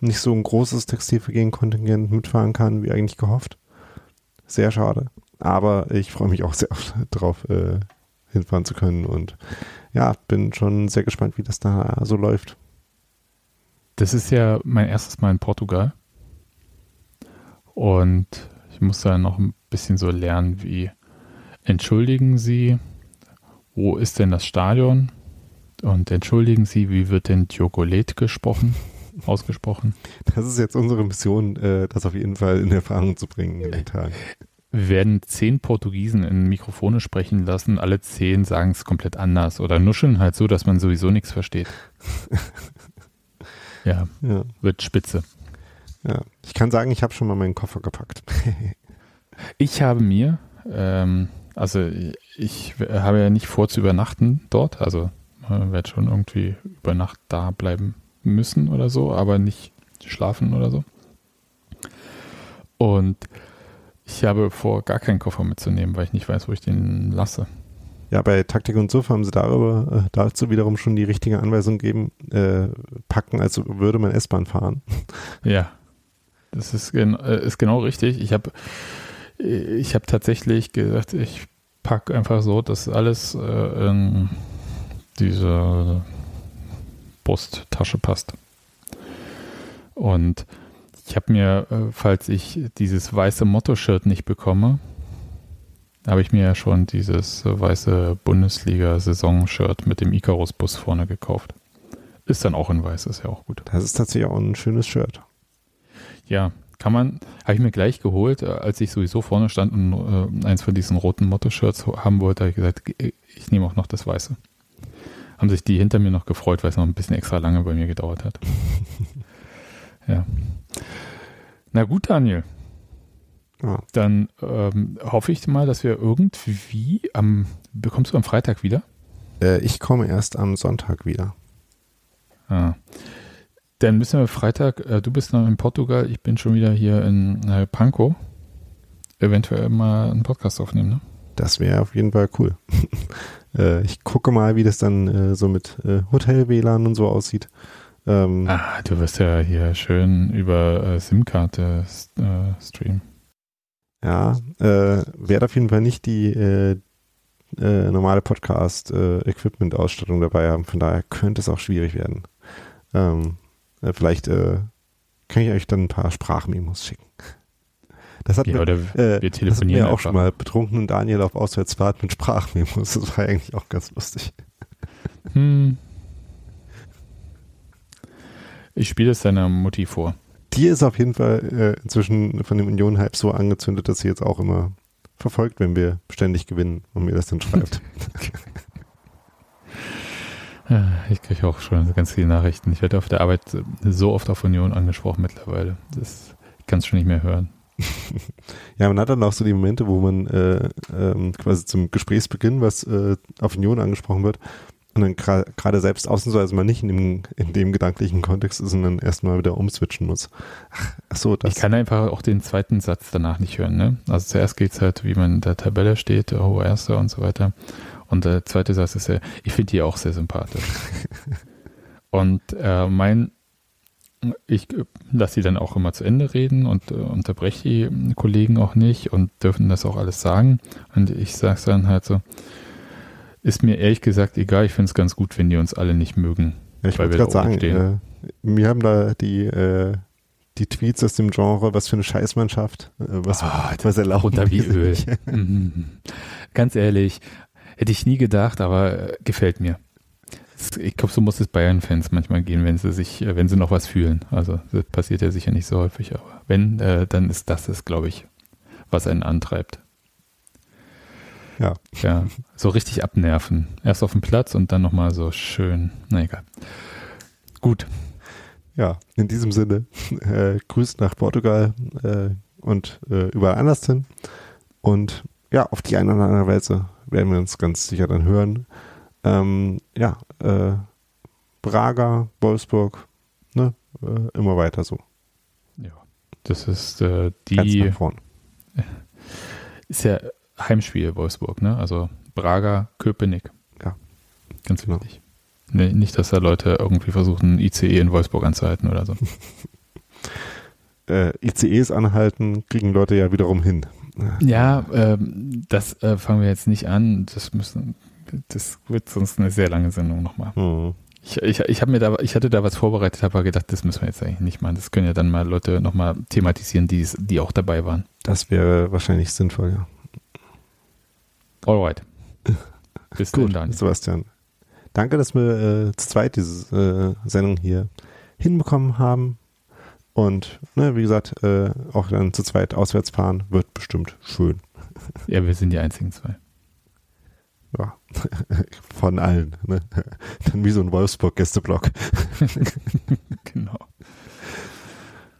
nicht so ein großes Textilvergehen-Kontingent mitfahren kann, wie eigentlich gehofft. Sehr schade. Aber ich freue mich auch sehr drauf, äh, hinfahren zu können. Und ja, bin schon sehr gespannt, wie das da so läuft. Das ist ja mein erstes Mal in Portugal. Und ich muss da noch ein bisschen so lernen, wie entschuldigen Sie, wo ist denn das Stadion? Und entschuldigen Sie, wie wird denn Djokolet gesprochen, ausgesprochen? Das ist jetzt unsere Mission, äh, das auf jeden Fall in Erfahrung zu bringen in den Tagen. Wir werden zehn Portugiesen in Mikrofone sprechen lassen, alle zehn sagen es komplett anders oder nuscheln halt so, dass man sowieso nichts versteht. ja, Ja, wird spitze. ja. Ich kann sagen, ich habe schon mal meinen Koffer gepackt. Ich habe mir, ähm, also ich habe ja nicht vor zu übernachten dort, also äh, werde schon irgendwie über Nacht da bleiben müssen oder so, aber nicht schlafen oder so. Und ich habe vor, gar keinen Koffer mitzunehmen, weil ich nicht weiß, wo ich den lasse. Ja, bei Taktik und Suff haben sie darüber, äh, dazu wiederum schon die richtige Anweisung gegeben, äh, packen, als würde man S-Bahn fahren. Ja, das ist, gen äh, ist genau richtig. Ich habe ich hab tatsächlich gesagt, ich packe einfach so, dass alles äh, in diese Brusttasche passt. Und ich habe mir, äh, falls ich dieses weiße Motto-Shirt nicht bekomme, habe ich mir ja schon dieses äh, weiße Bundesliga-Saison-Shirt mit dem Icarus-Bus vorne gekauft. Ist dann auch in weiß, ist ja auch gut. Das ist tatsächlich auch ein schönes Shirt. Ja, kann man, habe ich mir gleich geholt, äh, als ich sowieso vorne stand und äh, eins von diesen roten Motto-Shirts haben wollte, habe ich gesagt, ich nehme auch noch das Weiße. Haben sich die hinter mir noch gefreut, weil es noch ein bisschen extra lange bei mir gedauert hat. ja. Na gut, Daniel. Ja. Dann ähm, hoffe ich mal, dass wir irgendwie am, bekommst du am Freitag wieder? Äh, ich komme erst am Sonntag wieder. Ah. Dann müssen wir Freitag, äh, du bist noch in Portugal, ich bin schon wieder hier in äh, Pankow. Eventuell mal einen Podcast aufnehmen, ne? Das wäre auf jeden Fall cool. äh, ich gucke mal, wie das dann äh, so mit äh, Hotel-WLAN und so aussieht. Ähm, Ah, du wirst ja hier schön über äh, SIM-Karte äh, streamen. Ja, äh, werde auf jeden Fall nicht die äh, äh, normale Podcast-Equipment-Ausstattung dabei haben. Von daher könnte es auch schwierig werden. Ähm, äh, vielleicht äh, kann ich euch dann ein paar Sprachmemos schicken. Das hat Ja, mir, äh, wir das hatten telefonieren wir auch einfach. schon mal betrunken und Daniel auf Auswärtsfahrt mit Sprachmemos. Das war eigentlich auch ganz lustig. Hm. Ich spiele es deiner Mutti vor. Die ist auf jeden Fall äh, inzwischen von dem Union-Hype so angezündet, dass sie jetzt auch immer verfolgt, wenn wir ständig gewinnen und mir das dann schreibt. Ja, Ich kriege auch schon ganz viele Nachrichten. Ich werde auf der Arbeit so oft auf Union angesprochen mittlerweile. Das, ich kann es schon nicht mehr hören. Ja, man hat dann auch so die Momente, wo man äh, ähm, quasi zum Gesprächsbeginn, was äh, auf Union angesprochen wird, und dann gerade selbst ausnahmsweise mal nicht in dem, in dem gedanklichen Kontext ist und dann erstmal wieder umswitchen muss. Ach, ach so, das. Ich kann einfach auch den zweiten Satz danach nicht hören. Ne? Also zuerst geht es halt, wie man in der Tabelle steht, der hohe Erster und so weiter. Und der zweite Satz ist ja, ich finde die auch sehr sympathisch. und äh, mein, ich lasse sie dann auch immer zu Ende reden und äh, unterbreche die Kollegen auch nicht und dürfen das auch alles sagen. Und ich sage dann halt so, ist mir ehrlich gesagt egal, ich finde es ganz gut, wenn die uns alle nicht mögen. ja, ich weil wollte wir gerade sagen, stehen. äh, mir haben da die, äh, die Tweets aus dem Genre, was für eine Scheißmannschaft, äh, was, Ah, was erlauben runter wie Öl. sich. Mhm. Ganz ehrlich, hätte ich nie gedacht, aber äh, gefällt mir. Ich glaube, so muss es Bayern-Fans manchmal gehen, wenn sie sich, äh, wenn sie noch was fühlen. Also das passiert ja sicher nicht so häufig, aber wenn, äh, dann ist das es, glaube ich, was einen antreibt. Ja. Ja, so richtig abnerven. Erst auf dem Platz und dann nochmal so schön. Na egal. Gut. Ja, in diesem Sinne, äh, Grüß nach Portugal äh, und äh, überall anders hin. Und ja, auf die eine oder andere Weise werden wir uns ganz sicher dann hören. Ähm, ja, äh, Braga, Wolfsburg, ne, äh, immer weiter so. Ja, das ist äh, Ganz die, nach vorn. ist ja Heimspiel Wolfsburg, ne? Also Braga, Köpenick. Ja. Ganz Genau. wichtig. Nee, nicht, dass da Leute irgendwie versuchen, ICE in Wolfsburg anzuhalten oder so. Äh, ICEs anhalten, kriegen Leute ja wiederum hin. Ja, ähm, das äh, fangen wir jetzt nicht an. Das müssen, das wird sonst eine sehr lange Sendung nochmal. Hm. Ich, ich, ich habe mir da, ich hatte da was vorbereitet, habe aber gedacht, das müssen wir jetzt eigentlich nicht machen. Das können ja dann mal Leute nochmal thematisieren, die, die auch dabei waren. Das wäre wahrscheinlich sinnvoll, ja. Alright. Bis dann, Daniel. Sebastian. Danke, dass wir äh, zu zweit diese äh, Sendung hier hinbekommen haben. Und ne, wie gesagt, äh, auch dann zu zweit auswärts fahren wird bestimmt schön. Ja, wir sind die einzigen zwei. Ja. Von allen. Ne? Dann wie so ein Wolfsburg-Gästeblock. Genau.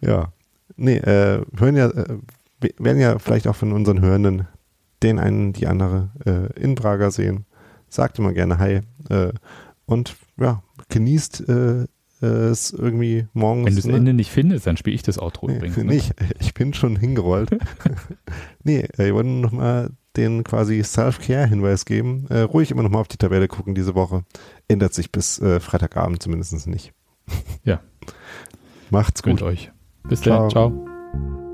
Ja. Nee, äh, hören ja, äh, wir werden ja vielleicht auch von unseren Hörenden den einen, die andere äh, in Braga sehen. Sagt immer gerne Hi. Äh, und ja, genießt äh, äh, es irgendwie morgens. Wenn du das ne? Ende nicht findest, dann spiele ich das Outro Nee, übrigens. Ne? nicht. Ich bin schon hingerollt. nee, äh, ich wollte nochmal den quasi Self-Care-Hinweis geben. Äh, ruhig immer nochmal auf die Tabelle gucken diese Woche. Ändert sich bis äh, Freitagabend zumindest nicht. Ja. Macht's gut. euch. Bis Ciao. dann. Ciao.